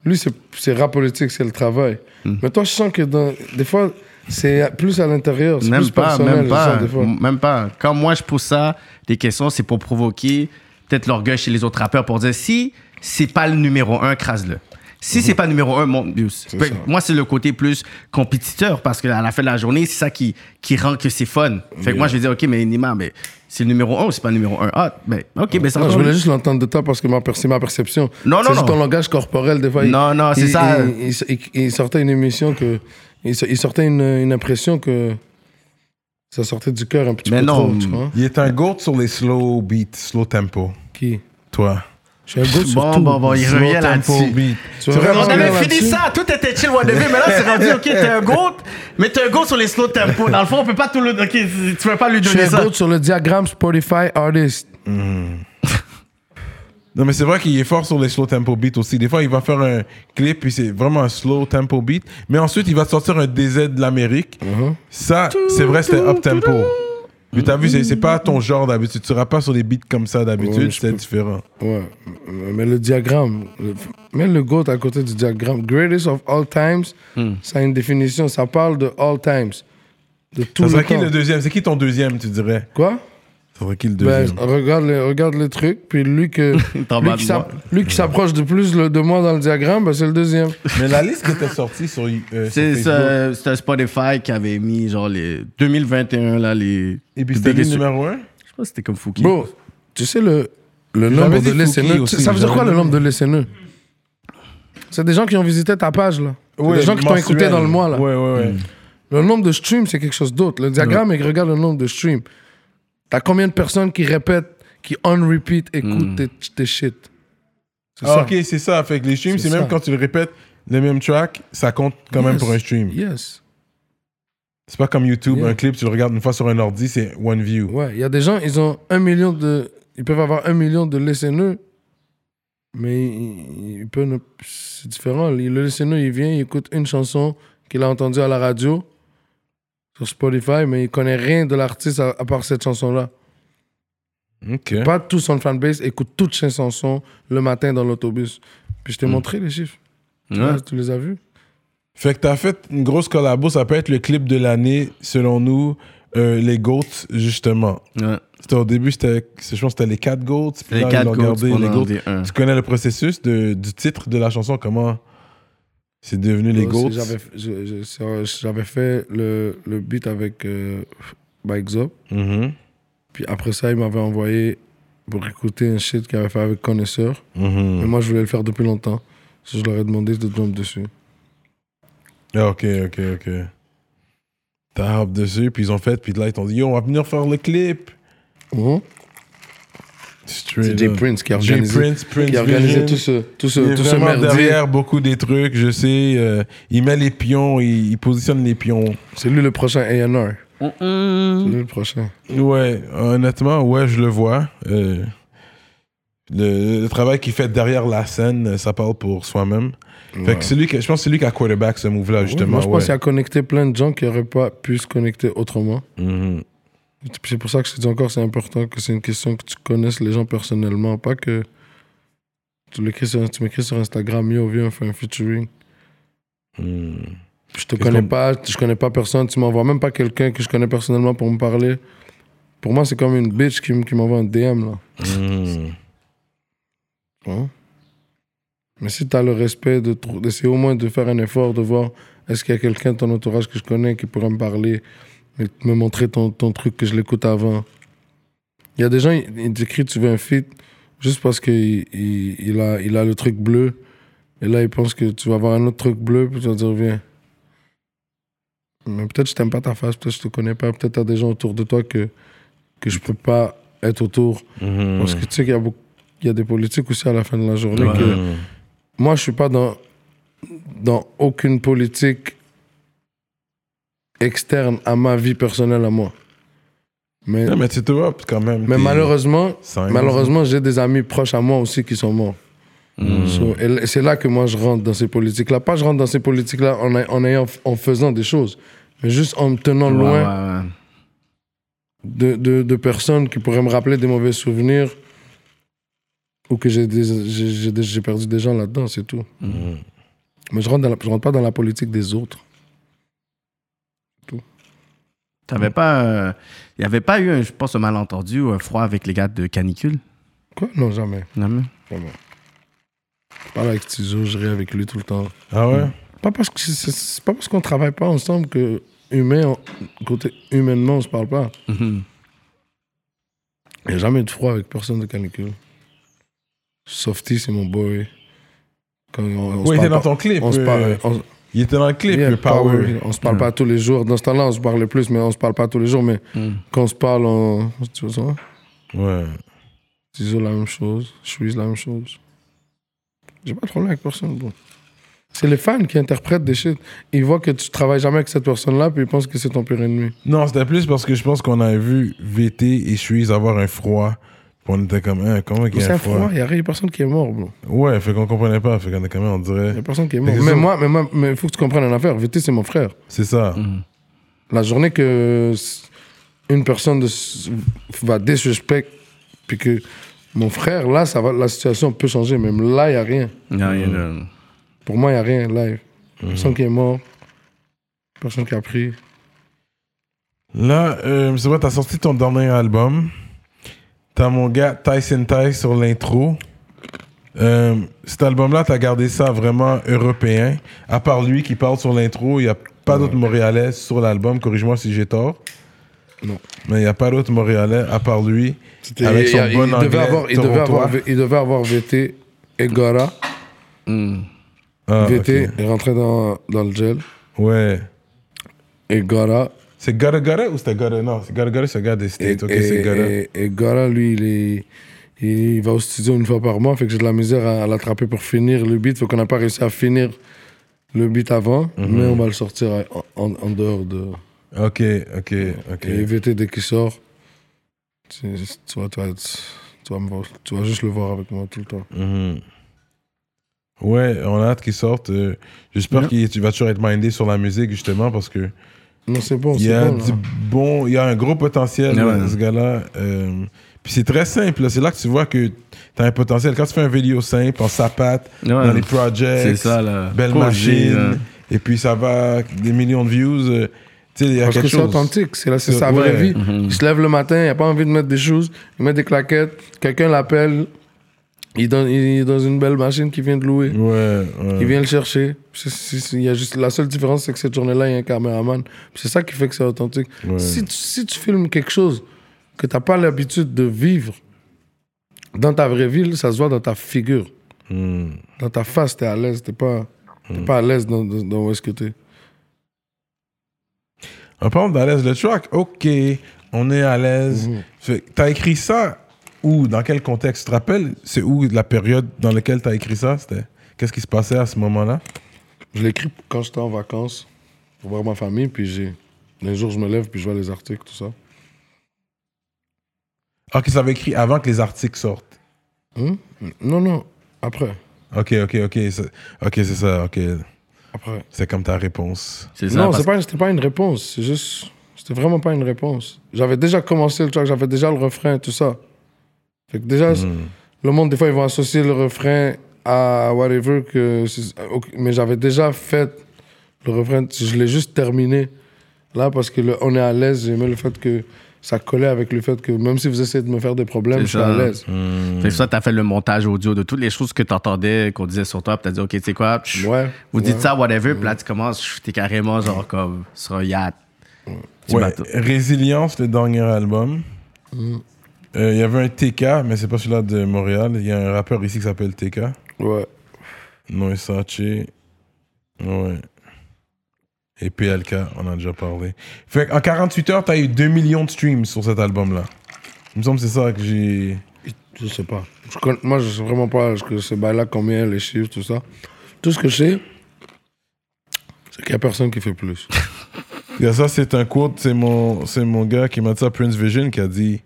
Lui, c'est rap politique, c'est le travail. Mm. Mais toi, je sens que dans, des fois, c'est plus à l'intérieur. Même plus pas, personnel, même pas, sens, même pas. Quand moi je pose ça, des questions, c'est pour provoquer peut-être l'orgueil chez les autres rappeurs pour dire si c'est pas le numéro un, crase-le. Si c'est pas le numéro un. Fait que ça. Moi, c'est le côté plus compétiteur parce qu'à la fin de la journée, c'est ça qui, qui rend que c'est fun. Fait que moi, je vais dire, OK, mais Nima, mais c'est le numéro un ou c'est pas le numéro un? Ah, ben, OK, ben ça Non, je voulais juste l'entendre de toi parce que c'est ma perception. Non, non, C'est non. ton langage corporel, des fois. il- Non, non, c'est ça. Il, il- il- il sortait une émission que. Il, il sortait une, une impression que. Ça sortait du cœur un petit Mais peu non. trop, tu vois. Il est un goat sur les slow beats, slow tempo. Qui? Toi. Je suis un sur Bon, tout. bon, bon, il Slow revient tempo là-dessus. On avait fini ça, tout était chill one day, mais là c'est rendu ok, t'es un goat, mais t'es un goat sur les slow tempo. Dans le fond, on peut pas tout le. Ok, tu peux pas lui Je suis donner un ça. goat sur le diagramme Spotify Artist. Non, mais c'est vrai qu'il est fort sur les slow tempo beats aussi. Des fois, il va faire un clip, puis c'est vraiment un slow tempo beat. Mais ensuite, il va sortir un DZ de l'Amérique. Uh-huh. Ça, c'est vrai, c'était up tempo. Mais t'as vu, c'est- c'est pas ton genre d'habitude. Tu seras pas sur des beats comme ça Ouais, d'habitude, je c'est peux- différent. Ouais, mais le diagramme, le- mets le GOAT à côté du diagramme. Greatest of all times, ça a une définition, ça parle de all times. De tout Ça le serait qui temps. le deuxième? C'est qui ton deuxième, tu dirais? Quoi? Ça serait qui le ben, deuxième regarde, le, regarde le truc, puis lui, que, lui qui de s'app- moi. lui qui s'approche de plus le- de moi dans le diagramme, ben, c'est le deuxième. Mais la liste qui était sortie sur, euh, sur C'est Facebook, ça, c'était Spotify qui avait mis genre les 2021 là les. et puis c'était lui biggest- numéro un? Je sais pas si c'était comme Fouki. Bro, tu sais le, le nombre dit de Fouki listeners. aussi, Ça veut dire quoi le dit- nombre de listeners C'est des gens qui ont visité ta page, là. C'est Ouais, des gens qui t'ont mensuel. écouté dans le mois, là. Ouais, ouais, ouais. Le nombre de streams, c'est quelque chose d'autre. Le diagramme, il regarde le nombre de streams. T'as combien de personnes qui répètent, qui on repeat, écoutent tes, tes shit? C'est Ah, ça. ok, c'est ça. Fait que les streams, C'est même quand tu le répètes, le même track, ça compte quand même pour un stream. Yes. C'est pas comme YouTube, Yeah. un clip, tu le regardes une fois sur un ordi, c'est one view. Ouais, il y a des gens, ils ont un million de. Ils peuvent avoir un million de listeners, mais ils, ils peuvent ne- c'est différent. Le listener, il vient, il écoute une chanson qu'il a entendue à la radio sur Spotify, mais il connaît rien de l'artiste à, à part cette chanson-là. Ok. Pas tout son fanbase écoute toutes ses chansons le matin dans l'autobus. Puis je t'ai montré les chiffres. Tu Ouais. vois, Tu les as vus? Fait que t'as fait une grosse collabo, ça peut être le clip de l'année, selon nous, euh, les GOATs, justement. Ouais. C'était au début, c'était, je pense que c'était les 4 GOATs. puis Les là, ils gardé, les GOATs. Tu connais le processus de, du titre de la chanson, comment c'est devenu les GOATs J'avais, fait le, le beat avec euh, Mike Zop. Mhm, Puis après ça, il m'avait envoyé pour écouter un shit qu'il avait fait avec Connaisseur. mhm. Mais moi, je voulais le faire depuis longtemps. So, je leur ai demandé de jump dessus. Ah, ok, ok, ok. T'as hop dessus, puis ils ont fait, puis là, ils t'ont dit, yo, on va venir faire le clip. Mhm. DJ up. Prince qui a organisé, Prince, Prince qui a organisé Vision. tout ce, tout ce, Il est tout ce merdier. derrière beaucoup des trucs, je sais. euh, il met les pions, il, il positionne les pions. C'est lui le prochain A&R. C'est lui le prochain. Ouais, honnêtement, ouais, je le vois. Euh, le, le travail qu'il fait derrière la scène, ça parle pour soi-même. Fait Ouais. que c'est lui qui- je pense que c'est lui qui a quarterback ce move-là, justement. moi, je pense ouais. qu'il a connecté plein de gens qui n'auraient pas pu se connecter autrement. Mhm. C'est pour ça que je te dis encore, c'est important que c'est une question que tu connaisses les gens personnellement, pas que tu l'écris sur, m'écris sur Instagram, yo, viens, on fait un featuring. Mhm. Je te connais pas, je connais pas personne, tu m'envoies même pas quelqu'un que je connais personnellement pour me parler. Pour moi, c'est comme une bitch qui, qui m'envoie un DM, là. Hein? Mais si tu as le respect de d'essayer au moins de faire un effort, de voir est-ce qu'il y a quelqu'un de ton entourage que je connais qui pourrait me parler, et me montrer ton, ton truc que je l'écoute avant. Il y a des gens, ils t'écrivent tu veux un feat juste parce qu'il il, il a, il a le truc bleu. Et là, ils pensent que tu vas avoir un autre truc bleu, puis tu vas dire viens. Mais peut-être je t'aime pas ta face, peut-être je te connais pas, peut-être t'as des gens autour de toi que, que je peux pas être autour. Mhm. Parce que tu sais qu'il y a beaucoup il y a des politiques aussi à la fin de la journée. Que- moi, je suis pas dans, dans aucune politique externe à ma vie personnelle à moi. Mais, Ouais, mais tu te vois quand même. mais t'es- malheureusement, malheureusement, j'ai des amis proches à moi aussi qui sont morts. So, et c'est là que moi je rentre dans ces politiques-là. Pas je rentre dans ces politiques-là en, a- en, ayant, en faisant des choses, mais juste en me tenant Ouais, loin ouais, ouais. de, de, de personnes qui pourraient me rappeler des mauvais souvenirs ou que j'ai perdu des gens là-dedans, c'est tout. Mhm. Mais je rentre, dans la- je rentre pas dans la politique des autres. T'avais pas. Il y avait pas eu, un, je pense, un malentendu ou un froid avec les gars de canicule? Quoi? Non, jamais. Non, mais. jamais. Je parle avec Tizo, je ris avec lui tout le temps. Ah ouais? Pas parce que c'est- c'est pas parce qu'on travaille pas ensemble que humain, on- côté humainement, on se parle pas. Il n'y a jamais eu de froid avec personne de canicule. Softy, c'est mon boy. Quand on, on se Oui, il était parle dans pas- ton clip. On se euh, parle. on- Il était dans le clip, Yeah, le Power. On se parle pas tous les jours. Dans ce temps-là, on se parle plus, mais on se parle pas tous les jours. Mais Mm. quand on se parle, on. Tu vois ça? Ouais. Tizo, la même chose. Shreeze, la même chose. J'ai pas de problème avec personne, bro. C'est les fans qui interprètent des shit. Ils voient que tu travailles jamais avec cette personne-là, puis ils pensent que c'est ton pire ennemi. Non, c'était plus parce que je pense qu'on avait vu VT et Suisse avoir un froid. On était comme, hein, comment qu'il y a un froid? il y a rien, personne qui est mort, bro. Ouais, fait qu'on comprenait pas. Fait qu'on est quand même, on Il dirait. y a personne qui est mort. Mais ça. moi, mais moi, mais il faut que tu comprennes une affaire. VT, c'est mon frère. C'est ça. La journée que une personne de, va disrespect, puis que mon frère, là, ça va, la situation peut changer. Même là, il n'y a rien. Il y a rien de- Pour moi, il n'y a rien live. Personne qui est mort. Personne qui a pris. Là, euh, c'est vrai, t'as sorti ton dernier album. T'as mon gars Tyson Ty sur l'intro. Euh, cet album-là, t'as gardé ça vraiment européen. À part lui qui parle sur l'intro, il n'y a pas d'autres Montréalais sur l'album. Corrige-moi si j'ai tort. Non. Mais il n'y a pas d'autres Montréalais à part lui. Avec son il, il bon devait avoir, il, devait avoir, il devait avoir VT et Gora. Hmm. Ah, VT ok. est rentré dans, dans le gel. Ouais. Et Gora. C'est Gotta Gotta ou c'était Gotta? Non, c'est Gotta Gotta, c'est un gars des Et, States. ok, et- c'est Gotta. et- et lui, il, est, il va au studio une fois par mois. Fait que j'ai de la misère à, à l'attraper pour finir le beat. Fait qu'on n'a pas réussi à finir le beat avant. Mhm. Mais on va le sortir en, en- en dehors de. Ok, ok, ok. Et VT, dès qu'il sort, tu, tu vas, tu, vas, être- tu, vas me voir- tu vas juste le voir avec moi tout le temps. Mhm. Ouais, on a hâte qu'il sorte. euh, J'espère Yeah. que tu vas toujours être mindé sur la musique, justement, parce que Non, c'est bon, il y c'est a bon. du là. bon, il y a un gros potentiel, là, ouais. ce gars-là. euh, puis c'est très simple. C'est là que tu vois que tu as un potentiel. Quand tu fais un vidéo simple, en sapate, Ouais. dans les projects, C'est ça, là. belle machine, là. et puis ça va, des millions de views. euh, tu sais, il y a Parce que quelque c'est chose. authentique, c'est la- c'est C'est- sa vraie vie. Mhm. Il se lève le matin, il n'a pas envie de mettre des choses, il met des claquettes, quelqu'un l'appelle, il, est dans une belle machine qu'il vient de louer. Ouais, ouais. Il vient le chercher. Il y a juste, la seule différence, c'est que cette journée-là, il y a un caméraman. C'est ça qui fait que c'est authentique. Ouais. Si, tu, si tu filmes quelque chose que tu n'as pas l'habitude de vivre dans ta vraie vie, ça se voit dans ta figure. Hmm. Dans ta face, tu es à l'aise. Tu n'es pas, t'es pas à l'aise dans, dans, dans où est-ce que tu es. En parlant d'à l'aise, le track, ok, on est à l'aise. Mhm. Fait que T'as écrit ça où Dans quel contexte? Tu te rappelles? C'est où la période dans laquelle t'as écrit ça? C'était Qu'est-ce qui se passait à ce moment-là? Je l'ai écrit quand j'étais en vacances pour voir ma famille. Puis j'ai. Un jour, je me lève puis je vois les articles, tout ça. Ah, ça avait écrit avant que les articles sortent? Hum? Non, non. Après. Ok, ok, ok. c'est- Ok, c'est ça, ok. Après. C'est comme ta réponse. C'est ça. Non, parce c'est pas, c'était pas une réponse. C'est juste. C'était vraiment pas une réponse. J'avais déjà commencé le track, j'avais déjà le refrain, tout ça. Fait que déjà, Hmm. le monde, des fois, ils vont associer le refrain à whatever. Que mais j'avais déjà fait le refrain. Je l'ai juste terminé. Là, parce que le, on est à l'aise. J'aimais le fait que ça collait avec le fait que même si vous essayez de me faire des problèmes, je suis à l'aise. Hmm. C'est ça, t'as fait le montage audio de toutes les choses que t'entendais, qu'on disait sur toi, puis t'as dit, OK, tu sais quoi, chut, Ouais. vous ouais. dites ça, whatever, puis là, tu commences, chut, t'es carrément genre comme sur un yacht. Ouais. Résilience, le dernier album. Euh, Il y avait un TK, mais c'est pas celui-là de Montréal. Il y a un rappeur ici qui s'appelle TK. Ouais. Non Sache. Ouais. Et PLK, on a déjà parlé. Fait en 48 heures, t'as eu 2 millions de streams sur cet album-là. Il me semble que c'est ça que j'ai. Je sais pas. Je connais- moi, je sais vraiment pas ce que ce bail-là, combien, les chiffres, tout ça. Tout ce que je sais, c'est qu'il y a personne qui fait plus. Ça, c'est un quote, c'est mon, c'est mon gars qui m'a dit ça, Prince Vision, qui a dit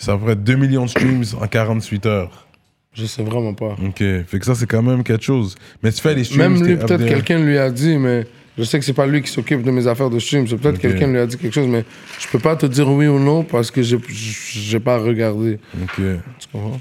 ça ferait 2 millions de streams en 48 heures. Je sais vraiment pas. Ok. Fait que ça, c'est quand même quelque chose. Mais tu fais les streams. Même lui, peut-être quelqu'un lui a dit, mais je sais que c'est pas lui qui s'occupe de mes affaires de stream. C'est peut-être Ok. quelqu'un lui a dit quelque chose, mais je peux pas te dire oui ou non parce que j'ai pas regardé. Ok. Tu comprends?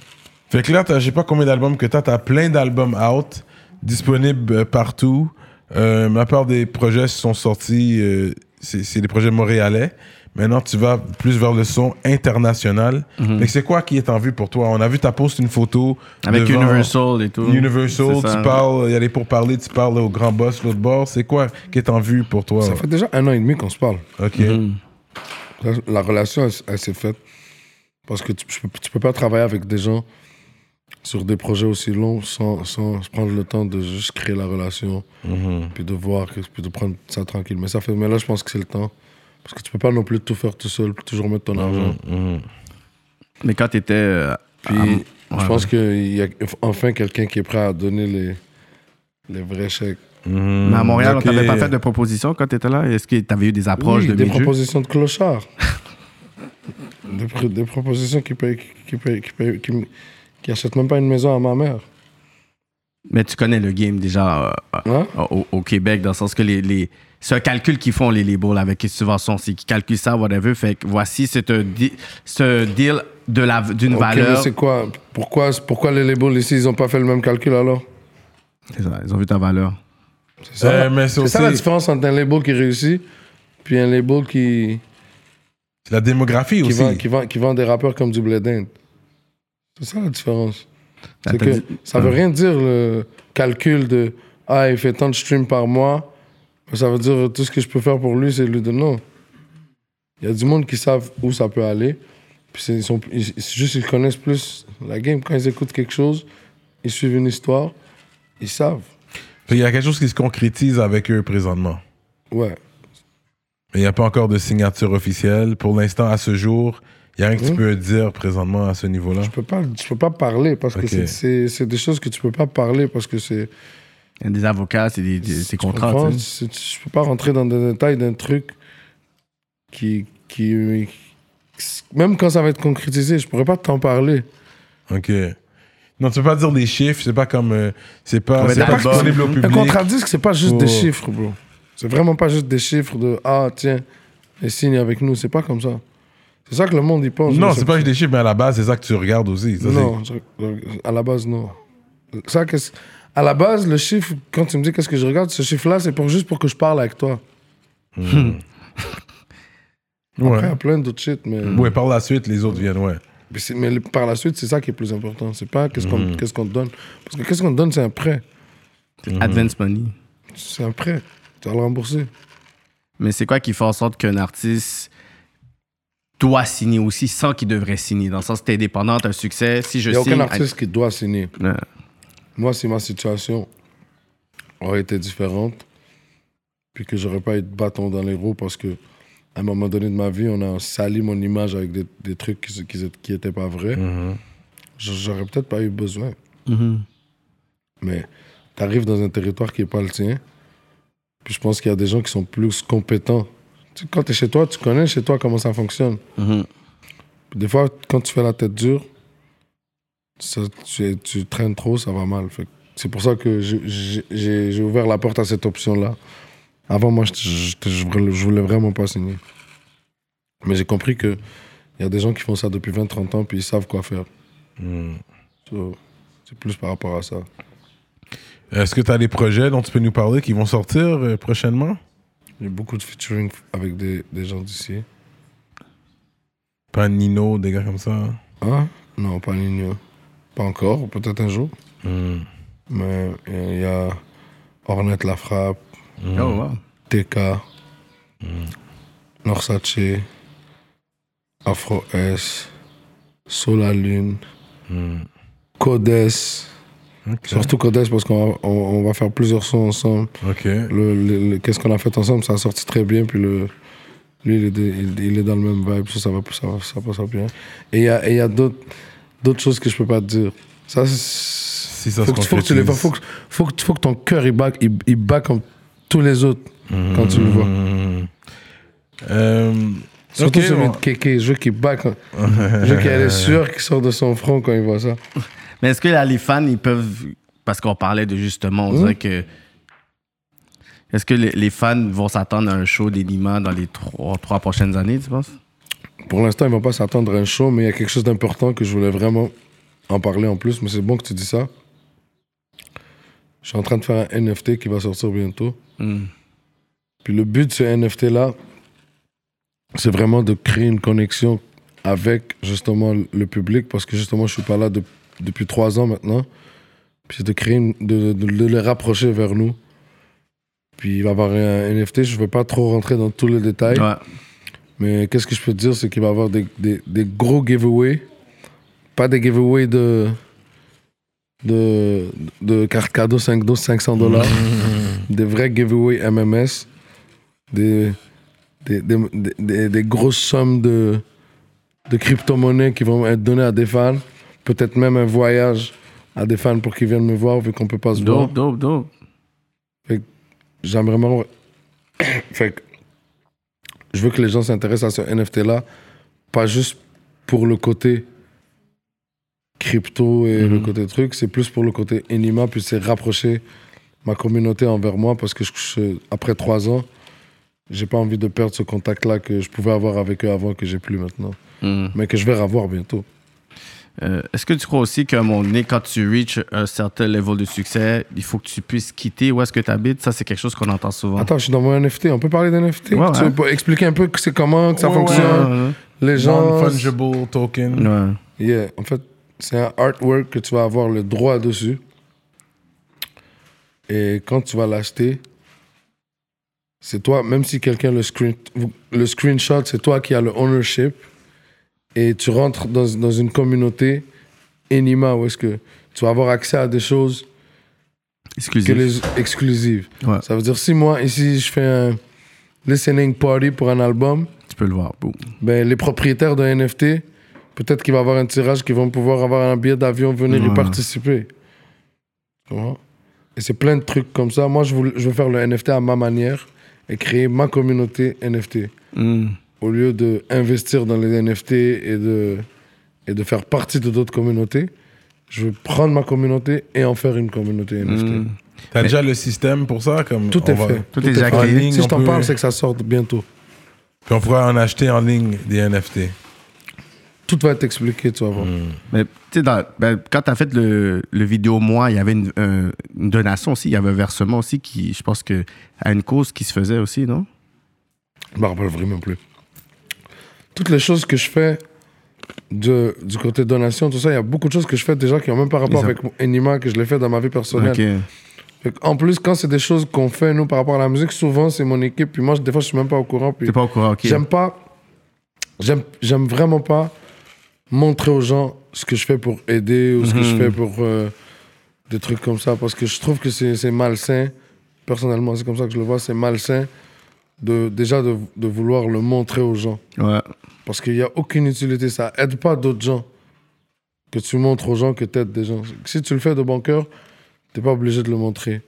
Fait que là, je sais pas combien d'albums que t'as. T'as plein d'albums out, disponibles euh, partout. Euh, ma part des projets sont sortis, euh, c'est c'est des projets montréalais. Maintenant, tu vas plus vers le son international. Fait que c'est quoi qui est en vue pour toi? On a vu ta post une photo Avec devant Universal et tout. Universal, ça. tu parles, il y a les pourparlers, tu parles au grand boss, l'autre bord. C'est quoi qui est en vue pour toi? Ça fait déjà un an et demi qu'on se parle. Ok. Mhm. La, la relation, elle, elle s'est faite. Parce que tu, tu peux, pas travailler avec des gens sur des projets aussi longs sans, sans prendre le temps de juste créer la relation, Mhm. puis de voir, puis de prendre ça tranquille. Mais, ça fait, mais là, je pense que c'est le temps. Parce que tu peux pas non plus tout faire tout seul, toujours mettre ton argent. Mhm. Mais quand t'étais euh, Puis ouais, je pense qu'il y a enfin quelqu'un qui est prêt à donner les, les vrais chèques. Mais à Montréal, ok. on t'avait pas fait de proposition quand t'étais là? Est-ce que t'avais eu des approches Oui, de des propositions de clochards. des, pr- des propositions qui payent, qui, payent, qui, payent- qui, m- qui achètent même pas une maison à ma mère. Mais tu connais le game déjà euh, Hein? au, au Québec, dans le sens que les, les, c'est un calcul qu'ils font, les labels, avec les subventions. C'est qu'ils calculent ça, whatever. Fait que voici, c'est un di- ce deal de la, d'une valeur. c'est quoi? Pourquoi, pourquoi les labels ici, ils ont pas fait le même calcul alors? C'est ça, ils ont vu ta valeur. C'est ça, Euh, la- mais c'est c'est ça la différence entre un label qui réussit puis un label qui, C'est la démographie qui, aussi. vend, qui, vend, qui vend des rappeurs comme du blé. C'est ça la différence. Ah, C'est que dit- ça veut rien dire le calcul de Ah, il fait tant de streams par mois. Ça veut dire tout ce que je peux faire pour lui, c'est lui de non. Il y a du monde qui savent où ça peut aller. Puis c'est juste ils connaissent plus la game. Quand ils écoutent quelque chose, ils suivent une histoire, ils savent. Qu'il y a quelque chose qui se concrétise avec eux présentement. Ouais. Mais il n'y a pas encore de signature officielle. Pour l'instant, à ce jour, il n'y a rien que tu Mhm. peux dire présentement à ce niveau-là. Je peux pas, je peux pas parler parce que c'est- des choses que tu peux pas parler parce que c'est. Il y a des avocats, c'est des, des- contrats. comprends? Je peux pas rentrer dans des détails d'un truc qui, qui. Même quand ça va être concrétisé, je pourrais pas t'en parler. OK. Non, tu peux pas dire des chiffres. C'est pas comme... euh, c'est pas, c'est pas disponible au Un public. contrat disque, c'est pas juste Oh. des chiffres, bro. C'est vraiment pas juste des chiffres de Ah, tiens, et signe avec nous. C'est pas comme ça. C'est ça que le monde y pense. Non, c'est pas juste des chiffres, mais à la base, c'est ça que tu regardes aussi. Ça, Non, je- à la base, non. Ça, qu'est-ce- à la base, le chiffre, quand tu me dis qu'est-ce que je regarde, ce chiffre-là, c'est pour, juste pour que je parle avec toi. Après, il y Ouais. a plein d'autres shit, mais, Ouais, par la suite, les autres viennent, ouais. mais, par la suite, c'est ça qui est plus important. C'est pas qu'est-ce qu'on qu'est-ce qu'on te donne. Parce que qu'est-ce qu'on te donne, c'est un prêt. Mm. Advance money. C'est un prêt. Tu vas le rembourser. Mais c'est quoi qui fait en sorte qu'un artiste doit signer aussi sans qu'il devrait signer? Dans le sens que t'es indépendant, t'as un succès. Si je Il n'y a signe. aucun artiste qui doit signer. Ouais. Moi, si ma situation aurait été différente, puis que j'aurais pas eu de bâton dans les roues parce que à un moment donné de ma vie, on a sali mon image avec des, des trucs qui, qui, qui étaient pas vrais, Mhm. j- j'aurais peut-être pas eu besoin. Mhm. Mais tu arrives dans un territoire qui est pas le tien, puis je pense qu'il y a des gens qui sont plus compétents. Tu sais, quand tu es chez toi, tu connais chez toi comment ça fonctionne. Mhm. Des fois, quand tu fais la tête dure, ça, tu, tu traînes trop, ça va mal. Que C'est pour ça que j'ai- j'ai j'ai- j'ai ouvert la porte à cette option-là. Avant, moi, je, je, je voulais- vraiment pas signer. Mais j'ai compris qu'il y a des gens qui font ça depuis 20-30 ans, puis ils savent quoi faire. So, C'est plus par rapport à ça. Est-ce que tu as des projets dont tu peux nous parler qui vont sortir euh, prochainement? Il a beaucoup de featuring avec des, des gens d'ici. Pas Nino, des gars comme ça Hein? Non, pas Nino. Pas encore, peut-être un jour. Mhm. Mais il y a Ornette La Frappe, Mhm. Oh, wow. TK, Norsace, Afro S, Sola Lune, Mhm. Codes, surtout Codes parce qu'on va, on, on va faire plusieurs sons ensemble. Ok. Le, le- le- Qu'est-ce qu'on a fait ensemble, ça a sorti très bien. Puis le, lui, il est, de- il, il est dans le même vibe, ça, ça va, ça, passe bien. Et il y a, et il y a d'autres d'autres choses que je peux pas te dire. Ça, Si ça faut, se que, faut que tu les vois. concrétise. Faut que, faut, que, faut que ton cœur il bat, il, il bat comme tous les autres quand tu le vois. Mhm. Euh, Surtout ok, celui de Kéké, je veux qu'il bat quand. je veux qu'elle est sûre qu'il sort de son front quand il voit ça. Mais est-ce que là, les fans, ils peuvent. Parce qu'on parlait de justement, on Mhm. dirait que. Est-ce que les, les fans vont s'attendre à un show d'Enima dans les trois, trois prochaines années, tu penses? Pour l'instant, ils vont pas s'attendre à un show, mais il y a quelque chose d'important que je voulais vraiment en parler en plus. Mais c'est bon que tu dis ça. Je suis en train de faire un NFT qui va sortir bientôt. Hmm. Puis le but de ce NFT-là, c'est vraiment de créer une connexion avec justement le public, parce que justement, je suis pas là de- depuis trois ans maintenant. Puis c'est de créer, une- de, de- de les rapprocher vers nous. Puis il va y avoir un NFT, je ne vais pas trop rentrer dans tous les détails. Ouais. Mais qu'est-ce que je peux te dire, c'est qu'il va y avoir des, des- des gros giveaways. Pas des giveaways de, de, de cartes cadeaux 5 12, 500 dollars. des vrais giveaways MMS. Des, des, des, des- grosses sommes de, de crypto-monnaies qui vont être données à des fans. peut-être même un voyage à des fans pour qu'ils viennent me voir vu qu'on peut pas se voir. Dope, dope, dope. J'aimerais vraiment. fait que je veux que les gens s'intéressent à ce NFT-là, pas juste pour le côté crypto et le côté truc, c'est plus pour le côté Enima, puis c'est rapprocher ma communauté envers moi parce que je- je- après trois ans, j'ai pas envie de perdre ce contact-là que je pouvais avoir avec eux avant que j'ai plus maintenant, Hmm. mais que je vais revoir bientôt. Euh, Est-ce que tu crois aussi qu'à un moment donné, quand tu reach un certain level de succès, il faut que tu puisses quitter où est-ce que tu habites? Ça, c'est quelque chose qu'on entend souvent. Attends, je suis dans mon NFT. On peut parler d'NFT Ouais, Tu ouais. expliquer un peu que c'est comment, que ça Ouais, fonctionne? Les gens. Non-fungible token. Ouais. Yeah, en fait, c'est un artwork que tu vas avoir le droit dessus. Et quand tu vas l'acheter, c'est toi, même si quelqu'un le, screen, le screenshot, c'est toi qui as le ownership. Et tu rentres dans, dans une communauté Enima où est-ce que tu vas avoir accès à des choses les exclusives. Ouais. Ça veut dire si moi, ici, je fais un listening party pour un album, Tu peux le voir. Ben, les propriétaires de NFT, peut-être qu'il va y avoir un tirage qui vont pouvoir avoir un billet d'avion, venir y Ouais. participer. Tu vois? Et c'est plein de trucs comme ça. Moi, je veux, je veux faire le NFT à ma manière et créer ma communauté NFT. Hmm. Au lieu d'investir dans les NFT et de, et de faire partie de d'autres communautés, je veux prendre ma communauté et en faire une communauté NFT. Hmm. T'as déjà le système pour ça comme Tout est va- fait. Tout est déjà En créé. ligne, Si je t'en peut- parle, c'est que ça sort bientôt. Puis on pourra en acheter en ligne des NFT. Tout va être expliqué, tu vas voir. Mais tu sais, ben, quand tu as fait le, le vidéo Moi, il y avait une, un- une donation aussi, il y avait un versement aussi qui, je pense que, à une cause qui se faisait aussi, non? Je me rappelle vraiment plus. Toutes les choses que je fais de, du côté donation, tout ça, il y a beaucoup de choses que je fais déjà qui n'ont même pas rapport avec Enima, que je l'ai fait dans ma vie personnelle. En plus, quand c'est des choses qu'on fait, nous, par rapport à la musique, souvent, c'est mon équipe. Puis moi, des fois, je suis même pas au courant. Puis pas au courant, ok. j'aime pas... J'aime, vraiment pas montrer aux gens ce que je fais pour aider ou ce que je Mhm. fais pour euh, des trucs comme ça. Parce que je trouve que c'est, c'est malsain. Personnellement, c'est comme ça que je le vois. C'est malsain de, déjà de, de vouloir le montrer aux gens. Ouais. Parce qu'il n'y a aucune utilité. Ça aide pas d'autres gens. Que tu montres aux gens que tu aides des gens. Si tu le fais de bon cœur, tu pas obligé de le montrer.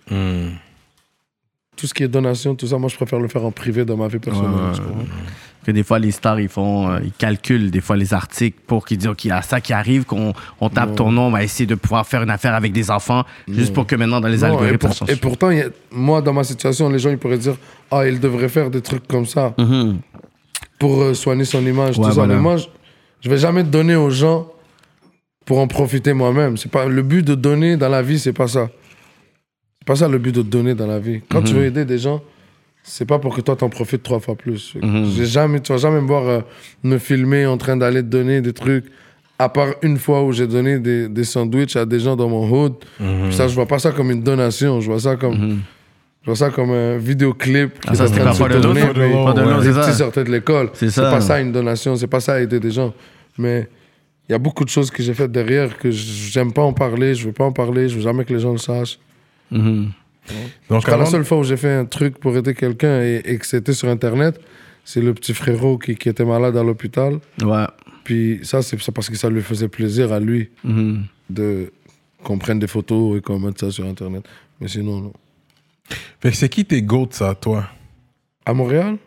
Tout ce qui est donation, tout ça, moi, je préfère le faire en privé dans ma vie personnelle. Ouais, tu comprends? Que des fois, les stars, ils font, euh, ils calculent des fois les articles pour qu'ils disent, OK, il y a ça qui arrive, qu'on on tape Non. ton nom, on va essayer de pouvoir faire une affaire avec des enfants, juste pour que maintenant, dans les Non, et, algorithmes, pour- ça et pourtant, a- moi, dans ma situation, les gens ils pourraient dire Ah, il devrait faire des trucs comme ça Mhm. pour euh, soigner son image. Ouais, tout ça. voilà. Mais moi, je, je vais jamais donner aux gens pour en profiter moi-même. C'est pas Le but de donner dans la vie, c'est pas ça. C'est pas ça le but de donner dans la vie. Quand Mhm. tu veux aider des gens, c'est pas pour que toi t'en profites trois fois plus. Mhm. J'ai jamais, tu vas jamais me voir euh, me filmer en train d'aller donner des trucs. À part une fois où j'ai donné des, des sandwichs à des gens dans mon hood. Puis Ça, je vois pas ça comme une donation. Je vois ça comme, Mhm. je vois ça comme un vidéoclip. qui Ah, ça, est en train de se tourner, les petits sortaient de l'école. C'est pas ça une donation, c'est pas ça aider des gens. Mais il y a beaucoup de choses que j'ai faites derrière que j'aime pas en parler, je veux pas en parler, je veux jamais que les gens le sachent. Mhm. Donc, crois la seule fois où j'ai fait un truc pour aider quelqu'un et, et que c'était sur Internet, c'est le petit frérot qui, qui était malade à l'hôpital. Ouais. Puis ça, c'est parce que ça lui faisait plaisir à lui Mhm. de qu'on prenne des photos et qu'on mette ça sur Internet. Mais sinon, non. Fait que c'est qui tes goats, ça, toi? À Montréal?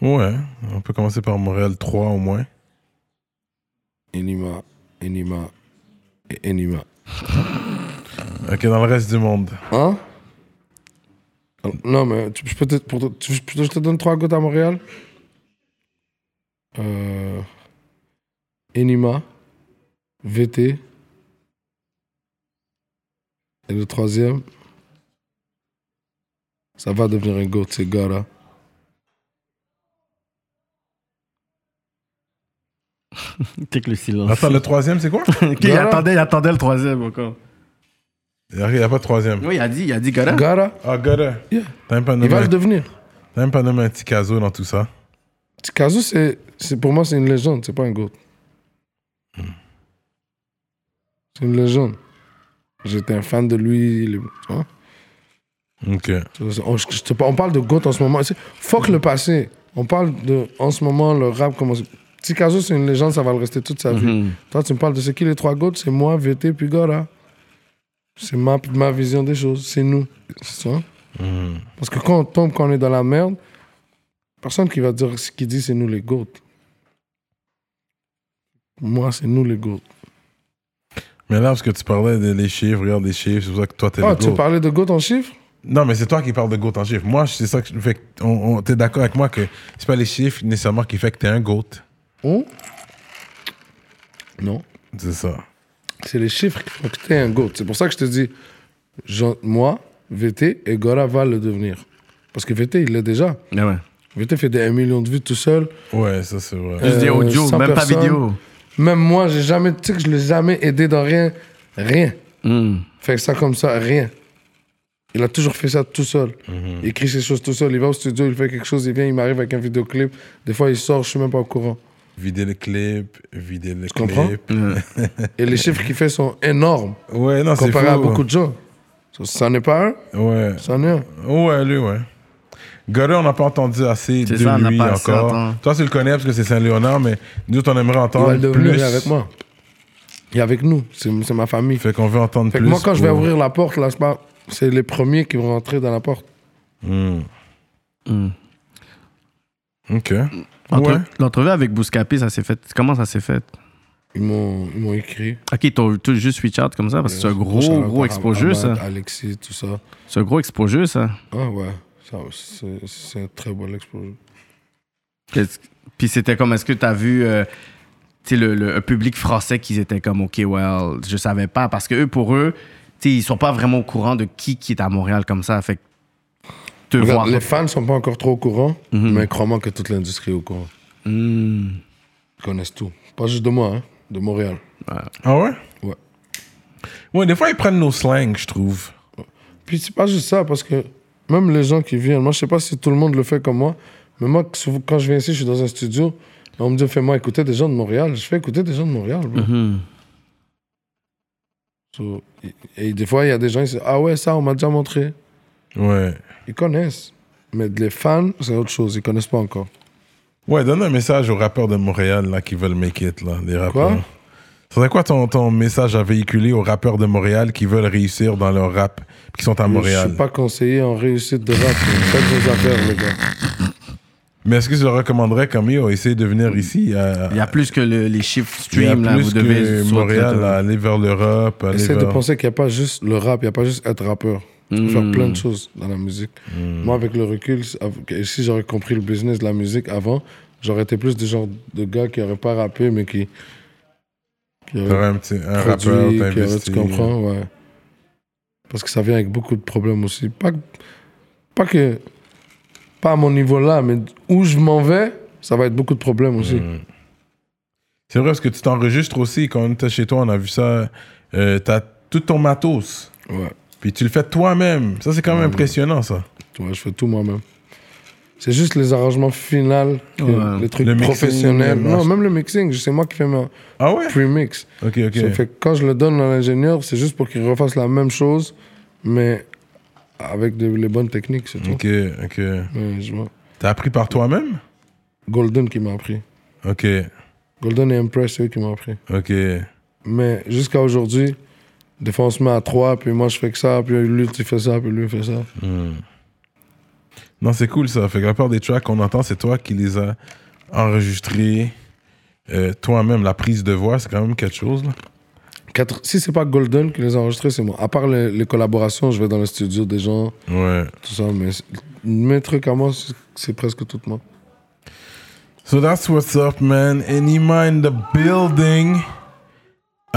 Ouais, on peut commencer par Montréal 3 au moins. Enima, Enima et Enima. Ok, dans le reste du monde. Hein? Non, mais tu, je peux te, pour tu- je je te donne trois gouttes à Montréal euh, Enima, VT. Et le troisième, ça va devenir un goat, c'est Gara. Check le silence. Attends, le troisième, c'est quoi? Ok, il attendait, il attendait le troisième encore. Il n'y a pas de troisième. Oui, il a dit, il a dit Gara. Gara, Ah, Goda. Yeah. T'as même pas il va le devenir. t'as même pas nommé un petit caso dans tout ça. C'est, c'est, pour moi, c'est une légende, c'est pas un goat. C'est une légende. J'étais un fan de lui. tu vois? Ok. On, je- je te par- on parle de GOAT en ce moment. Fuck le passé. On parle de, en ce moment, le rap, Petit Caso, c'est une légende, ça va le rester toute sa vie. Mhm. Toi, tu me parles de c'est qui les trois gouttes C'est moi, VT, puis Gora. C'est ma, ma vision des choses. C'est nous. C'est ça. Parce que quand on tombe, quand on est dans la merde, personne qui va dire ce qu'il dit, c'est nous les gouttes. Moi, c'est nous les gouttes. Mais là, parce que tu parlais des chiffres, regarde les chiffres, c'est pour ça que toi, t'es Ah, le tu GOAT. parlais de gouttes en chiffres? Non, mais c'est toi qui parles de GOAT en chiffres. Moi, c'est ça que je fais. On, on- t'es d'accord avec moi que c'est pas les chiffres nécessairement qui fait que t'es un GOAT. Oh Non. C'est ça. C'est les chiffres qui font que t'es un GOAT. C'est pour ça que je te dis, moi, VT et Gora va le devenir. Parce que VT, il l'est déjà. Ouais, ouais. VT fait des 1 million de vues tout seul. Ouais, ça, c'est vrai. Juste des Euh, audios, 100 même pas vidéo. Même moi, j'ai jamais, tu sais que je l'ai jamais aidé dans rien. Rien. Mhm. Fait ça comme ça, rien. Il a toujours fait ça tout seul. Mhm. Il écrit ses choses tout seul. Il va au studio, il fait quelque chose, il vient, il m'arrive avec un vidéoclip. Des fois, il sort, je suis même pas au courant. Vider le clip, vider le clip. comprends? Et les chiffres qu'il fait sont énormes Ouais, non, c'est comparé à fou. beaucoup de gens. Ça, n'est pas un, Ouais. ça en est un. Ouais, lui, ouais. Godet, on n'a pas entendu assez de ça, lui encore. Toi, tu le connais parce que c'est Saint-Léonard, mais nous, on aimerait Il entendre devenir plus. il est avec moi. Il est avec nous. C'est c'est ma famille. Fait qu'on veut entendre Fait plus. que moi, quand je vais ouvrir la porte, là, c'est pas- c'est les premiers qui vont rentrer dans la porte. Hmm. Mhm. Ok. Ouais. L'entrevue avec Bouscapé, ça s'est fait. Comment ça s'est fait? Ils m'ont ils m'ont écrit. Ok, ils t'ont tout juste reach out comme ça parce que c'est un gros, Shout-out gros à exposure, ça. Alexis, tout ça. C'est un gros exposure, ça. Ah ouais, ça, c'est c'est un très bon exposure. Qu'est-ce- Puis c'était comme, est-ce que tu as vu euh, le, public français qui étaient comme, OK, well, je savais pas. Parce que eux, pour eux, ils sont pas vraiment au courant de qui qui est à Montréal comme ça. Fait que te Regarde, voir. les fans sont pas encore trop au courant, Mhm. mais crois-moi que toute l'industrie est au courant. Hmm. Ils connaissent tout. Pas juste de moi, hein, de Montréal. Ah ouais? Ouais. Ouais, des fois, ils prennent nos slangs, je trouve. Puis c'est pas juste ça, parce que même les gens qui viennent, moi je sais pas si tout le monde le fait comme moi, mais moi quand je viens ici, je suis dans un studio, on me dit fais-moi écouter des gens de Montréal. Je fais écouter des gens de Montréal. bro. Mhm. So, et, et des fois, il y a des gens qui disent Ah ouais, ça, on m'a déjà montré. Ouais. Ils connaissent. Mais les fans, c'est autre chose. Ils connaissent pas encore. Ouais, donne un message aux rappeurs de Montréal là, qui veulent make it, là, les rappeurs. Quoi? Ce serait quoi ton, ton message à véhiculer aux rappeurs de Montréal qui veulent réussir dans leur rap, qui sont à Je Montréal? suis pas conseiller en réussite de rap. Faites vos affaires, les gars. Mais est-ce que je leur recommanderais comme yo, essayer de venir ici à, Il y a plus que le- les chiffres il y a stream, là. plus Vous devez. que Montréal, là. là, aller vers l'Europe, aller Essaye de vers... penser qu'il n'y a pas juste le rap, il n'y a pas juste être rappeur. Tu peux faire plein de choses dans la musique. Moi, avec le recul, si j'aurais compris le business de la musique avant, j'aurais été plus du genre de gars qui n'auraient pas rappé, mais qui, qui Faire un, petit, un rappeur, produit, qui auraient, t'investir. tu comprends, ouais. Parce que ça vient avec beaucoup de problèmes aussi. Pas, que- pas que... Pas à mon niveau là, mais où je m'en vais, ça va être beaucoup de problèmes aussi. C'est vrai, parce que tu t'enregistres aussi. Quand on était chez toi, on a vu ça. Euh, T'as tout ton matos. Ouais. Puis tu le fais toi-même. Ça, c'est quand même impressionnant, ça. Ouais, je fais tout moi-même. C'est juste les arrangements finaux, Ouais. les trucs Le professionnels. non, même le mixing, c'est moi qui fais mon Ah ouais? pre-mix. Ok, ok. Ça fait que quand je le donne à l'ingénieur, c'est juste pour qu'il refasse la même chose, mais avec de- les bonnes techniques, c'est tout. Ok, ok. Ouais. T'as appris par toi-même? Golden qui m'a appris. Ok, Golden et Impress, c'est eux qui m'ont appris. ok. Mais jusqu'à aujourd'hui, des fois on se met à trois, puis moi je fais que ça, puis lui tu fais ça, puis lui il fait ça. Non, c'est cool ça. Fait que la plupart des tracks qu'on entend, c'est toi qui les as enregistrés euh, toi-même. La prise de voix, c'est quand même quelque chose. Là. Quatre- Si c'est pas Golden qui les a enregistrés, c'est moi. À part les, les collaborations, je vais dans le studio des gens, Ouais. tout ça, mais mes trucs à moi, c'est- presque tout moi. So that's what's up, man. Anima in the building?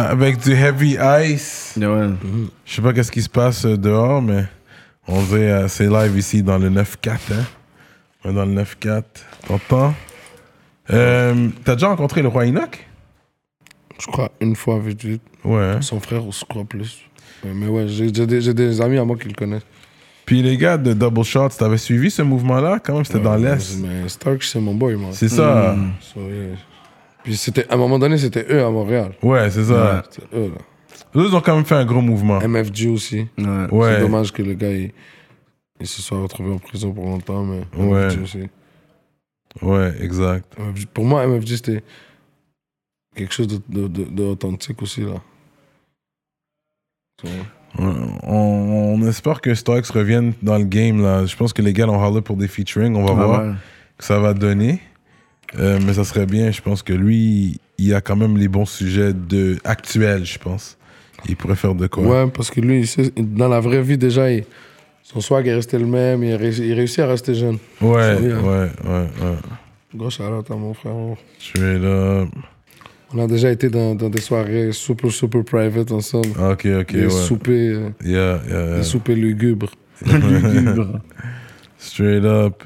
Avec du heavy ice. Ouais. Je sais pas qu'est-ce qui se passe euh, dehors, mais on dirait euh, c'est live ici dans le 9-4. Hein? On est dans le 9-4. T'entends? Euh, T'as déjà rencontré le roi Enoch? Je crois une fois vite vite. Ouais. hein? Son frère, je crois plus. Mais ouais, j'ai j'ai des, j'ai des amis à moi qui le connaissent. Puis les gars de Double Shots, t'avais suivi ce mouvement-là? Quand même, c'était dans l'Est. Mais Stark, c'est mon boy, moi. C'est ça. So, yeah. Puis c'était, à un moment donné, c'était eux à Montréal. Ouais, c'est ça. C'était eux, là. Eux, ils ont quand même fait un gros mouvement. MFG aussi. Ouais. Ouais. C'est dommage que le gars, il, il se soit retrouvé en prison pour longtemps, mais Ouais. MFG aussi. Ouais, exact. MFG Pour moi, MFG, c'était quelque chose de, de, de- d'authentique aussi, là. Ouais, On, on espère que Starks revienne dans le game. Là. Je pense que les gars ont parlé pour des featuring. On va Ah voir ouais. que ça va donner. Euh, mais ça serait bien. Je pense que lui, il a quand même les bons sujets de, actuels, je pense. Il pourrait faire de quoi. Ouais, parce que lui, sait- dans la vraie vie, déjà, il- son swag est resté le même. Il, réussit à rester jeune. Ouais, ouais, ouais, ouais. Gros shout-out à mon frère. Straight up. On a déjà été dans, dans des soirées super, super private ensemble. Ok, ok, des ouais. soupers, euh, Yeah, yeah, yeah. des soupers lugubres. Straight up.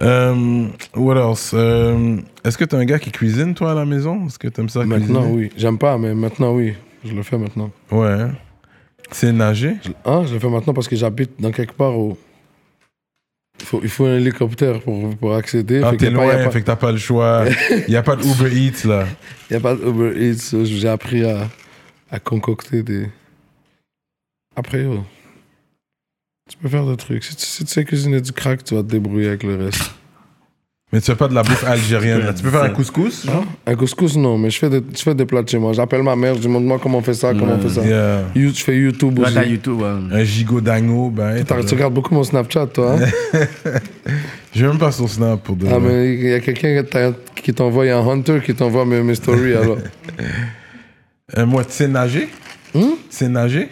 Um, what else? Um, Est-ce que t'es un gars qui cuisine, toi, à la maison? Est-ce que t'aimes ça Maintenant, cuisiner? oui. J'aime pas, mais maintenant, oui. Je le fais maintenant. Ouais. C'est nager? Je, hein, je le fais maintenant parce que j'habite dans quelque part où il faut, il faut un hélicoptère pour, pour accéder. Ah, t'es pas- y a loin, pas- fait que t'as pas le choix. Il y a pas de Uber Eats, là. Il n'y a pas de Uber Eats. J'ai appris à, à concocter des. Après, yo, tu peux faire des trucs. Si tu, si tu sais cuisiner du crack, tu vas te débrouiller avec le reste. Mais tu fais pas de la bouffe algérienne, là. Tu peux faire un couscous? genre? Un couscous, non, mais je fais des, je fais des plats de chez moi. J'appelle ma mère, je lui demande comment on fait ça, comment on fait ça. Yeah. You- je fais YouTube Ouais, aussi. t'as YouTube. ouais. Un gigot d'agneau, ben. T'as- Tu regardes beaucoup mon Snapchat, toi. Hein? J'ai même pas son snap pour de ah, mais il y a quelqu'un qui t'a- qui t'envoie, il y a un hunter qui t'envoie mes, mes stories, alors. Euh, moi, tu sais nager? Hmm? Tu sais nager?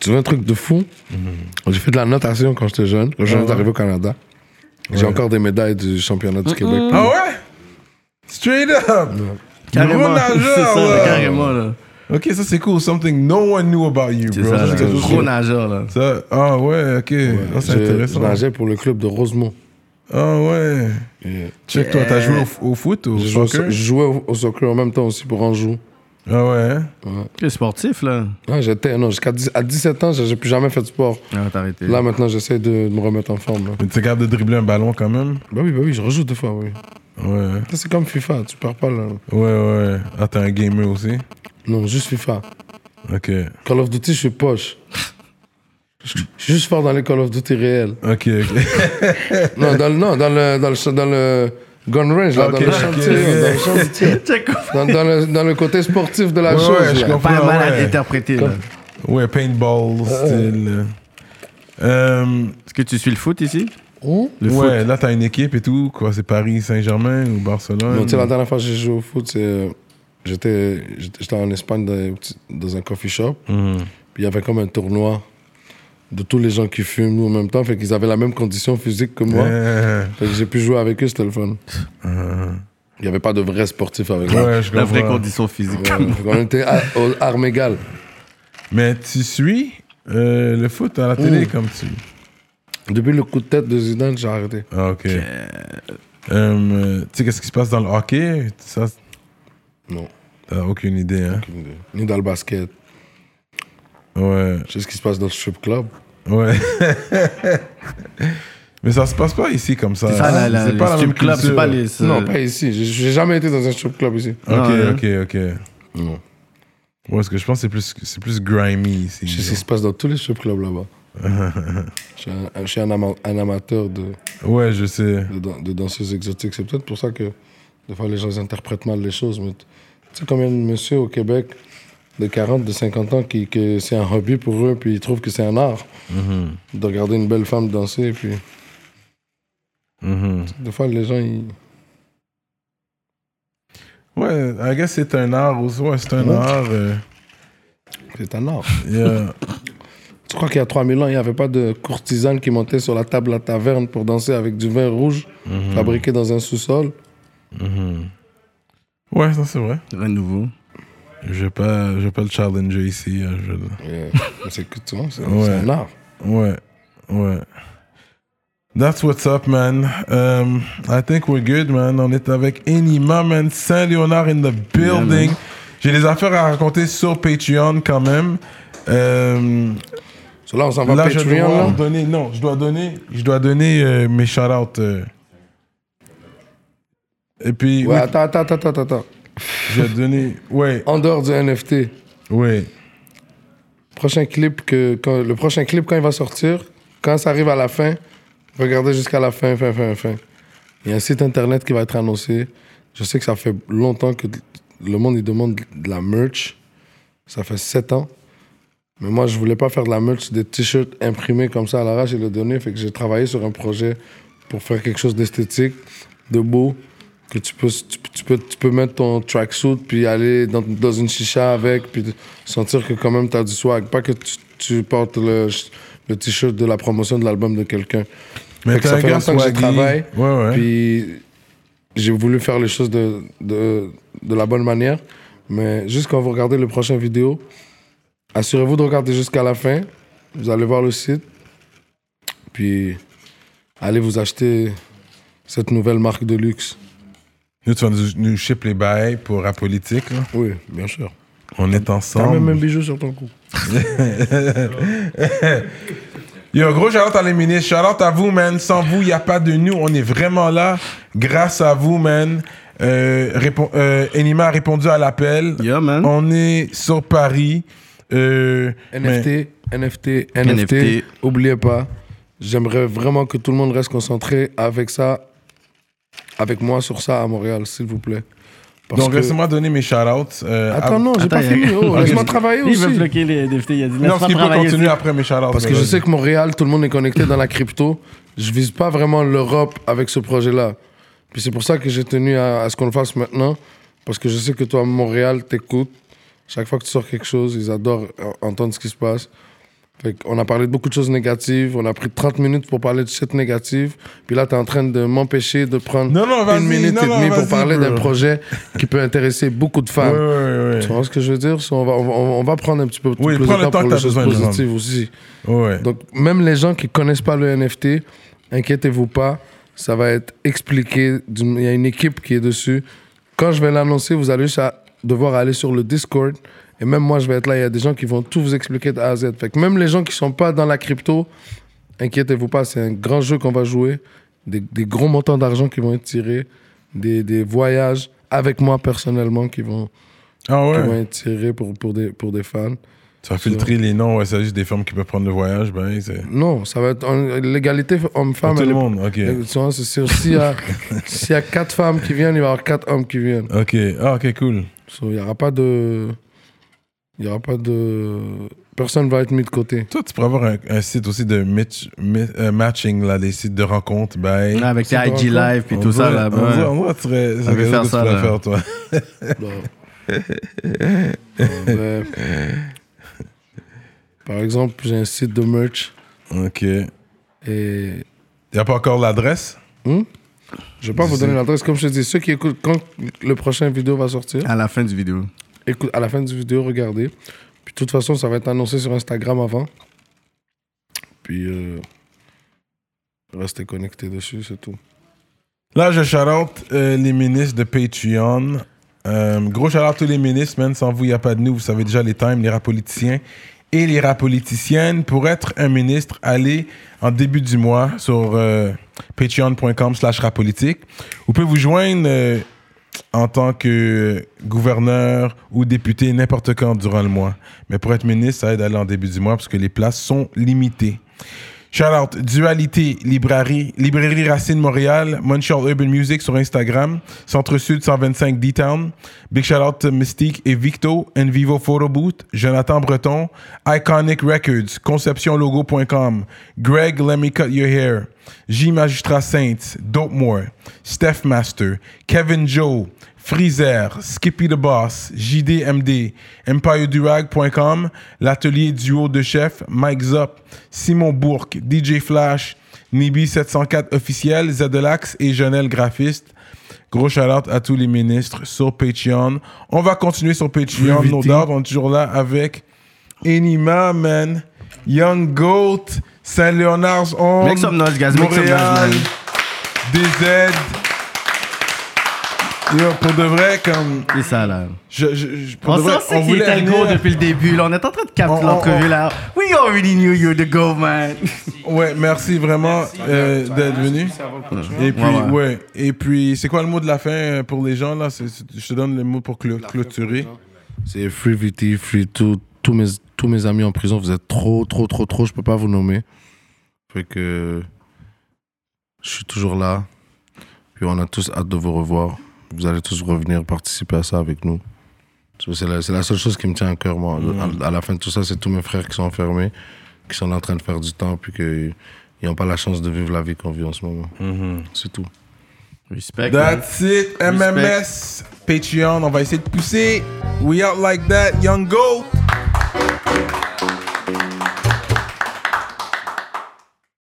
Tu veux un truc de fou? J'ai fait de la natation quand j'étais jeune, quand je viens d'arriver au Canada. J'ai encore des médailles du championnat du Québec. Ah ouais? Straight up! Carrément. Gros nageur, C'est ça, là. carrément, là. Ok, ça c'est cool. Something no one knew about you, C'est bro. ça, Ça, c'est Gros nageur, là. Ça, ah ouais, ok. Ah, c'est Je- Je intéressant. nageais pour le club de Rosemont. Ah ouais. Et Check toi, t'as joué au, au foot ou au Je jouais, au, soccer? je jouais au, au soccer en même temps aussi pour Anjou. Ah ouais. hein? Tu es sportif, là. Ah, j'étais, non, jusqu'à 10 à 17 ans, j'ai plus jamais fait de sport. Ah, t'as arrêté. Là, maintenant, j'essaie de, de me remettre en forme. Là. Mais tu es capable de dribbler un ballon quand même? Bah oui, bah oui, je rejoue deux fois, oui. Ouais. Ça, C'est comme FIFA, tu perds pas là. Ouais, ouais. Ah, t'es un gamer aussi? Non, juste FIFA. Ok. Call of Duty, je suis poche. Je suis juste fort dans les Call of Duty réels. Ok, ok. Non, dans, le- non, dans le, dans le, dans le gun range, là, Ok, dans le ok. dans le. Dans, dans le, dans le côté sportif de la Ouais, chose. ouais, je là. Pas mal ouais. interprété, là. Ouais, paintball, style. Euh, Est-ce que tu suis le foot ici? Le ouais, foot. là, t'as une équipe et tout. Quoi, c'est Paris, Saint-Germain ou Barcelone? Non, tu sais, la dernière fois que j'ai joué au foot, c'est. euh, J'étais j'étais- j'étais en Espagne dans, dans un coffee shop. Mhm. Puis il y avait comme un tournoi de tous les gens qui fument nous en même temps. Fait qu'ils avaient la même condition physique que moi. Euh, Fait que j'ai pu jouer avec eux, c'était le fun. euh, Il n'y avait pas de vrais sportifs avec moi. ouais, La vraie condition physique. Ouais, qu'on était à- armes égales. Mais tu suis euh, le foot à la télé Mm. comme tu? Depuis le coup de tête de Zidane, j'ai arrêté. Ah, ok. Euh, tu sais, qu'est-ce qui se passe dans le hockey? Ça, Non. t'as aucune idée, hein? aucune idée. Ni dans le basket. Ouais. Je sais ce qui se passe dans le strip club. Ouais. Mais ça se passe pas ici comme ça. C'est ça, la, la, C'est pas strip clubs, c'est pas les. Non, pas ici. J'ai- jamais été dans un strip club ici. Ok, Non, hein. ok, ok. Non. Ouais, parce que je pense que c'est plus, c'est plus grimy ici. Je sais ce qui se passe dans tous les strip clubs là-bas. je suis un, je suis un ama- un amateur de, Ouais, je sais. de, dan- de danseuses exotiques. C'est peut-être pour ça que des fois les gens interprètent mal les choses. Mais tu sais combien de monsieur au Québec de 40, de 50 ans qui que c'est un hobby pour eux puis ils trouvent que c'est un art Mhm. de regarder une belle femme danser puis Mhm. des fois les gens ils Ouais, I guess c'est un art aussi. Ouais, c'est un art. euh, c'est un art. yeah. Tu crois qu'il y a 3000 ans, il n'y avait pas de courtisane qui montait sur la table à la taverne pour danser avec du vin rouge Mhm. fabriqué dans un sous-sol? Ouais, ça c'est vrai. Rien de nouveau. Je vais pas, je vais pas le challenger ici. hein, je Yeah. C'est que vois, c'est Ouais. un art. Ouais, ouais. That's what's up, man. Um, I think we're good, man. On est avec Enima, man. Saint-Léonard in the building. J'ai des affaires à raconter sur Patreon quand même. Um, So là, on s'en va là, je Patreon, dois là? donner, non, je dois donner, je dois donner euh, mes shout-outs. euh. Et puis, Ouais, oui, attends, attends, attends, attends, vais donner, ouais, En dehors du NFT, ouais. prochain clip que, quand, le prochain clip, quand il va sortir, quand ça arrive à la fin, regardez jusqu'à la fin, fin, fin, fin. Il y a un site internet qui va être annoncé. Je sais que ça fait longtemps que le monde il demande de la merch. Ça fait 7 ans. Mais moi, je voulais pas faire de la merch, des t-shirts imprimés comme ça à l'arrache et le donner. Fait que j'ai travaillé sur un projet pour faire quelque chose d'esthétique, de beau, que tu peux, tu, peux- tu peux, tu peux mettre ton tracksuit puis aller dans, dans une chicha avec, puis sentir que quand même tu as du swag. Pas que tu, tu portes le, le t-shirt de la promotion de l'album de quelqu'un. Mais Fait que ça fait longtemps que je travaille. Ouais, ouais. Puis j'ai voulu faire les choses de, de, de la bonne manière. Mais juste quand vous regardez le prochain vidéo, assurez-vous de regarder jusqu'à la fin. Vous allez voir le site. Puis allez vous acheter cette nouvelle marque de luxe. Nous, tu vas nous, nous ship les bails pour la politique. là. Oui, bien sûr. On est T'as même ensemble. un bijou sur ton cou. Yo, gros shout-out à les ministres. Shout-out à vous, man. Sans vous, il n'y a pas de nous. On est vraiment là grâce à vous, man. Euh, répon- euh, Enima a répondu à l'appel. Yeah, man. On est sur Paris. Euh, mais- NFT, NFT, NFT, NFT. Oubliez pas, j'aimerais vraiment que tout le monde reste concentré avec ça, avec moi sur ça à Montréal, s'il vous plaît. Parce donc, que- laissez-moi donner mes shout-outs. euh, Attends, non, j'ai pas fini. Oh. Laisse-moi travailler Il veut aussi. bloquer les députés. Il a dit Non, laisse-moi ce qui peut continuer aussi. après mes shout-outs. Parce que je sais que Montréal, tout le monde est connecté dans la crypto. Je vise pas vraiment l'Europe avec ce projet-là. Puis c'est pour ça que j'ai tenu à, à ce qu'on le fasse maintenant. Parce que je sais que toi, à Montréal, t'écoutes. Chaque fois que tu sors quelque chose, ils adorent entendre ce qui se passe. Fait on a parlé de beaucoup de choses négatives. On a pris 30 minutes pour parler de shit négative. Puis là, t'es en train de m'empêcher de prendre Non, non, vas-y, une minute non, et demie pour parler d'un projet qui peut intéresser beaucoup de femmes. Tu vois ce que je veux dire? On, va, on, va, on va prendre un petit peu plus de le temps temps pour les choses positives aussi. Donc, même les gens qui connaissent pas le NFT, inquiétez-vous pas, ça va être expliqué. Il y a une équipe qui est dessus. Quand je vais l'annoncer, vous allez juste devoir aller sur le Discord. Et même moi, je vais être là. Il y a des gens qui vont tout vous expliquer de A à Z. Fait que même les gens qui sont pas dans la crypto, inquiétez-vous pas, c'est un grand jeu qu'on va jouer. Des, des gros montants d'argent qui vont être tirés. Des, des voyages avec moi personnellement qui vont, Ah qui vont être tirés pour, pour, des, pour des fans. Tu vas filtrer les noms, ouais, c'est juste des femmes qui peuvent prendre le voyage, ben. Non, ça va être en- l'égalité homme-femme. tout le monde, ok. Euh, c'est sûr, s'il y, a- y a quatre femmes qui viennent, il va y avoir quatre hommes qui viennent. Ok, ah, ok, cool. So, il n'y aura pas de. Il y aura pas de. Personne va être mis de côté. Toi, tu pourrais avoir un, un site aussi de mi- euh, matching, là, des sites de rencontres, ben. Ouais, Avec tes C'est IG Live puis tout ça, là. On que tu serais- quelque faire que ça, tu là. faire, toi. Bref. Par exemple, j'ai un site de merch Ok. et. Il n'y a pas encore l'adresse? Hmm? Je vais pas vous donner l'adresse. Comme je te dis, ceux qui écoutent, quand le prochain vidéo va sortir, À la fin du vidéo. Écoute, à la fin du vidéo, regardez. Puis de toute façon, ça va être annoncé sur Instagram avant. Puis, euh, restez connectés dessus, c'est tout. Là, je shout-out euh, les ministres de Patreon. Euh, gros shout-out à tous les ministres, man. Sans vous, il n'y a pas de nous. Vous savez déjà les times, les rap politiciens et les rap politiciennes. Pour être un ministre, allez en début du mois sur euh, patreon.com slash rapolitique. Vous pouvez vous joindre euh, en tant que gouverneur ou député n'importe quand durant le mois. Mais pour être ministre, ça aide d'aller en début du mois parce que les places sont limitées. Shout out Dualité, librairie, librairie Racine Montréal, Montreal Urban Music sur Instagram, Centre Sud 125 D-Town. Big shout out Mystique et Victo, Envivo Photo Booth, Jonathan Breton, Iconic Records, ConceptionLogo.com, Greg Let Me Cut Your Hair, J Magistrat Saints, Dope More, Steph Master, Kevin Joe, Freezer, Skippy the Boss, JDMD, EmpireDurag.com, l'atelier duo de chef, Mike Zop, Simon Bourque, DJ Flash, Nibi704 officiel, Zedelax et Jonel graphiste. Gros shout à tous les ministres sur Patreon. On va continuer sur Patreon, no doubt. On est toujours là avec Enima, man, Young Goat, Saint-Léonard's On, Make some noise, guys. Make some noise, man. DZ. Yo, pour de vrai, comme. C'est ça, là. Je, je, je- pour On de vrai, sait qu'il était le go venir- depuis le début. Là? On est en train de capter l'entrevue, là. We already knew you the go, man. Ouais, merci vraiment euh, d'être venu. Et puis, Ouais, ouais, ouais. Et puis, c'est quoi le mot de la fin euh, pour les gens là? C'est- c'est- Je te donne le mot pour clôturer. C'est Free VT, Free tout, tous mes, tous mes amis en prison, vous êtes trop, trop, trop, trop, je peux pas vous nommer. Fait que je suis toujours là. Puis on a tous hâte de vous revoir. Vous allez tous revenir participer à ça avec nous. C'est la, c'est la seule chose qui me tient à cœur, moi. À, à la fin de tout ça, c'est tous mes frères qui sont enfermés, qui sont en train de faire du temps, puis qu'ils n'ont pas la chance de vivre la vie qu'on vit en ce moment. C'est tout. Respect. man. That's it, MMS, Patreon, on va essayer de pousser. We out like that, Young Goat.